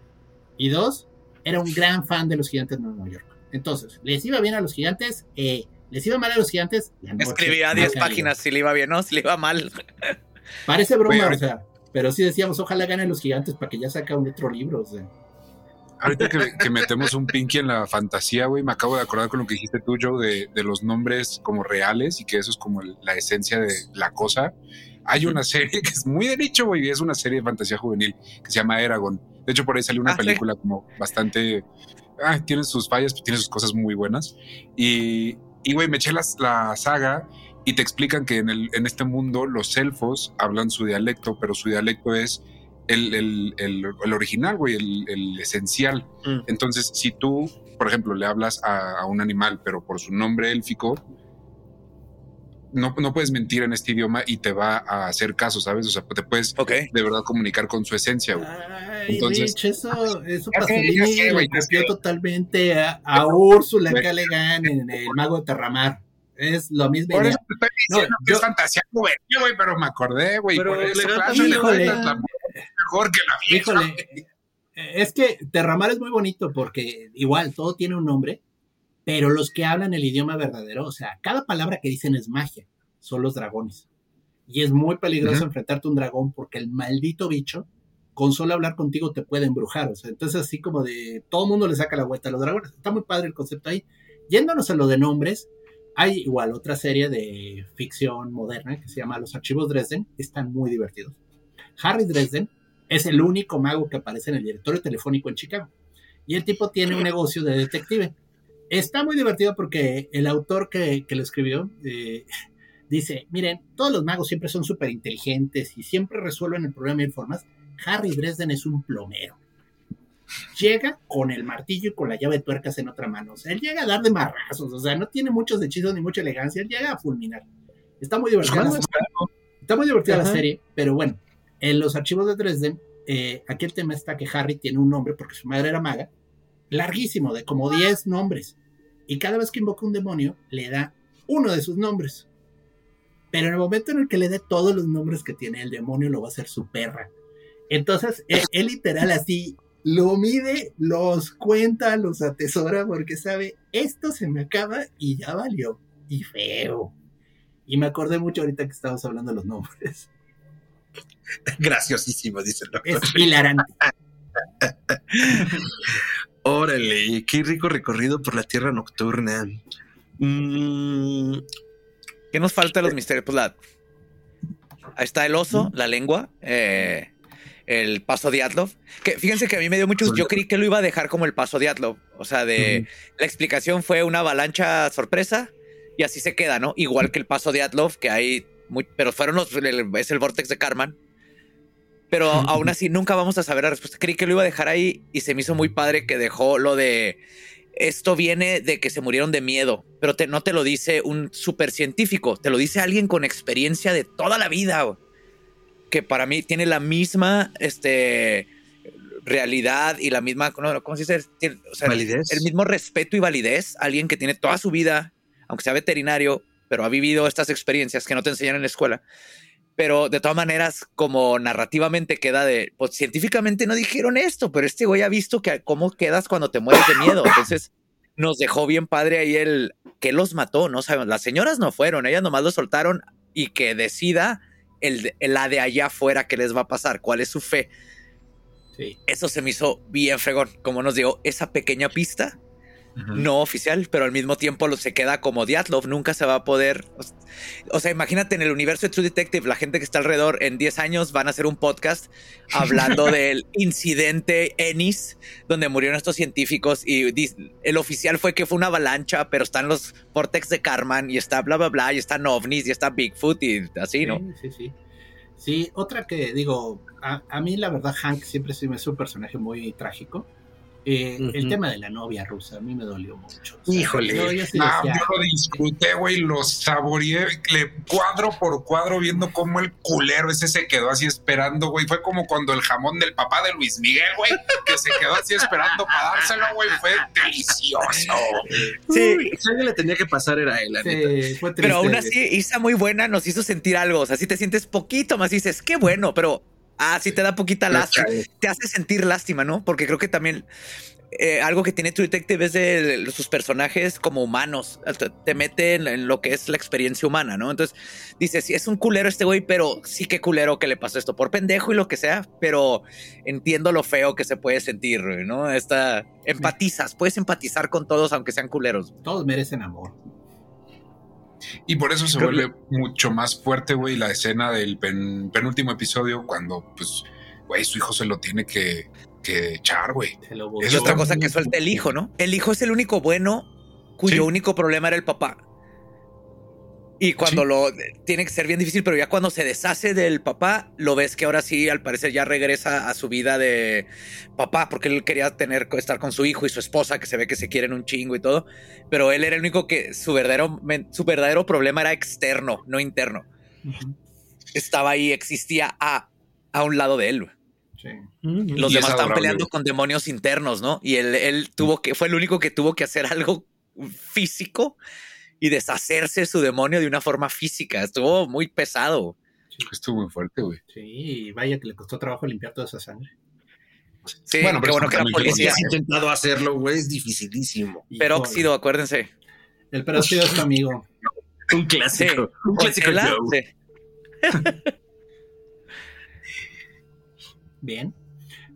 Y dos, era un gran fan de los gigantes de Nueva York. Entonces, les iba bien a los gigantes, eh, les iba mal a los gigantes. Escribía no 10 caía. páginas si le iba bien, ¿no? Si le iba mal. Parece broma, Oye, o sea, pero sí decíamos, ojalá ganen los gigantes para que ya saca un otro libro. O sea. Ahorita que, que metemos un pinky en la fantasía, güey, me acabo de acordar con lo que dijiste tú, Joe, de, de los nombres como reales y que eso es como el- la esencia de la cosa. Hay una serie que es muy de nicho, güey, y es una serie de fantasía juvenil que se llama Eragon. De hecho, por ahí salió una Ah, sí. película como bastante... Ah, tiene sus fallas, pero tiene sus cosas muy buenas. Y, y güey, me eché las- la saga y te explican que en, el, en este mundo los elfos hablan su dialecto, pero su dialecto es el, el, el, el original, güey, el, el esencial. Mm. Entonces, si tú, por ejemplo, le hablas a, a un animal, pero por su nombre élfico, no, no puedes mentir en este idioma y te va a hacer caso, ¿sabes? O sea, te puedes de verdad comunicar con su esencia, güey. Ay, Entonces- Rich, eso, eso Ya sé, Pasolini lo copió totalmente a, a Úrsula. K. Le en El Mago de Terramar. Es lo mismo. Por eso te estoy diciendo No, que yo- es fantasía juvenil, güey, pero me acordé, güey. Pero Por eso le híjole. es la mejor que la vieja. Híjole, es que Terramar es muy bonito porque igual todo tiene un nombre, pero los que hablan el idioma verdadero, o sea, cada palabra que dicen es magia, son los dragones. Y es muy peligroso Ujú. enfrentarte a un dragón porque el maldito bicho, con solo hablar contigo, te puede embrujar. O sea, entonces así como de todo el mundo le saca la vuelta a los dragones. Está muy padre el concepto ahí. Yéndonos a lo de nombres, hay igual otra serie de ficción moderna que se llama Los Archivos Dresden. Están muy divertidos. Harry Dresden es el único mago que aparece en el directorio telefónico en Chicago. Y el tipo tiene un negocio de detective. Está muy divertido porque el autor que, que lo escribió eh, dice, miren, todos los magos siempre son súper inteligentes y siempre resuelven el problema de formas. Harry Dresden es un plomero. Llega con el martillo y con la llave de tuercas en otra mano. O sea, él llega a dar de marrazos. O sea, no tiene muchos hechizos ni mucha elegancia. Él llega a fulminar. Está muy divertido. ¿Cómo Está muy divertida la serie, pero bueno, en los archivos de Dresden, eh, aquí el tema está que Harry tiene un nombre porque su madre era maga, larguísimo, de como 10 nombres. Y cada vez que invoca un demonio, le da uno de sus nombres. Pero en el momento en el que le dé todos los nombres que tiene, el demonio lo va a hacer su perra. Entonces, él, él literal así lo mide, los cuenta, los atesora, porque sabe, esto se me acaba y ya valió. Y feo. Y me acordé mucho ahorita que estábamos hablando de los nombres. Graciosísimo, dice el doctor. Es hilarante. Órale, qué rico recorrido por la tierra nocturna. Mm, ¿Qué nos falta de los misterios? Pues la. Ahí está el oso, la lengua, eh, el paso Diatlov. Que fíjense que a mí me dio mucho. Yo creí que lo iba a dejar como el paso Diatlov. O sea, de. La explicación fue una avalancha sorpresa y así se queda, ¿no? Igual que el paso Diatlov, que hay. Muy, pero fueron los. el- es el vortex de Karman. Pero aún así nunca vamos a saber la respuesta. Creí que lo iba a dejar ahí y se me hizo muy padre que dejó lo de esto viene de que se murieron de miedo, pero te- no te lo dice un super científico, te lo dice alguien con experiencia de toda la vida, que para mí tiene la misma este, realidad y la misma, ¿cómo, se dice? Tiene- o sea, Validez. El mismo respeto y validez, alguien que tiene toda su vida, aunque sea veterinario, pero ha vivido estas experiencias que no te enseñan en la escuela. Pero de todas maneras, como narrativamente queda de, pues científicamente no dijeron esto, pero este güey ha visto que cómo quedas cuando te mueres de miedo. Entonces nos dejó bien padre ahí el que los mató, no sabemos. Las señoras no fueron, ellas nomás lo soltaron y que decida el, la de allá afuera qué les va a pasar, cuál es su fe. Sí. Eso se me hizo bien fregón, como nos dio esa pequeña pista no oficial, pero al mismo tiempo lo, se queda como Diatlov, nunca se va a poder. O sea, imagínate en el universo de True Detective, la gente que está alrededor en 10 años van a hacer un podcast hablando del incidente Ennis, donde murieron estos científicos y el oficial fue que fue una avalancha, pero están los vortex de Karman y está bla bla bla, y están ovnis y está Bigfoot y así, ¿no? Sí, sí, sí. Sí, otra que digo, a, a mí la verdad Hank siempre se me hace un personaje muy trágico. Eh, El tema de la novia rusa a mí me dolió mucho. O sea, Híjole. yo- yo sí decía, yo lo disfruté, güey, lo saboreé, le cuadro por cuadro viendo cómo el culero ese se quedó así esperando, güey. Fue como cuando el jamón del papá de Luis Miguel, güey, que se quedó así esperando para dárselo, güey. Fue delicioso. Sí. Uy, si alguien le tenía que pasar era él, la neta. sí, fue Pero aún así, Isa muy buena nos hizo sentir algo. O sea, si te sientes poquito más, dices, qué bueno, pero ah, sí te da poquita lástima. Te hace sentir lástima, ¿no? Porque creo que también eh, algo que tiene True Detective es de sus personajes como humanos. Te, te mete en, en lo que es la experiencia humana, ¿no? Entonces dices, sí, es un culero este güey, pero sí que culero que le pasó esto por pendejo y lo que sea, pero entiendo lo feo que se puede sentir, ¿no? Esta, empatizas, puedes empatizar con todos aunque sean culeros. Todos merecen amor. Y por eso se Creo vuelve mucho más fuerte, güey, la escena del pen- penúltimo episodio cuando, pues, güey, su hijo se lo tiene que, que echar, güey. Eso otra cosa que suelta el hijo, ¿no? El hijo es el único bueno cuyo Sí. único problema era el papá. Y cuando lo tiene que ser bien difícil, pero ya cuando se deshace del papá, lo ves que ahora sí, al parecer, ya regresa a su vida de papá, porque él quería tener estar con su hijo y su esposa, que se ve que se quieren un chingo y todo. Pero él era el único que su verdadero, su verdadero problema era externo, no interno. Estaba ahí, existía a, a un lado de él. Sí. Los demás estaban peleando con demonios internos, ¿no? Y él, él tuvo que, fue el único que tuvo que hacer algo físico y deshacerse su demonio de una forma física. Estuvo muy pesado. Estuvo muy fuerte, güey. Sí, vaya que le costó trabajo limpiar toda esa sangre. Sí, bueno, pero bueno que era policía. Si intentado hacerlo, güey, es dificilísimo. Peróxido, acuérdense. El peróxido es tu amigo. un clásico. un clásico. Bien.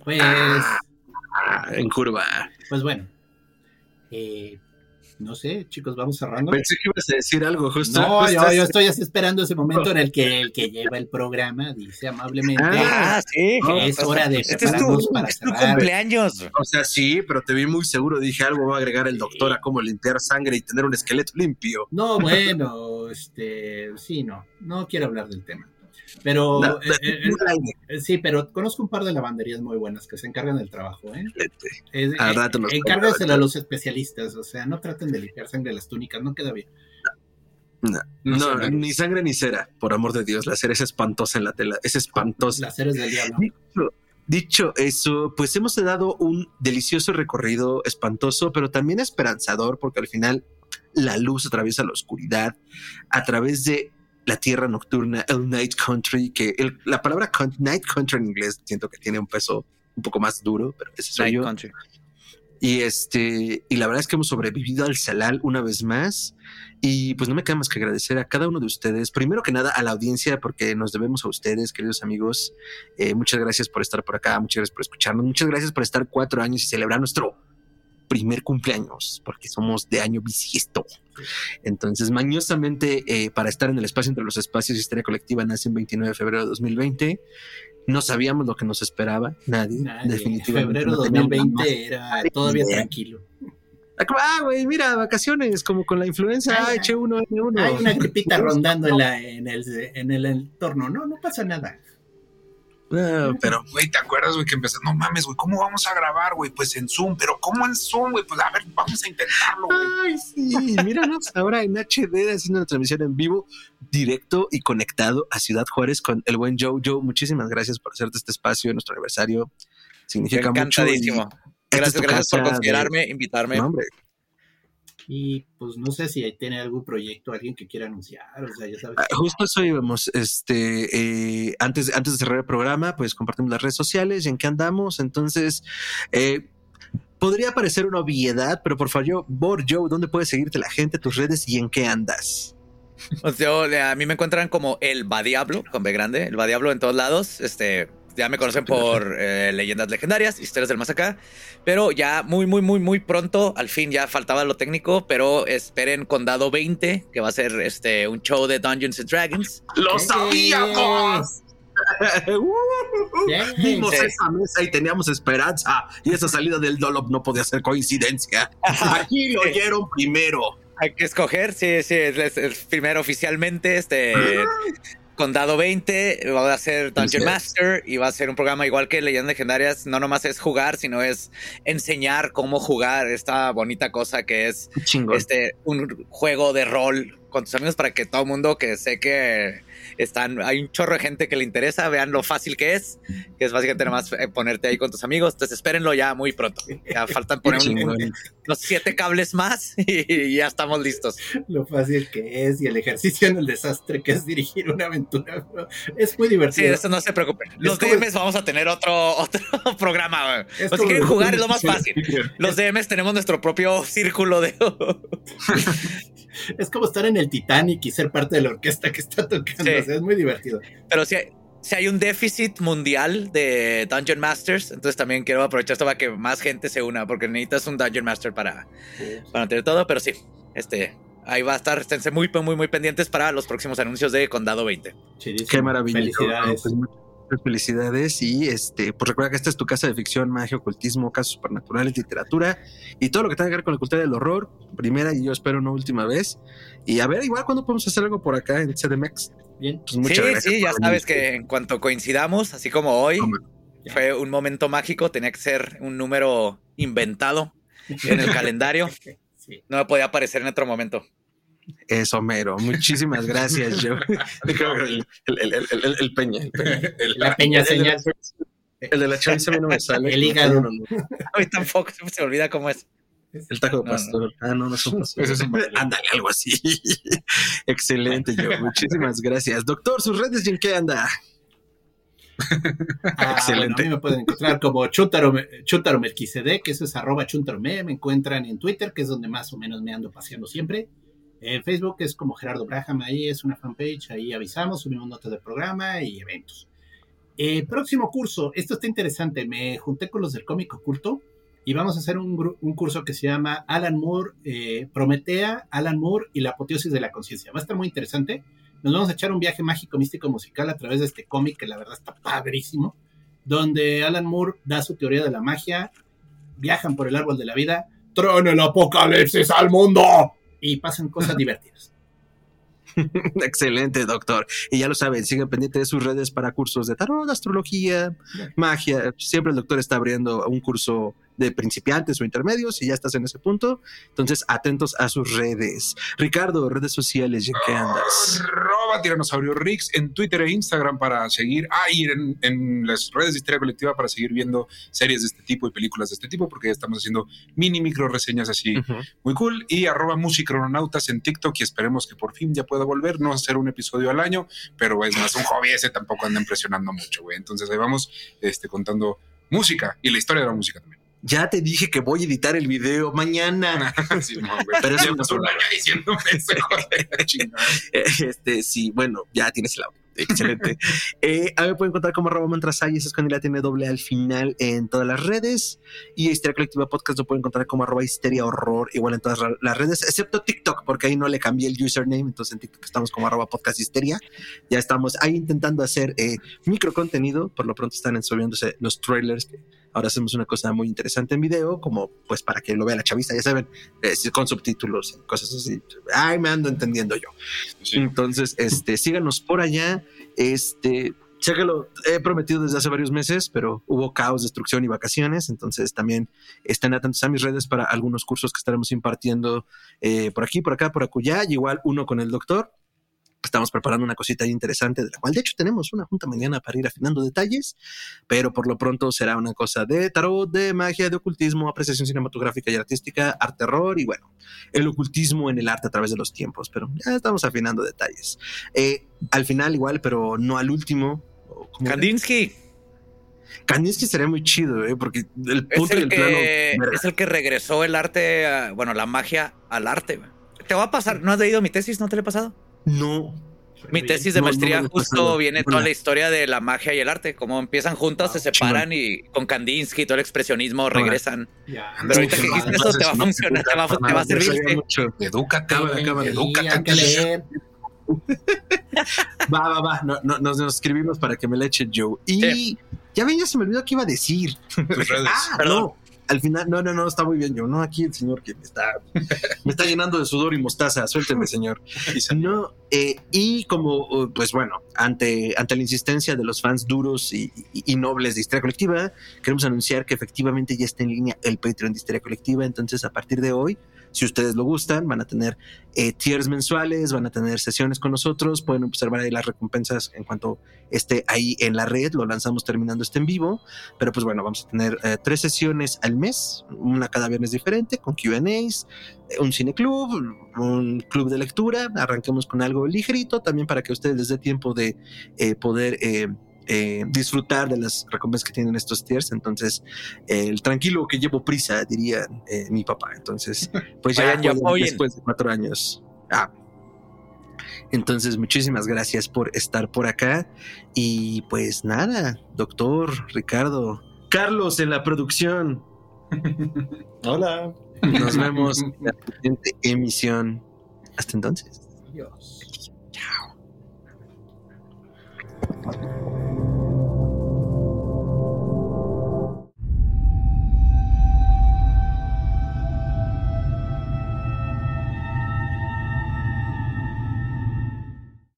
Pues. Ah, en curva. Pues bueno. Eh, no sé, chicos, vamos cerrando. Pensé que ibas a decir algo justo. No, yo, estoy esperando ese momento en el que el que lleva el programa dice amablemente ah, sí. que es hora de este prepararnos para es tu cumpleaños. O sea, sí, pero te vi muy seguro. Dije algo va a agregar el doctor a cómo limpiar sangre y tener un esqueleto limpio. No, bueno, este, sí, no, no quiero hablar del tema. Pero eh, eh, eh, sí, pero conozco un par de lavanderías muy buenas que se encargan del trabajo, ¿eh? encárgaselo a los especialistas, o sea, no traten de limpiar sangre de las túnicas, no queda bien. No, ni sangre ni cera, por amor de Dios. La cera es espantosa en la tela, es espantosa. La cera es del diablo. Dicho, eso, pues hemos dado un delicioso recorrido espantoso, pero también esperanzador, porque al final la luz atraviesa la oscuridad a través de la tierra nocturna, el night country, que la palabra night country en inglés siento que tiene un peso un poco más duro, pero ese soy yo. Y este, y la verdad es que hemos sobrevivido al Salal una vez más. Y pues no me queda más que agradecer a cada uno de ustedes. Primero que nada a la audiencia, porque nos debemos a ustedes, queridos amigos. Eh, muchas gracias por estar por acá, muchas gracias por escucharnos, muchas gracias por estar cuatro años y celebrar nuestro primer cumpleaños, porque somos de año bisiesto. Entonces, mañosamente, eh, para estar en el espacio entre los espacios, Historia Colectiva nace el 29 de febrero de 2020. No sabíamos lo que nos esperaba, nadie, definitivamente. Febrero de 2020 era todavía tranquilo. Ah, güey, mira, vacaciones, como con la influenza H1N1. Hay una gripita rondando en, la, en, el, en el entorno, no, no pasa nada. Ah, pero, güey, ¿te acuerdas, güey, que empezó? No mames, güey, ¿cómo vamos a grabar, güey? Pues en Zoom, pero ¿cómo en Zoom, güey? Pues a ver, vamos a intentarlo, güey. Ay, sí, míranos ahora en HD haciendo una transmisión en vivo, directo y conectado a Ciudad Juárez con el buen Joe. Joe, muchísimas gracias por hacerte este espacio en nuestro aniversario. Significa mucho. Gracias, gracias por considerarme, invitarme. Y pues no sé si tiene algún proyecto, alguien que quiera anunciar. O sea, ya sabes. Ah, justo eso íbamos. Este, eh, antes, antes de cerrar el programa, pues compartimos las redes sociales y en qué andamos. Entonces, eh, podría parecer una obviedad, pero por favor, Joe, ¿dónde puede seguirte la gente, tus redes y en qué andas? Pues yo, a mí me encuentran como el Badiablo, con B grande, el Badiablo en todos lados. Este, ya me conocen por eh, leyendas legendarias, historias del más acá. Pero ya muy, muy, muy, muy pronto, al fin ya faltaba lo técnico, pero esperen Condado 20, que va a ser este un show de Dungeons and Dragons. ¡Lo sabíamos! Vimos esa mesa y teníamos esperanza. Y esa salida del Dolop no podía ser coincidencia. Aquí lo oyeron primero. Hay que escoger, sí, sí, es, el primero oficialmente. Este. Ah. Condado 20 va a ser Dungeon Master y va a ser un programa igual que Leyendas Legendarias. No nomás es jugar, sino es enseñar cómo jugar esta bonita cosa que es este un juego de rol con tus amigos para que todo el mundo que sé que están, hay un chorro de gente que le interesa, vean lo fácil que es, que es básicamente nada más eh, ponerte ahí con tus amigos. Entonces espérenlo ya muy pronto. Ya faltan poner los siete cables más y ya estamos listos. Lo fácil que es y el ejercicio en el desastre que es dirigir una aventura. Es muy divertido. Sí, eso no se preocupen. Los DMs vamos a tener otro, otro programa. si quieren jugar es lo más fácil. Los DMs tenemos nuestro propio círculo de... es como estar en el Titanic y ser parte de la orquesta que está tocando. es muy divertido. Pero si hay, si hay un déficit mundial de Dungeon Masters, entonces también quiero aprovechar esto para que más gente se una, porque necesitas un Dungeon Master para, para tener todo. Pero sí, este, ahí va a estar. Esténse muy, muy, muy pendientes para los próximos anuncios de Condado 20. Qué maravilla. Felicidades. Pues, Muchas felicidades y este, pues recuerda que esta es tu casa de ficción, magia, ocultismo, casos supernaturales, literatura y todo lo que tenga que ver con la cultura del horror, primera y yo espero una última vez. Y a ver, igual cuando podemos hacer algo por acá en CDMX. Bien. Pues muchas sí, gracias sí, ya por sabes venir. que en cuanto coincidamos, así como hoy, fue un momento mágico, tenía que ser un número inventado en el calendario. Sí. No me podía aparecer en otro momento. Es Homero. Muchísimas gracias, Joe. el, el- el- el- el- el Peña. El, Peña. La peña El de la- señal. el de la mí no me sale. El hígado. No, no, no. A mí tampoco se me olvida cómo es. El taco de No, no. pastor. Ah, no, no es un pastor. Es un. Ándale, algo así. Excelente, Joe. Muchísimas gracias. Doctor, sus redes y en qué anda. Ah, Excelente. bueno, a mí me pueden encontrar como Chuntaro, Chuntaro Melquisede, que eso es arroba chuntarome. Me encuentran en Twitter, que es donde más o menos me ando paseando siempre. En Facebook es como Gerardo Braham, ahí es una fanpage, ahí avisamos, subimos notas del programa y eventos. Eh, próximo curso, esto está interesante, me junté con los del cómic oculto y vamos a hacer un, curso que se llama Alan Moore, eh, Prometea, Alan Moore y la apoteosis de la conciencia. Va a estar muy interesante. Nos vamos a echar un viaje mágico, místico, musical a través de este cómic que la verdad está padrísimo, donde Alan Moore da su teoría de la magia, viajan por el árbol de la vida, traen el apocalipsis al mundo y pasan cosas divertidas. Excelente, doctor. Y ya lo saben, sigan pendientes de sus redes para cursos de tarot, astrología, magia. Siempre el doctor está abriendo un curso de principiantes o intermedios y ya estás en ese punto. Entonces, atentos a sus redes. Ricardo, redes sociales, ¿en qué andas? Arroba Tiranosaurio Rix en Twitter e Instagram para seguir. Ah, y en, en las redes de Histeria Colectiva para seguir viendo series de este tipo y películas de este tipo, porque ya estamos haciendo mini micro reseñas así Ujú. muy cool. Y arroba Musicronautas en TikTok y esperemos que por fin ya pueda volver. No hacer un episodio al año, pero es más un hobby ese tampoco anda impresionando mucho, güey. Entonces ahí vamos este, contando música y la historia de la música también. Ya te dije que voy a editar el video mañana. Sí, no. Pero es diciéndome eso. Este, sí, bueno, ya tienes el audio. Excelente. Eh, a mí me pueden encontrar como arroba mantrasay, esa es cuando la tiene doble al final en todas las redes. Y Histeria Colectiva Podcast lo pueden encontrar como arroba histeria horror, igual en todas las redes, excepto TikTok, porque ahí no le cambié el username. Entonces en TikTok estamos como arroba podcast histeria. Ya estamos ahí intentando hacer eh, micro contenido. Por lo pronto están subiéndose los trailers. Que ahora hacemos una cosa muy interesante en video, como pues para que lo vea la chavista, ya saben, eh, con subtítulos y cosas así. Ay, me ando entendiendo yo. Sí. Entonces, este, síganos por allá. Este, chéquelo, he prometido desde hace varios meses, pero hubo caos, destrucción y vacaciones. Entonces, también estén atentos a mis redes para algunos cursos que estaremos impartiendo eh, por aquí, por acá, por acullá. Y igual uno con el doctor. Estamos preparando una cosita interesante, de la cual de hecho tenemos una junta mañana para ir afinando detalles, pero por lo pronto será una cosa de tarot, de magia, de ocultismo, apreciación cinematográfica y artística, arte terror y bueno, el ocultismo en el arte a través de los tiempos, pero ya estamos afinando detalles. Eh, al final igual, pero no al último. Kandinsky Kandinsky sería muy chido, eh, porque el es punto el, el plano... que, verga. es el que regresó el arte, a- bueno, la magia al arte. Te va a pasar, ¿no has leído mi tesis? ¿No te lo he pasado? No, Mi tesis de No, maestría justo viene toda la historia de la magia y el arte, cómo empiezan juntas, se separan y con Kandinsky y todo el expresionismo regresan. Ya. Pero ahorita que dijiste eso te va a funcionar, te va, a- te va a servir. mucho. Edúcate, edúcate que. Va, va, va. No, no, nos, nos escribimos para que me le eche Joe. Y Sí. ya ven, ya se me olvidó qué iba a decir. tus redes. Ah, Perdón. no. Al final, no, no, no, está muy bien, yo. No, aquí el señor que me está, me está llenando de sudor y mostaza. Suélteme, señor. No, eh, y como, uh, pues bueno, ante, ante la insistencia de los fans duros y, y- y nobles de Histeria Colectiva, queremos anunciar que efectivamente ya está en línea el Patreon de Histeria Colectiva. Entonces, a partir de hoy, si ustedes lo gustan, van a tener eh, tiers mensuales, van a tener sesiones con nosotros, pueden observar ahí las recompensas en cuanto esté ahí en la red. Lo lanzamos terminando este en vivo, pero pues bueno, vamos a tener eh, tres sesiones al mes, una cada viernes diferente, con QAs, eh, un cine club, un club de lectura. Arranquemos con algo ligerito también para que ustedes les dé tiempo de eh, poder eh, disfrutar de las recompensas que tienen estos tiers. Entonces, eh, el tranquilo que llevo prisa, diría eh, mi papá. Entonces, pues ya después de cuatro años. Ah. Entonces, muchísimas gracias por estar por acá. Y pues nada, doctor Ricardo, Carlos en la producción. Hola. Nos vemos en la siguiente emisión. Hasta entonces. Dios. одну